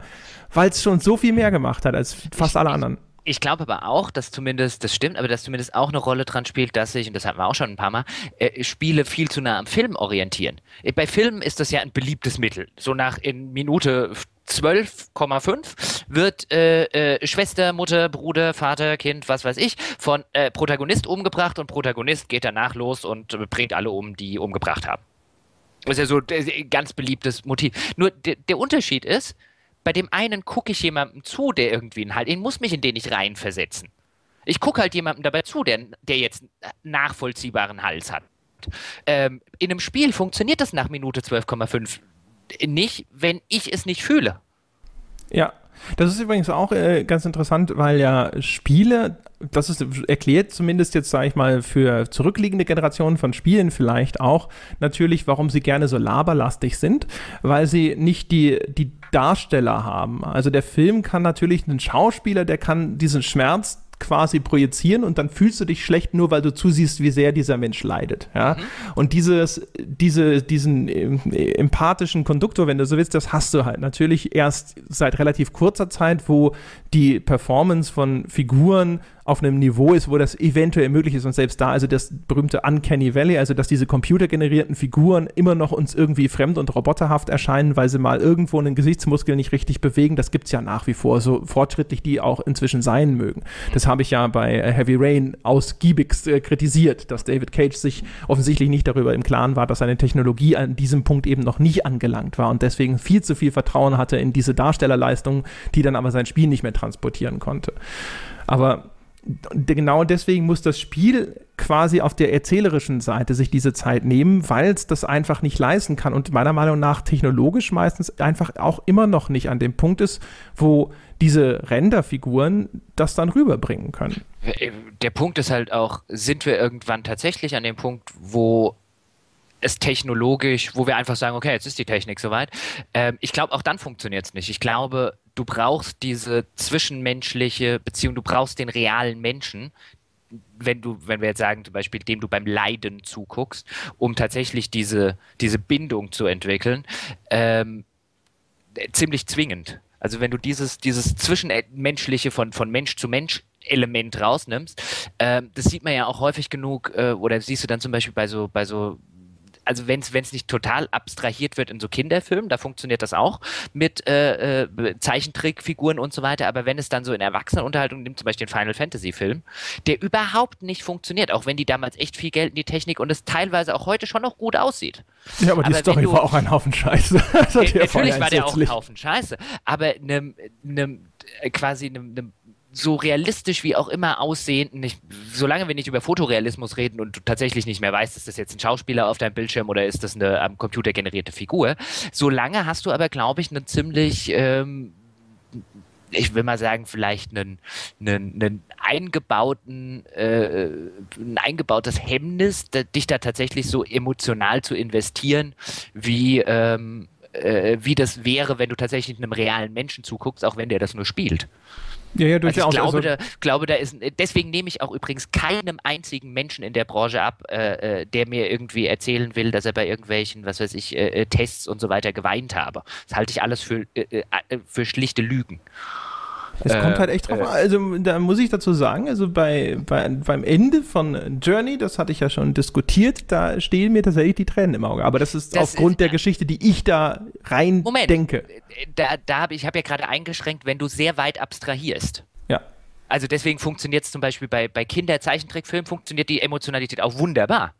weil es schon so viel mehr gemacht hat als fast alle anderen.
Ich glaube aber auch, dass zumindest, das stimmt, aber dass zumindest auch eine Rolle dran spielt, dass sich, und das hatten wir auch schon ein paar Mal, äh, Spiele viel zu nah am Film orientieren. Äh, bei Filmen ist das ja ein beliebtes Mittel. So nach in Minute 12,5 wird äh, äh, Schwester, Mutter, Bruder, Vater, Kind, was weiß ich, von äh, Protagonist umgebracht und Protagonist geht danach los und äh, bringt alle um, die umgebracht haben. Das ist ja so ein ganz beliebtes Motiv. Nur der, Unterschied ist, bei dem einen gucke ich jemandem zu, der irgendwie einen Halt, ich muss mich in den nicht reinversetzen. Ich gucke halt jemandem dabei zu, der, der jetzt nachvollziehbaren Hals hat. Ähm, in einem Spiel funktioniert das nach Minute 12,5 nicht, wenn ich es nicht fühle.
Ja, das ist übrigens auch äh, ganz interessant, weil ja Spiele, das ist erklärt zumindest jetzt, sage ich mal, für zurückliegende Generationen von Spielen vielleicht auch natürlich, warum sie gerne so laberlastig sind, weil sie nicht die, die Darsteller haben. Also der Film kann natürlich einen Schauspieler, der kann diesen Schmerz quasi projizieren und dann fühlst du dich schlecht, nur weil du zusiehst, wie sehr dieser Mensch leidet. Ja? Mhm. Und dieses, diese, diesen äh, empathischen Konduktor, wenn du so willst, das hast du halt natürlich erst seit relativ kurzer Zeit, wo die Performance von Figuren auf einem Niveau ist, wo das eventuell möglich ist und selbst da, also das berühmte Uncanny Valley, also dass diese computergenerierten Figuren immer noch uns irgendwie fremd und roboterhaft erscheinen, weil sie mal irgendwo einen Gesichtsmuskel nicht richtig bewegen, das gibt es ja nach wie vor, so fortschrittlich die auch inzwischen sein mögen. Das habe ich ja bei äh, Heavy Rain ausgiebigst äh, kritisiert, dass David Cage sich offensichtlich nicht darüber im Klaren war, dass seine Technologie an diesem Punkt eben noch nicht angelangt war und deswegen viel zu viel Vertrauen hatte in diese Darstellerleistung, die dann aber sein Spiel nicht mehr transportieren konnte. Aber genau deswegen muss das Spiel quasi auf der erzählerischen Seite sich diese Zeit nehmen, weil es das einfach nicht leisten kann und meiner Meinung nach technologisch meistens einfach auch immer noch nicht an dem Punkt ist, wo diese Renderfiguren das dann rüberbringen können.
Der Punkt ist halt auch, sind wir irgendwann tatsächlich an dem Punkt, wo es technologisch, wo wir einfach sagen, okay, jetzt ist die Technik soweit. Ähm, ich glaube, auch dann funktioniert es nicht. Ich glaube, du brauchst diese zwischenmenschliche Beziehung, du brauchst den realen Menschen, wenn du, wenn wir jetzt sagen, zum Beispiel, dem du beim Leiden zuguckst, um tatsächlich diese, diese Bindung zu entwickeln, ähm, ziemlich zwingend. Also wenn du dieses, dieses Zwischenmenschliche von, von Mensch zu Mensch Element rausnimmst, ähm, das sieht man ja auch häufig genug, äh, oder siehst du dann zum Beispiel bei so, bei so also wenn es nicht total abstrahiert wird in so Kinderfilmen, da funktioniert das auch mit äh, äh, Zeichentrickfiguren und so weiter, aber wenn es dann so in Erwachsenenunterhaltung nimmt, zum Beispiel den Final Fantasy Film, der überhaupt nicht funktioniert, auch wenn die damals echt viel Geld in die Technik und es teilweise auch heute schon noch gut aussieht.
Ja, aber, aber die Story du, war auch ein Haufen Scheiße.
natürlich war der auch ein Haufen Scheiße, aber ne, ne, quasi einem ne, so realistisch wie auch immer aussehenden, nicht, solange wir nicht über Fotorealismus reden und du tatsächlich nicht mehr weißt, ist das jetzt ein Schauspieler auf deinem Bildschirm oder ist das eine am Computer generierte Figur, solange hast du aber, glaube ich, einen ziemlich ähm, ich will mal sagen, vielleicht einen, einen, einen eingebauten, äh, ein eingebautes Hemmnis, dich da tatsächlich so emotional zu investieren, wie ähm, äh, wie das wäre, wenn du tatsächlich einem realen Menschen zuguckst, auch wenn der das nur spielt.
Ja, ja,
Also ich
durchaus.
glaube,
Also-
da, glaube, da ist, deswegen nehme ich auch übrigens keinem einzigen Menschen in der Branche ab, äh, äh, der mir irgendwie erzählen will, dass er bei irgendwelchen, was weiß ich, äh, äh, Tests und so weiter geweint habe. Das halte ich alles für, äh, äh, für schlichte Lügen.
Es
Äh,
kommt halt echt drauf
äh.
an. Also da muss ich dazu sagen, also bei, bei, beim Ende von Journey, das hatte ich ja schon diskutiert, da stehen mir tatsächlich die Tränen im Auge. Aber das ist
Das
aufgrund
ist-
der Geschichte, die ich da rein
Moment.
denke.
Da, da habe ich habe ja gerade eingeschränkt, wenn du sehr weit abstrahierst.
Ja.
Also deswegen funktioniert es zum Beispiel bei, bei Kinderzeichentrickfilmen funktioniert die Emotionalität auch wunderbar.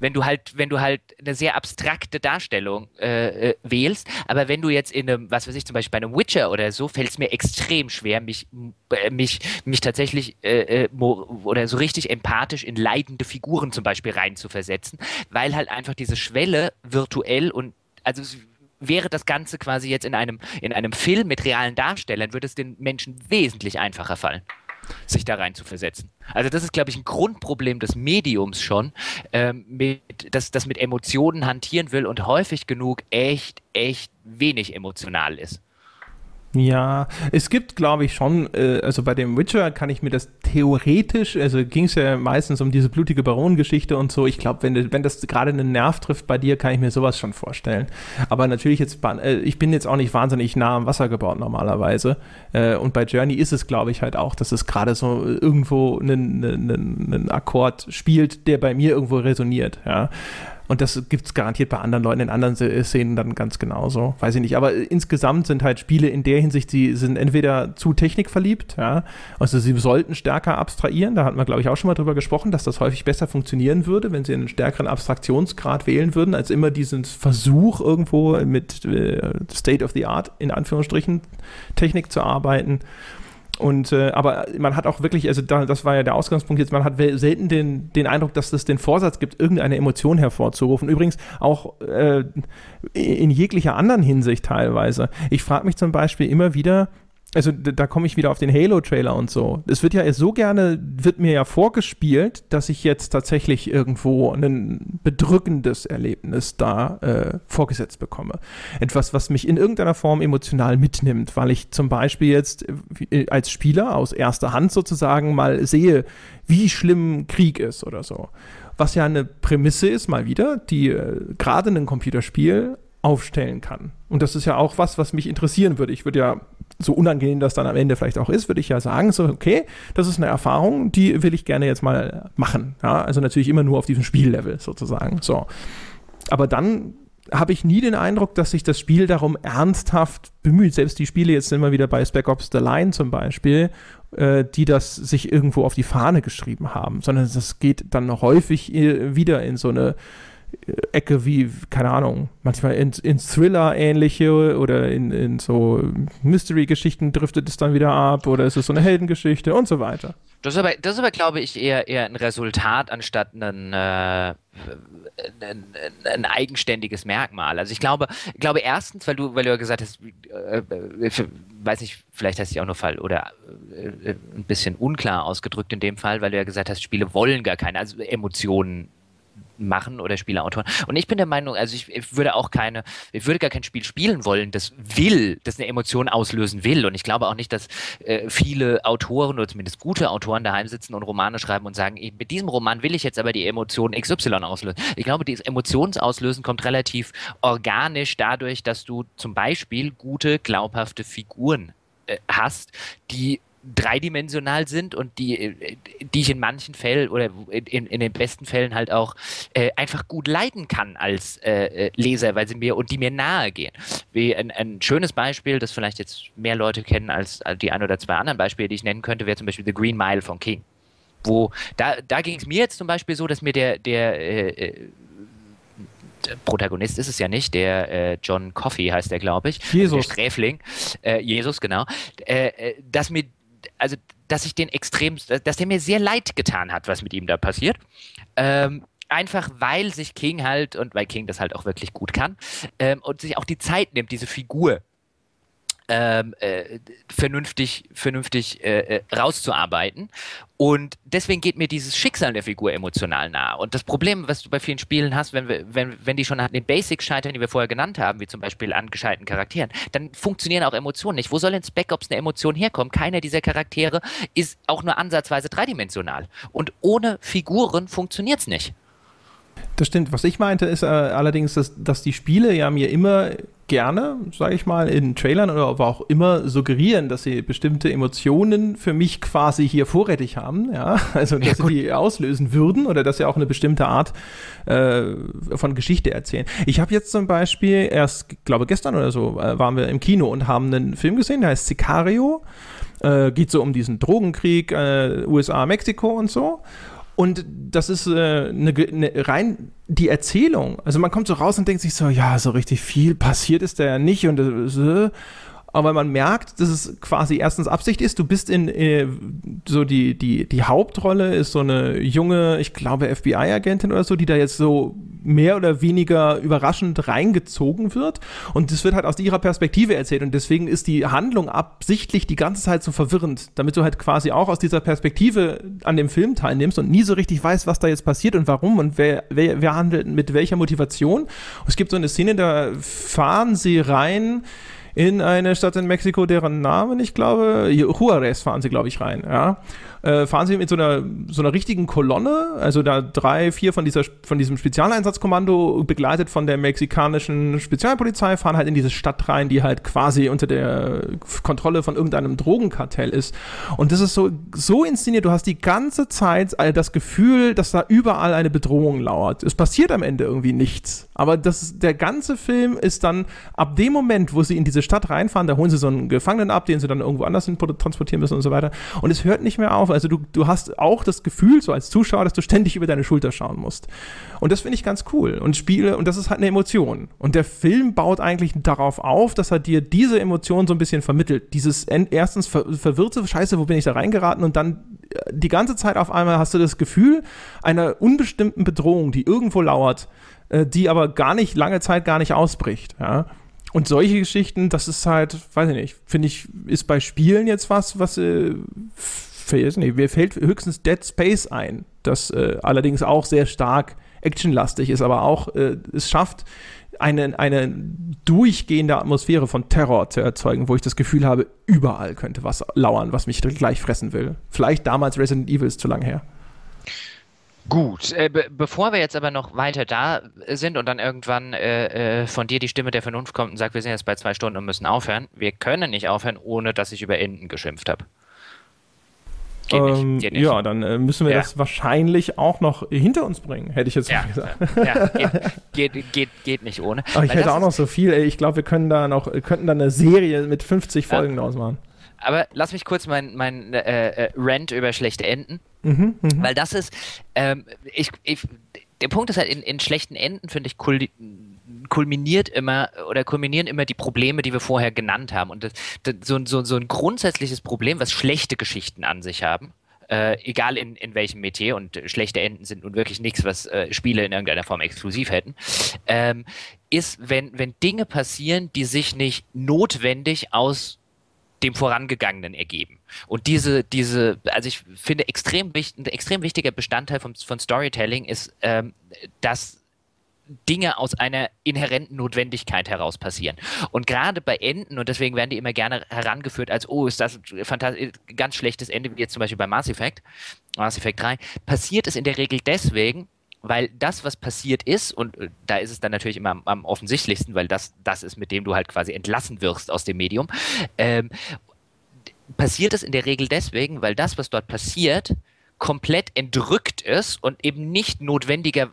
Wenn du halt, wenn du halt eine sehr abstrakte Darstellung äh, äh, wählst, aber wenn du jetzt in einem, was weiß ich, zum Beispiel bei einem Witcher oder so, fällt es mir extrem schwer, mich, äh, mich, mich tatsächlich äh, äh, oder so richtig empathisch in leidende Figuren zum Beispiel reinzuversetzen, weil halt einfach diese Schwelle virtuell und also wäre das Ganze quasi jetzt in einem, in einem Film mit realen Darstellern, würde es den Menschen wesentlich einfacher fallen, sich da rein zu versetzen. Also das ist, glaube ich, ein Grundproblem des Mediums schon, ähm, mit, dass das mit Emotionen hantieren will und häufig genug echt, echt wenig emotional ist.
Ja, es gibt, glaube ich, schon, äh, also bei dem Witcher kann ich mir das theoretisch, also ging es ja meistens um diese blutige Baronengeschichte und so. Ich glaube, wenn, wenn das gerade einen Nerv trifft bei dir, kann ich mir sowas schon vorstellen. Aber natürlich jetzt, äh, ich bin jetzt auch nicht wahnsinnig nah am Wasser gebaut normalerweise. Äh, und bei Journey ist es, glaube ich, halt auch, dass es gerade so irgendwo einen, einen, einen Akkord spielt, der bei mir irgendwo resoniert, ja. Und das gibt es garantiert bei anderen Leuten in anderen Szenen dann ganz genauso. Weiß ich nicht. Aber äh, insgesamt sind halt Spiele in der Hinsicht, sie sind entweder zu technikverliebt, ja. Also sie sollten stärker abstrahieren. Da hatten wir, glaube ich, auch schon mal drüber gesprochen, dass das häufig besser funktionieren würde, wenn sie einen stärkeren Abstraktionsgrad wählen würden, als immer diesen Versuch, irgendwo mit äh, State of the Art, in Anführungsstrichen, Technik zu arbeiten. Und äh, aber man hat auch wirklich, also da, das war ja der Ausgangspunkt jetzt, man hat selten den, den Eindruck, dass es den Vorsatz gibt, irgendeine Emotion hervorzurufen. Übrigens auch äh, in jeglicher anderen Hinsicht teilweise. Ich frage mich zum Beispiel immer wieder, also da komme ich wieder auf den Halo-Trailer und so. Es wird ja so gerne, wird mir ja vorgespielt, dass ich jetzt tatsächlich irgendwo ein bedrückendes Erlebnis da äh, vorgesetzt bekomme. Etwas, was mich in irgendeiner Form emotional mitnimmt, weil ich zum Beispiel jetzt äh, als Spieler aus erster Hand sozusagen mal sehe, wie schlimm Krieg ist oder so. Was ja eine Prämisse ist, mal wieder, die äh, gerade ein Computerspiel aufstellen kann. Und das ist ja auch was, was mich interessieren würde. Ich würde ja, so unangenehm das dann am Ende vielleicht auch ist, würde ich ja sagen, so, okay, das ist eine Erfahrung, die will ich gerne jetzt mal machen. Ja, also natürlich immer nur auf diesem Spiellevel sozusagen. So. Aber dann habe ich nie den Eindruck, dass sich das Spiel darum ernsthaft bemüht. Selbst die Spiele, jetzt sind wir wieder bei Spec Ops The Line zum Beispiel, äh, die das sich irgendwo auf die Fahne geschrieben haben, sondern das geht dann häufig äh, wieder in so eine Ecke wie, keine Ahnung, manchmal in, in Thriller-ähnliche oder in, in so Mystery-Geschichten driftet es dann wieder ab oder ist es so eine Heldengeschichte und so weiter.
Das ist aber, das ist aber glaube ich, eher, eher ein Resultat anstatt ein, äh, ein, ein eigenständiges Merkmal. Also ich glaube, ich glaube erstens, weil du, weil du ja gesagt hast, äh, äh, weiß nicht, vielleicht hast du auch nur fall oder äh, ein bisschen unklar ausgedrückt in dem Fall, weil du ja gesagt hast, Spiele wollen gar keine also Emotionen machen oder Spieleautoren. Und ich bin der Meinung, also ich, ich würde auch keine, ich würde gar kein Spiel spielen wollen, das will, das eine Emotion auslösen will. Und ich glaube auch nicht, dass äh, viele Autoren oder zumindest gute Autoren daheim sitzen und Romane schreiben und sagen, ich, mit diesem Roman will ich jetzt aber die Emotion XY auslösen. Ich glaube, dieses Emotionsauslösen kommt relativ organisch dadurch, dass du zum Beispiel gute, glaubhafte Figuren äh, hast, die dreidimensional sind und die, äh, die ich in manchen Fällen oder in, in den besten Fällen halt auch äh, einfach gut leiden kann als äh, äh, Leser, weil sie mir und die mir nahe gehen. Wie ein, ein schönes Beispiel, das vielleicht jetzt mehr Leute kennen als die ein oder zwei anderen Beispiele, die ich nennen könnte, wäre zum Beispiel The Green Mile von King. Wo, da, da ging es mir jetzt zum Beispiel so, dass mir der, der äh, Protagonist ist es ja nicht, der äh, John Coffey heißt der, glaube ich.
Jesus.
Der Sträfling. Äh, Jesus, genau. Äh, äh, dass mir, also, dass ich den extrem, dass der mir sehr leid getan hat, was mit ihm da passiert. Ähm, einfach weil sich King halt, und weil King das halt auch wirklich gut kann, ähm, und sich auch die Zeit nimmt, diese Figur ähm, äh, vernünftig, vernünftig äh, äh, rauszuarbeiten. Und deswegen geht mir dieses Schicksal der Figur emotional nahe. Und das Problem, was du bei vielen Spielen hast, wenn, wir, wenn, wenn die schon an den Basics scheitern, die wir vorher genannt haben, wie zum Beispiel an gescheiten Charakteren, dann funktionieren auch Emotionen nicht. Wo soll in Spec Ops eine Emotion herkommen? Keiner dieser Charaktere ist auch nur ansatzweise dreidimensional. Und ohne Figuren funktioniert es nicht.
Das stimmt. Was ich meinte, ist äh, allerdings, dass, dass die Spiele ja mir immer gerne, sage ich mal, in Trailern oder aber auch immer suggerieren, dass sie bestimmte Emotionen für mich quasi hier vorrätig haben, ja, also dass ja, sie die auslösen würden oder dass sie auch eine bestimmte Art äh, von Geschichte erzählen. Ich habe jetzt zum Beispiel erst, glaube gestern oder so, äh, waren wir im Kino und haben einen Film gesehen, der heißt Sicario. Äh, geht so um diesen Drogenkrieg, äh, USA, Mexiko und so. Und das ist äh, eine, eine, rein die Erzählung. Also man kommt so raus und denkt sich so, ja, so richtig viel passiert ist da ja nicht und äh, aber man merkt, dass es quasi erstens Absicht ist. Du bist in äh, so die, die, die Hauptrolle ist so eine junge, ich glaube, FBI-Agentin oder so, die da jetzt so mehr oder weniger überraschend reingezogen wird. Und das wird halt aus ihrer Perspektive erzählt. Und deswegen ist die Handlung absichtlich die ganze Zeit so verwirrend, damit du halt quasi auch aus dieser Perspektive an dem Film teilnimmst und nie so richtig weißt, was da jetzt passiert und warum und wer, wer, wer handelt mit welcher Motivation. Und es gibt so eine Szene, da fahren sie rein in eine Stadt in Mexiko, deren Namen ich glaube, Juarez fahren sie, glaube ich, rein, ja äh, fahren sie mit so einer, so einer richtigen Kolonne, also da drei, vier von, dieser, von diesem Spezialeinsatzkommando, begleitet von der mexikanischen Spezialpolizei, fahren halt in diese Stadt rein, die halt quasi unter der Kontrolle von irgendeinem Drogenkartell ist. Und das ist so, so inszeniert, du hast die ganze Zeit das Gefühl, dass da überall eine Bedrohung lauert. Es passiert am Ende irgendwie nichts. Aber das, der ganze Film ist dann ab dem Moment, wo sie in diese Stadt reinfahren, da holen sie so einen Gefangenen ab, den sie dann irgendwo anders hin transportieren müssen und so weiter. Und es hört nicht mehr auf. Also du, du hast auch das Gefühl, so als Zuschauer, dass du ständig über deine Schulter schauen musst. Und das finde ich ganz cool. Und Spiele, und das ist halt eine Emotion. Und der Film baut eigentlich darauf auf, dass er dir diese Emotion so ein bisschen vermittelt. Dieses erstens ver verwirrte Scheiße, wo bin ich da reingeraten? Und dann äh, die ganze Zeit auf einmal hast du das Gefühl einer unbestimmten Bedrohung, die irgendwo lauert, äh, die aber gar nicht, lange Zeit gar nicht ausbricht. Ja. Und solche Geschichten, das ist halt, weiß ich nicht, finde ich, ist bei Spielen jetzt was, was äh, nicht, mir fällt höchstens Dead Space ein, das äh, allerdings auch sehr stark actionlastig ist, aber auch äh, es schafft, eine, eine durchgehende Atmosphäre von Terror zu erzeugen, wo ich das Gefühl habe, überall könnte was lauern, was mich gleich fressen will. Vielleicht damals Resident Evil ist zu lang her.
Gut, äh, be bevor wir jetzt aber noch weiter da sind und dann irgendwann äh, äh, von dir die Stimme der Vernunft kommt und sagt, wir sind jetzt bei zwei Stunden und müssen aufhören, wir können nicht aufhören, ohne dass ich über Enden geschimpft habe.
Geht nicht, ähm. Ja, dann äh, müssen wir ja. das wahrscheinlich auch noch hinter uns bringen, hätte ich jetzt
ja,
gesagt.
Ja, geht, geht, geht, geht nicht ohne.
Aber ich hätte auch noch so viel, ey. Ich glaube, wir können da noch, könnten da eine Serie mit 50 Folgen ja. ausmachen.
Aber lass mich kurz mein, mein äh, äh, Rant über schlechte Enden. Mhm, mh. Weil das ist, ähm, ich, ich, der Punkt ist halt, in, in schlechten Enden finde ich kulminiert immer oder kulminieren immer die Probleme, die wir vorher genannt haben. Und das, das, so, so, so ein grundsätzliches Problem, was schlechte Geschichten an sich haben, äh, egal in, in welchem Metier, und schlechte Enden sind nun wirklich nichts, was äh, Spiele in irgendeiner Form exklusiv hätten, ähm, ist, wenn, wenn Dinge passieren, die sich nicht notwendig aus dem Vorangegangenen ergeben. Und diese, diese, also ich finde, extrem wichtig, ein extrem wichtiger Bestandteil von, von Storytelling ist, ähm, dass Dinge aus einer inhärenten Notwendigkeit heraus passieren. Und gerade bei Enden, und deswegen werden die immer gerne herangeführt als, oh, ist das ein ganz schlechtes Ende, wie jetzt zum Beispiel bei Mass Effect, Mass Effect 3, passiert es in der Regel deswegen, weil das, was passiert ist, und äh, da ist es dann natürlich immer am, am, offensichtlichsten, weil das das ist, mit dem du halt quasi entlassen wirst aus dem Medium, ähm, passiert es in der Regel deswegen, weil das, was dort passiert, komplett entrückt ist und eben nicht notwendiger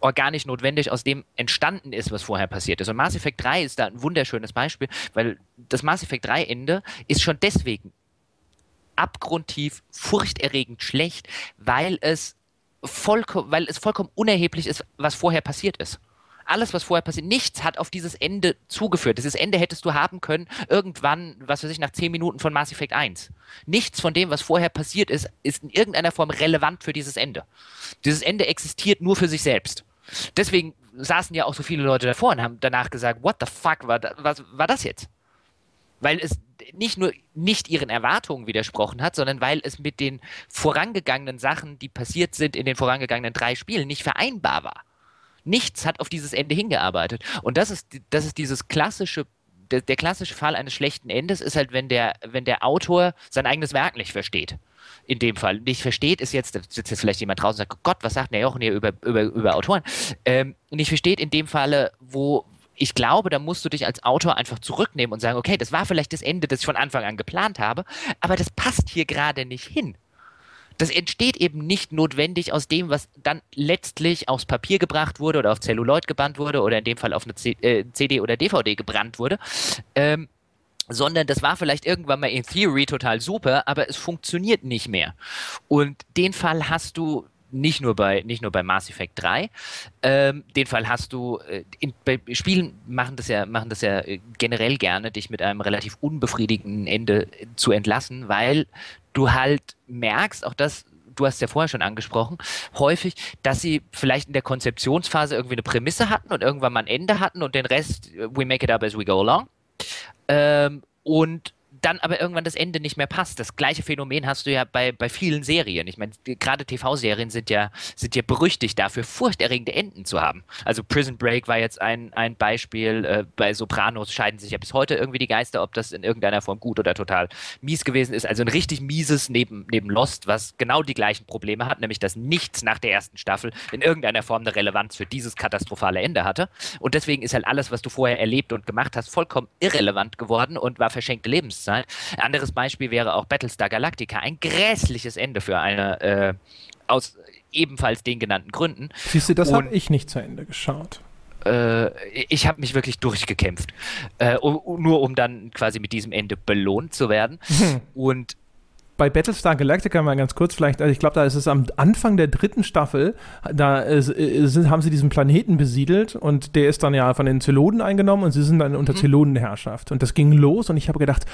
organisch notwendig aus dem entstanden ist, was vorher passiert ist. Und Mass Effect 3 ist da ein wunderschönes Beispiel, weil das Mass Effect 3 Ende ist schon deswegen abgrundtief, furchterregend schlecht, weil es vollkommen, weil es vollkommen unerheblich ist, was vorher passiert ist. Alles, was vorher passiert, nichts hat auf dieses Ende zugeführt. Dieses Ende hättest du haben können, irgendwann, was weiß ich, nach 10 Minuten von Mass Effect 1. Nichts von dem, was vorher passiert ist, ist in irgendeiner Form relevant für dieses Ende. Dieses Ende existiert nur für sich selbst. Deswegen saßen ja auch so viele Leute davor und haben danach gesagt, what the fuck war, da, was, war das jetzt? weil es nicht nur nicht ihren Erwartungen widersprochen hat, sondern weil es mit den vorangegangenen Sachen, die passiert sind in den vorangegangenen drei Spielen, nicht vereinbar war. Nichts hat auf dieses Ende hingearbeitet. Und das ist, das ist dieses klassische der, der, klassische Fall eines schlechten Endes ist halt, wenn der, wenn der Autor sein eigenes Werk nicht versteht. In dem Fall. Nicht versteht ist jetzt, sitzt jetzt vielleicht jemand draußen und sagt, Gott, was sagt der Jochen hier über, über, über Autoren? Ähm, nicht versteht in dem Falle, wo, ich glaube, da musst du dich als Autor einfach zurücknehmen und sagen, okay, das war vielleicht das Ende, das ich von Anfang an geplant habe, aber das passt hier gerade nicht hin. Das entsteht eben nicht notwendig aus dem, was dann letztlich aufs Papier gebracht wurde oder auf Celluloid gebannt wurde oder in dem Fall auf eine C äh, CD oder DVD gebrannt wurde. Ähm, sondern das war vielleicht irgendwann mal in Theory total super, aber es funktioniert nicht mehr. Und den Fall hast du nicht nur bei, nicht nur bei Mass Effect 3. Ähm, den Fall hast du, äh, in, bei Spielen machen das ja, machen das ja äh, generell gerne, dich mit einem relativ unbefriedigenden Ende äh, zu entlassen, weil du halt merkst, auch das du hast ja vorher schon angesprochen, häufig, dass sie vielleicht in der Konzeptionsphase irgendwie eine Prämisse hatten und irgendwann mal ein Ende hatten und den Rest, we make it up as we go along. Ähm, und dann aber irgendwann das Ende nicht mehr passt. Das gleiche Phänomen hast du ja bei, bei vielen Serien. Ich meine, gerade TV-Serien sind ja, sind ja berüchtigt dafür, furchterregende Enden zu haben. Also Prison Break war jetzt ein, ein Beispiel. Äh, bei Sopranos scheiden sich ja bis heute irgendwie die Geister, ob das in irgendeiner Form gut oder total mies gewesen ist. Also ein richtig mieses neben, neben Lost, was genau die gleichen Probleme hat, nämlich dass nichts nach der ersten Staffel in irgendeiner Form eine Relevanz für dieses katastrophale Ende hatte. Und deswegen ist halt alles, was du vorher erlebt und gemacht hast, vollkommen irrelevant geworden und war verschenkte Lebenszeit. Lebenszeit. Ein anderes Beispiel wäre auch Battlestar Galactica. Ein grässliches Ende für eine, äh, aus ebenfalls den genannten Gründen.
Siehst du, das habe ich nicht zu Ende geschaut
äh, ich habe mich wirklich durchgekämpft, äh, nur um dann quasi mit diesem Ende belohnt zu werden. Hm. Und
bei Battlestar Galactica mal ganz kurz vielleicht, also ich glaube, da ist es am Anfang der dritten Staffel, da ist, ist, haben sie diesen Planeten besiedelt und der ist dann ja von den Zyloden eingenommen und sie sind dann unter mhm. Zylodenherrschaft. Und das ging los und ich habe gedacht,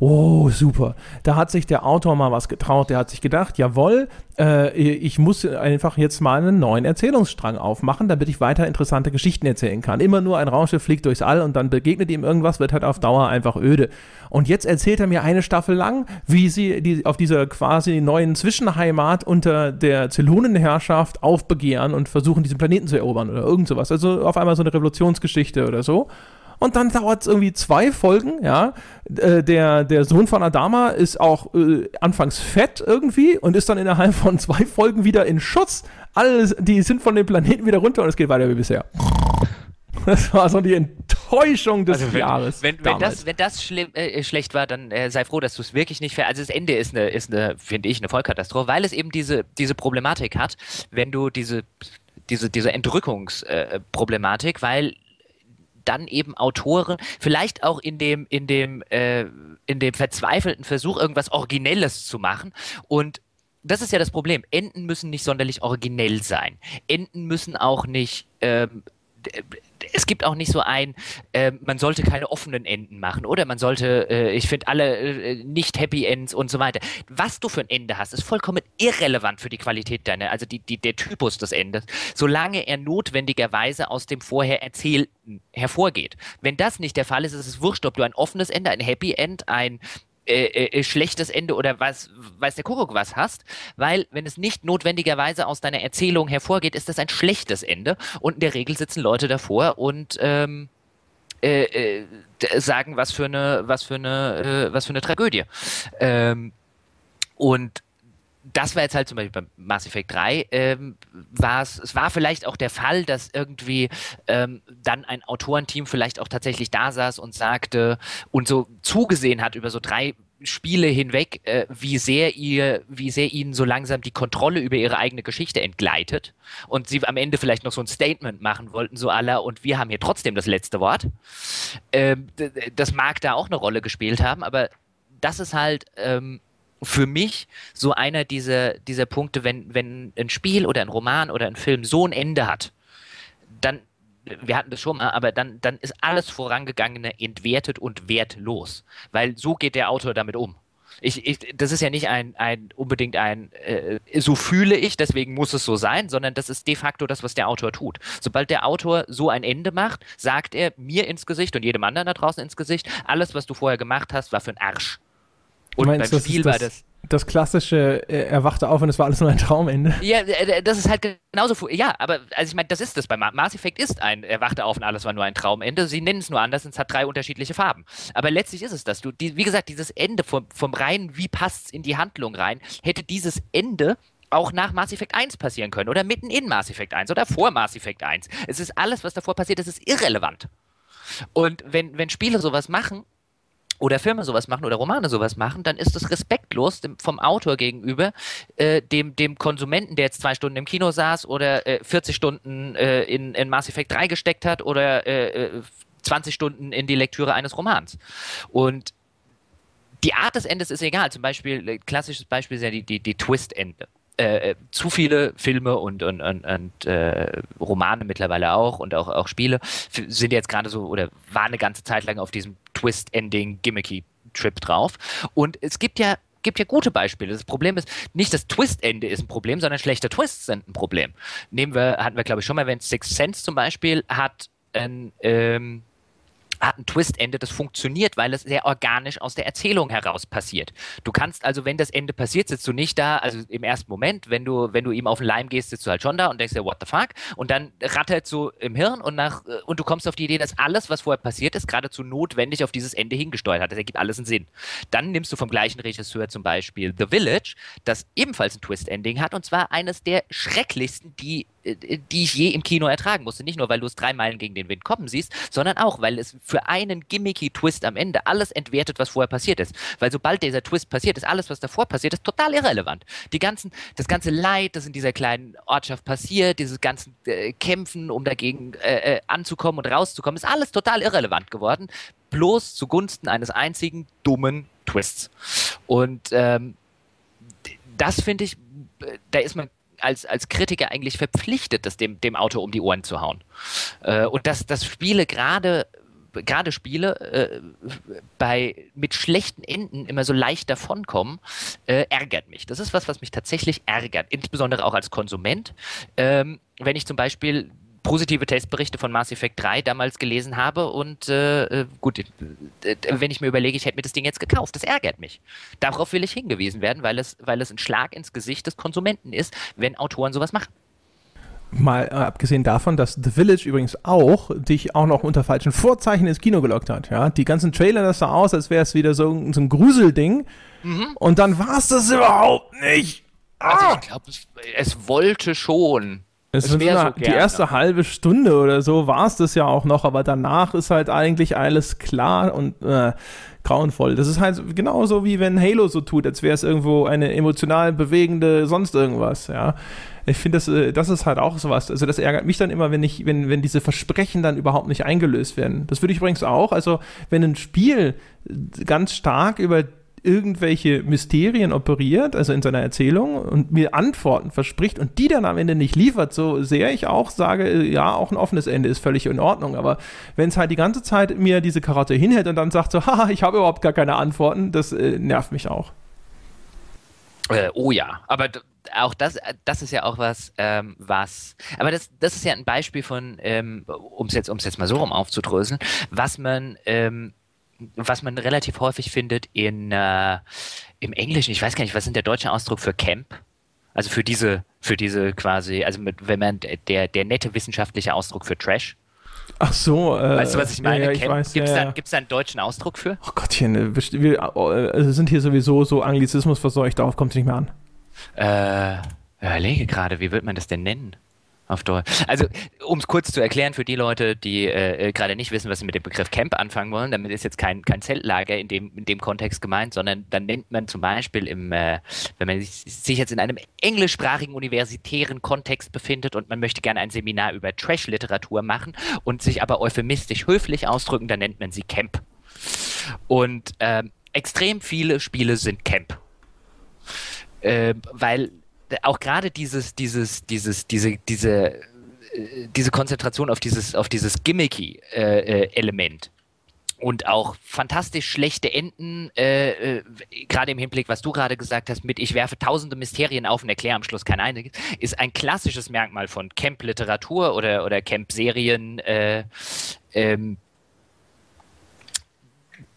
oh, super. Da hat sich der Autor mal was getraut. Der hat sich gedacht, jawohl, äh, ich muss einfach jetzt mal einen neuen Erzählungsstrang aufmachen, damit ich weiter interessante Geschichten erzählen kann. Immer nur ein Raumschiff fliegt durchs All und dann begegnet ihm irgendwas, wird halt auf Dauer einfach öde. Und jetzt erzählt er mir eine Staffel lang, wie sie die, auf dieser quasi neuen Zwischenheimat unter der Zylonenherrschaft aufbegehren und versuchen, diesen Planeten zu erobern oder irgend sowas. Also auf einmal so eine Revolutionsgeschichte oder so. Und dann dauert es irgendwie zwei Folgen, ja. Äh, der, der Sohn von Adama ist auch äh, anfangs fett irgendwie und ist dann innerhalb von zwei Folgen wieder in Schutz. Alles, die sind von dem Planeten wieder runter und es geht weiter wie bisher. Das war so die Enttäuschung des also wenn, Jahres.
Wenn, wenn das, wenn das schlimm, äh, schlecht war, dann äh, sei froh, dass du es wirklich nicht fair. Also das Ende ist eine, ist eine, finde ich, eine Vollkatastrophe, weil es eben diese, diese Problematik hat, wenn du diese, diese, diese Entrückungsproblematik, äh, weil dann eben Autoren vielleicht auch in dem in dem äh, in dem verzweifelten Versuch irgendwas Originelles zu machen und das ist ja das Problem. Enden müssen nicht sonderlich originell sein. Enden müssen auch nicht ähm, es gibt auch nicht so ein, äh, man sollte keine offenen Enden machen oder man sollte, äh, ich finde alle äh, nicht Happy Ends und so weiter. Was du für ein Ende hast, ist vollkommen irrelevant für die Qualität deiner, also die, die, der Typus des Endes, solange er notwendigerweise aus dem vorher Erzählten hervorgeht. Wenn das nicht der Fall ist, ist es wurscht, ob du ein offenes Ende, ein Happy End, ein äh, äh, äh, schlechtes Ende oder was weiß der Kuckuck was hast, weil wenn es nicht notwendigerweise aus deiner Erzählung hervorgeht, ist das ein schlechtes Ende und in der Regel sitzen Leute davor und ähm, äh, äh, sagen, was für eine, was für eine, äh, was für eine Tragödie. Ähm, und das war jetzt halt zum Beispiel beim Mass Effect 3, ähm, war es, es war vielleicht auch der Fall, dass irgendwie ähm, dann ein Autorenteam vielleicht auch tatsächlich da saß und sagte und so zugesehen hat über so drei Spiele hinweg, äh, wie sehr ihr, wie sehr ihnen so langsam die Kontrolle über ihre eigene Geschichte entgleitet und sie am Ende vielleicht noch so ein Statement machen wollten, so aller und wir haben hier trotzdem das letzte Wort. Ähm, das mag da auch eine Rolle gespielt haben, aber das ist halt ähm, für mich so einer dieser, dieser Punkte, wenn, wenn ein Spiel oder ein Roman oder ein Film so ein Ende hat, dann, wir hatten das schon mal, aber dann, dann ist alles Vorangegangene entwertet und wertlos. Weil so geht der Autor damit um. Ich, ich, das ist ja nicht ein, ein unbedingt ein, äh, so fühle ich, deswegen muss es so sein, sondern das ist de facto das, was der Autor tut. Sobald der Autor so ein Ende macht, sagt er mir ins Gesicht und jedem anderen da draußen ins Gesicht, alles, was du vorher gemacht hast, war für ein Arsch.
Und meinst, beim Spiel das, war das das klassische, äh, er wachte auf und es war alles nur ein Traumende.
Ja, äh, das ist halt genauso. Ja, aber also ich meine, das ist das. Bei Mass Effect ist ein, er wachte auf und alles war nur ein Traumende. Sie nennen es nur anders und es hat drei unterschiedliche Farben. Aber letztlich ist es das. Du, die, wie gesagt, dieses Ende vom, vom rein, wie passt es in die Handlung rein, hätte dieses Ende auch nach Mass Effect 1 passieren können oder mitten in Mass Effect 1 oder vor Mass Effect 1. Es ist alles, was davor passiert, das ist irrelevant. Und wenn, wenn Spiele sowas machen, oder Filme sowas machen oder Romane sowas machen, dann ist es respektlos dem, vom Autor gegenüber, äh, dem, dem Konsumenten, der jetzt zwei Stunden im Kino saß oder äh, 40 Stunden äh, in, in Mass Effect 3 gesteckt hat oder äh, 20 äh, Stunden in die Lektüre eines Romans. Und die Art des Endes ist egal. Zum Beispiel, äh, klassisches Beispiel ist ja die, die, die Twist-Ende. Äh, äh, zu viele Filme und, und, und, und äh, Romane mittlerweile auch und auch, auch Spiele sind jetzt gerade so oder waren eine ganze Zeit lang auf diesem Twist-Ending Gimmicky-Trip drauf. Und es gibt ja gibt ja gute Beispiele. Das Problem ist, nicht das Twist-Ende ist ein Problem, sondern schlechte Twists sind ein Problem. Nehmen wir, hatten wir glaube ich schon mal erwähnt, Six Sense zum Beispiel hat ein, ähm, hat ein Twist-Ende, das funktioniert, weil es sehr organisch aus der Erzählung heraus passiert. Du kannst also, wenn das Ende passiert, sitzt du nicht da, also im ersten Moment, wenn du, wenn du ihm auf den Leim gehst, sitzt du halt schon da und denkst dir, what the fuck? Und dann rattert so im Hirn und nach, äh, und du kommst auf die Idee, dass alles, was vorher passiert ist, geradezu notwendig auf dieses Ende hingesteuert hat. Das ergibt alles einen Sinn. Dann nimmst du vom gleichen Regisseur zum Beispiel The Village, das ebenfalls ein Twist-Ending hat, und zwar eines der schrecklichsten, die die ich je im Kino ertragen musste. Nicht nur, weil du es drei Meilen gegen den Wind kommen siehst, sondern auch, weil es für einen gimmicky Twist am Ende alles entwertet, was vorher passiert ist. Weil sobald dieser Twist passiert ist, alles, was davor passiert ist, total irrelevant. Die ganzen, das ganze Leid, das in dieser kleinen Ortschaft passiert, dieses ganze äh, Kämpfen, um dagegen äh, äh, anzukommen und rauszukommen, ist alles total irrelevant geworden. Bloß zugunsten eines einzigen dummen Twists. Und ähm, das finde ich, äh, da ist man als, als Kritiker eigentlich verpflichtet, das dem, dem Autor um die Ohren zu hauen. Äh, und dass, dass Spiele gerade gerade Spiele äh, bei mit schlechten Enden immer so leicht davonkommen, äh, ärgert mich. Das ist was, was mich tatsächlich ärgert, insbesondere auch als Konsument. Ähm, wenn ich zum Beispiel positive Testberichte von Mass Effect 3 damals gelesen habe und äh, äh gut, äh, wenn ich mir überlege, ich hätte mir das Ding jetzt gekauft, das ärgert mich. Darauf will ich hingewiesen werden, weil es, weil es ein Schlag ins Gesicht des Konsumenten ist, wenn Autoren sowas machen.
Mal äh, abgesehen davon, dass The Village übrigens auch dich auch noch unter falschen Vorzeichen ins Kino gelockt hat. Ja? Die ganzen Trailer, das sah aus, als wäre es wieder so, so ein Gruselding. Mhm. Und dann war es das überhaupt nicht.
Also ich glaube, es, es wollte schon.
Es ist so die erste halbe Stunde oder so war es das ja auch noch, aber danach ist halt eigentlich alles klar und äh, grauenvoll. Das ist halt genauso wie wenn Halo so tut, als wäre es irgendwo eine emotional bewegende sonst irgendwas, ja. Ich finde, das, äh, das ist halt auch sowas. Also das ärgert mich dann immer, wenn ich, wenn, wenn diese Versprechen dann überhaupt nicht eingelöst werden. Das würde ich übrigens auch, also wenn ein Spiel ganz stark über irgendwelche Mysterien operiert, also in seiner Erzählung und mir Antworten verspricht und die dann am Ende nicht liefert, so sehr ich auch sage, ja, auch ein offenes Ende ist völlig in Ordnung, aber wenn es halt die ganze Zeit mir diese Karotte hinhält und dann sagt so, haha, ich habe überhaupt gar keine Antworten, das äh, nervt mich auch.
Äh, oh ja, aber auch das, das ist ja auch was, ähm, was, aber das, das ist ja ein Beispiel von, ähm, um es jetzt, jetzt mal so rum aufzudröseln, was man ähm, was man relativ häufig findet in, äh, im Englischen, ich weiß gar nicht, was ist der deutsche Ausdruck für Camp? Also für diese, für diese quasi, also mit, wenn man der, der nette wissenschaftliche Ausdruck für Trash.
Ach so,
äh, weißt du, was ich meine?
Ja,
Gibt es
ja,
da, da, einen deutschen Ausdruck für?
Oh Gottchen, äh, wir äh, sind hier sowieso so Anglizismus verseucht, darauf kommt es nicht mehr an.
Äh, überlege gerade, wie wird man das denn nennen? Auf Deutsch. Also, um es kurz zu erklären für die Leute, die äh, gerade nicht wissen, was sie mit dem Begriff Camp anfangen wollen, damit ist jetzt kein, kein Zeltlager in dem, in dem Kontext gemeint, sondern dann nennt man zum Beispiel im, äh, wenn man sich, sich jetzt in einem englischsprachigen universitären Kontext befindet und man möchte gerne ein Seminar über Trash-Literatur machen und sich aber euphemistisch höflich ausdrücken, dann nennt man sie Camp. Und äh, extrem viele Spiele sind Camp. Äh, weil auch gerade dieses, dieses, dieses, diese, diese, äh, diese Konzentration auf dieses, auf dieses gimmicky äh, äh, Element. Und auch fantastisch schlechte Enden, äh, äh, gerade im Hinblick, was du gerade gesagt hast, mit ich werfe tausende Mysterien auf und erkläre am Schluss kein einziges, ist ein klassisches Merkmal von Camp-Literatur oder, oder Camp-Serien, äh, ähm,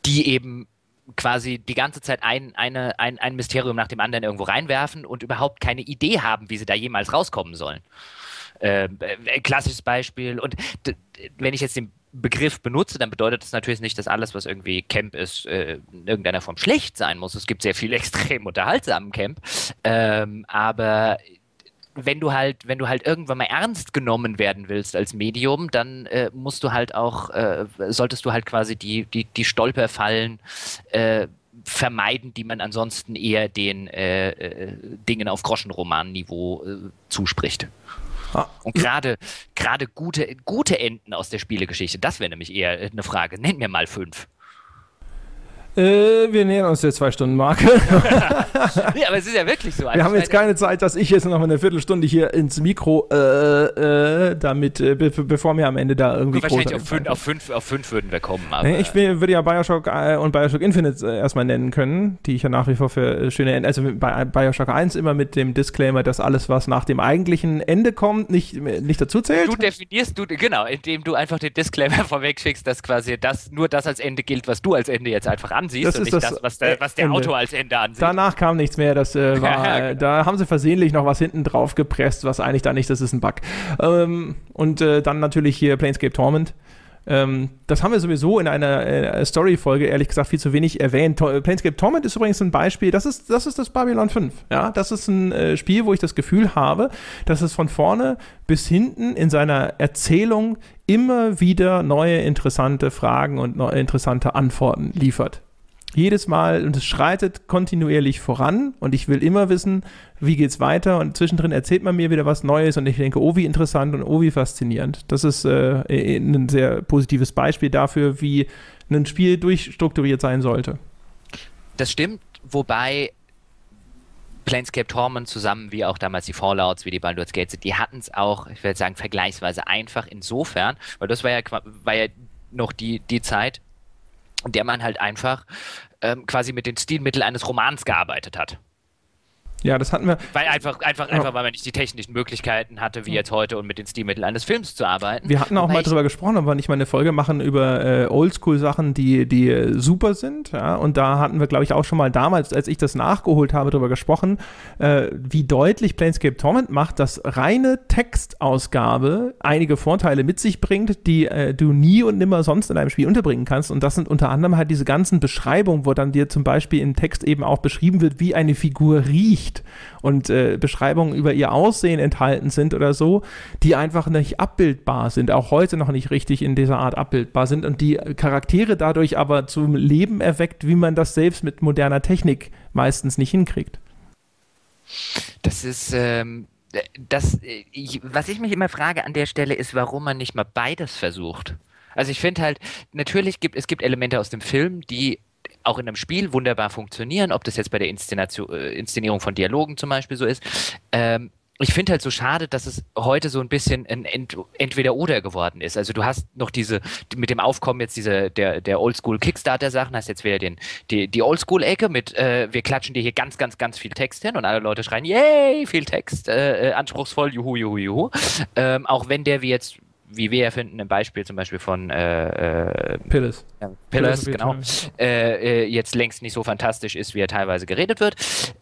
die eben quasi die ganze Zeit ein, eine, ein, ein Mysterium nach dem anderen irgendwo reinwerfen und überhaupt keine Idee haben, wie sie da jemals rauskommen sollen. Äh, äh klassisches Beispiel. Und wenn ich jetzt den Begriff benutze, dann bedeutet das natürlich nicht, dass alles, was irgendwie Camp ist, äh, in irgendeiner Form schlecht sein muss. Es gibt sehr viel extrem unterhaltsamen Camp. Ähm, aber wenn du halt, wenn du halt irgendwann mal ernst genommen werden willst als Medium, dann äh, musst du halt auch, äh, solltest du halt quasi die, die, die Stolperfallen äh, vermeiden, die man ansonsten eher den äh, äh, Dingen auf Groschenroman-Niveau äh, zuspricht. Ah. Und gerade gerade gute, gute Enden aus der Spielegeschichte, das wäre nämlich eher eine Frage. Nenn mir mal fünf.
Äh, wir nähern uns der Zwei-Stunden-Marke.
ja, aber es ist ja wirklich so.
wir haben jetzt keine Zeit, dass ich jetzt noch eine Viertelstunde hier ins Mikro, äh, äh, damit, äh, be bevor mir am Ende da irgendwie.
Wahrscheinlich auf fünf, auf, fünf, auf fünf würden wir kommen.
Aber ich will, würde ja Bioshock äh, und Bioshock Infinite äh, erstmal nennen können, die ich ja nach wie vor für schöne Ende. Also bei Bioshock 1 immer mit dem Disclaimer, dass alles, was nach dem eigentlichen Ende kommt, nicht, nicht dazu zählt.
Du definierst, du, genau, indem du einfach den Disclaimer vorweg schickst, dass quasi das, nur das als Ende gilt, was du als Ende jetzt einfach an ansiehst
das
und
nicht das, das,
was der, was der Autor als Ende ansieht.
Danach kam nichts mehr. Das, äh, war, äh, da haben sie versehentlich noch was hinten drauf gepresst, was eigentlich da nicht, das ist ein Bug. Ähm, und äh, dann natürlich hier Planescape Torment. Ähm, das haben wir sowieso in einer äh, Story-Folge, ehrlich gesagt, viel zu wenig erwähnt. To Planescape Torment ist übrigens ein Beispiel, das ist das, ist das Babylon 5. Ja? Das ist ein äh, Spiel, wo ich das Gefühl habe, dass es von vorne bis hinten in seiner Erzählung immer wieder neue interessante Fragen und interessante Antworten liefert jedes Mal und es schreitet kontinuierlich voran und ich will immer wissen, wie geht's weiter und zwischendrin erzählt man mir wieder was Neues und ich denke, oh wie interessant und oh wie faszinierend. Das ist äh, ein sehr positives Beispiel dafür, wie ein Spiel durchstrukturiert sein sollte.
Das stimmt, wobei Planescape Torment zusammen wie auch damals die Fallouts, wie die Baldur's Gates, die hatten es auch, ich würde sagen, vergleichsweise einfach insofern, weil das war ja, war ja noch die, die Zeit, in der man halt einfach ähm, quasi mit den Stilmitteln eines Romans gearbeitet hat.
Ja, das hatten wir.
Weil einfach, einfach, einfach, weil man nicht die technischen Möglichkeiten hatte, wie jetzt heute, und mit den Stilmitteln eines Films zu arbeiten.
Wir hatten auch mal drüber gesprochen, ob wir nicht mal eine Folge machen über äh, Oldschool-Sachen, die, die äh, super sind. Ja? Und da hatten wir, glaube ich, auch schon mal damals, als ich das nachgeholt habe, drüber gesprochen, äh, wie deutlich Planescape Torment macht, dass reine Textausgabe einige Vorteile mit sich bringt, die äh, du nie und nimmer sonst in einem Spiel unterbringen kannst. Und das sind unter anderem halt diese ganzen Beschreibungen, wo dann dir zum Beispiel im Text eben auch beschrieben wird, wie eine Figur riecht nicht und äh, Beschreibungen über ihr Aussehen enthalten sind oder so, die einfach nicht abbildbar sind, auch heute noch nicht richtig in dieser Art abbildbar sind und die Charaktere dadurch aber zum Leben erweckt, wie man das selbst mit moderner Technik meistens nicht hinkriegt.
Das ist ähm, das, ich, was ich mich immer frage an der Stelle ist, warum man nicht mal beides versucht. Also ich finde halt, natürlich gibt es gibt Elemente aus dem Film, die auch in einem Spiel wunderbar funktionieren, ob das jetzt bei der Inszenation, äh, Inszenierung von Dialogen zum Beispiel so ist. Ähm, ich finde halt so schade, dass es heute so ein bisschen ein Ent Entweder-Oder geworden ist. Also du hast noch diese, mit dem Aufkommen jetzt diese, der, der Oldschool-Kickstarter-Sachen, hast jetzt wieder den, die, die Oldschool-Ecke mit, äh, wir klatschen dir hier ganz, ganz, ganz viel Text hin und alle Leute schreien, yay, viel Text, äh, äh anspruchsvoll, juhu, juhu, juhu. Ähm, auch wenn der wie jetzt wie wir ja finden, ein Beispiel zum Beispiel von äh,
äh, Pillars.
Ja, Pillars, Pillars genau. Äh, äh, jetzt längst nicht so fantastisch ist, wie er teilweise geredet wird.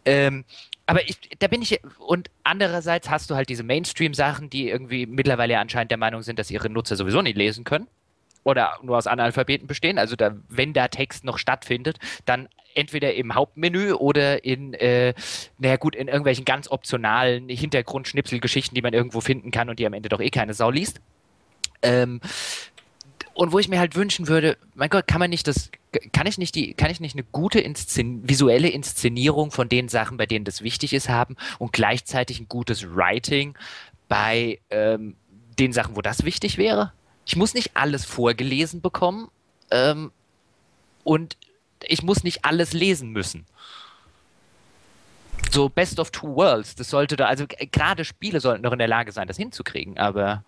Ähm, aber ich, da bin ich, und andererseits hast du halt diese Mainstream-Sachen, die irgendwie mittlerweile anscheinend der Meinung sind, dass ihre Nutzer sowieso nicht lesen können oder nur aus Analphabeten bestehen. Also da, wenn da Text noch stattfindet, dann entweder im Hauptmenü oder in, äh, naja gut, in irgendwelchen ganz optionalen Hintergrundschnipselgeschichten, die man irgendwo finden kann und die am Ende doch eh keine Sau liest. Ähm, und wo ich mir halt wünschen würde, mein Gott, kann man nicht das, kann ich nicht die, kann ich nicht eine gute Inszen visuelle Inszenierung von den Sachen, bei denen das wichtig ist, haben und gleichzeitig ein gutes Writing bei ähm, den Sachen, wo das wichtig wäre? Ich muss nicht alles vorgelesen bekommen ähm, und ich muss nicht alles lesen müssen. So Best of Two Worlds, das sollte da, also gerade Spiele sollten doch in der Lage sein, das hinzukriegen, aber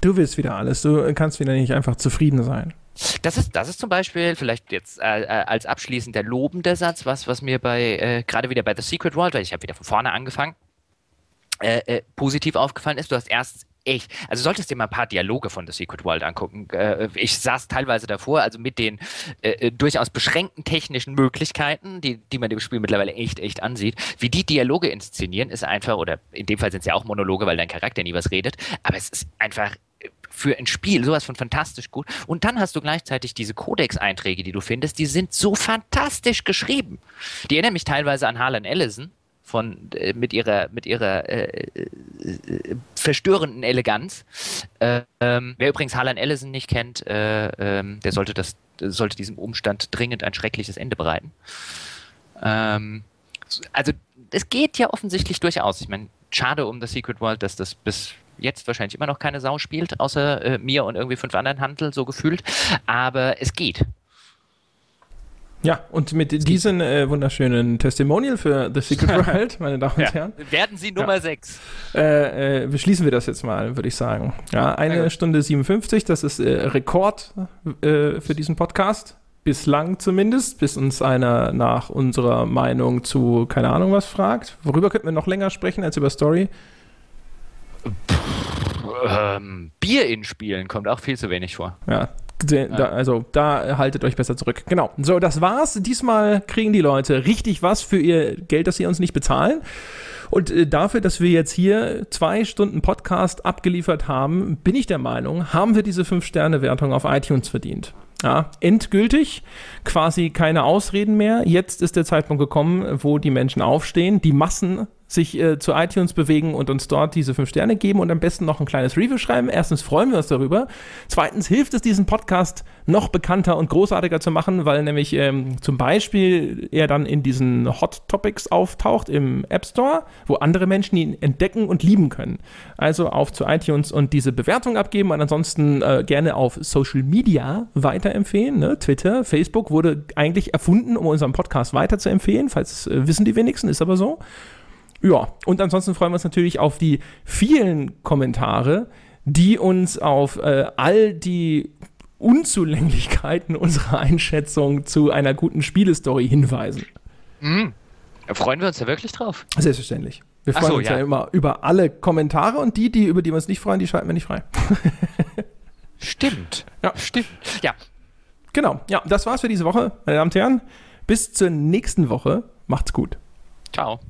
Du willst wieder alles. Du kannst wieder nicht einfach zufrieden sein.
Das ist, das ist zum Beispiel vielleicht jetzt äh, äh als abschließender lobender Satz, was, was mir bei, äh, gerade wieder bei The Secret World, weil ich habe wieder von vorne angefangen, äh, äh, positiv aufgefallen ist. Du hast erst echt, also solltest dir mal ein paar Dialoge von The Secret World angucken. Äh, ich saß teilweise davor, also mit den äh, äh, durchaus beschränkten technischen Möglichkeiten, die, die man dem Spiel mittlerweile echt, echt ansieht. Wie die Dialoge inszenieren, ist einfach, oder in dem Fall sind es ja auch Monologe, weil dein Charakter nie was redet, aber es ist einfach für ein Spiel sowas von fantastisch gut. Und dann hast du gleichzeitig diese Codex-Einträge, die du findest, die sind so fantastisch geschrieben. Die erinnern mich teilweise an Harlan Ellison, von äh, mit ihrer mit ihrer äh, äh, verstörenden Eleganz. Ähm, wer übrigens Harlan Ellison nicht kennt, äh, ähm, der sollte das sollte diesem Umstand dringend ein schreckliches Ende bereiten. Ähm, also es geht ja offensichtlich durchaus. Ich meine, schade um das Secret World, dass das bis jetzt wahrscheinlich immer noch keine Sau spielt, außer äh, mir und irgendwie fünf anderen Handel so gefühlt. Aber es geht.
Ja, und mit diesem äh, wunderschönen Testimonial für The Secret World, meine Damen und ja. Herren.
Werden Sie Nummer 6.
Ja. Äh, äh, beschließen wir das jetzt mal, würde ich sagen. Ja, eine Stunde 57, das ist äh, Rekord äh, für diesen Podcast. Bislang zumindest, bis uns einer nach unserer Meinung zu, keine Ahnung was fragt. Worüber könnten wir noch länger sprechen als über Story?
ähm, Bier in Spielen kommt auch viel zu wenig vor.
Ja, da, also da haltet euch besser zurück. Genau. So, das war's. Diesmal kriegen die Leute richtig was für ihr Geld, das sie uns nicht bezahlen. Und äh, dafür, dass wir jetzt hier zwei Stunden Podcast abgeliefert haben, bin ich der Meinung, haben wir diese 5-Sterne-Wertung auf iTunes verdient. Ja, endgültig, quasi keine Ausreden mehr. Jetzt ist der Zeitpunkt gekommen, wo die Menschen aufstehen, die Massen sich äh, zu iTunes bewegen und uns dort diese fünf Sterne geben und am besten noch ein kleines Review schreiben. Erstens freuen wir uns darüber. Zweitens hilft es, diesen Podcast noch bekannter und großartiger zu machen, weil nämlich ähm, zum Beispiel er dann in diesen Hot Topics auftaucht im App Store, wo andere Menschen ihn entdecken und lieben können. Also auf zu iTunes und diese Bewertung abgeben und ansonsten äh, gerne auf Social Media weiterempfehlen. Ne? Twitter, Facebook wurde eigentlich erfunden, um unseren Podcast weiterzuempfehlen, falls äh, wissen die wenigsten, ist aber so. Ja, und ansonsten freuen wir uns natürlich auf die vielen Kommentare, die uns auf äh, all die Unzulänglichkeiten unserer Einschätzung zu einer guten Spielestory hinweisen.
Mhm. Freuen wir uns ja wirklich drauf.
Selbstverständlich. Wir freuen so, uns ja. ja. immer über alle Kommentare und die, die über die wir uns nicht freuen, die schalten wir nicht frei.
stimmt. Ja. Stimmt.
Ja. Genau. Ja, das war's für diese Woche, meine Damen und Herren. Bis zur nächsten Woche. Macht's gut.
Ciao.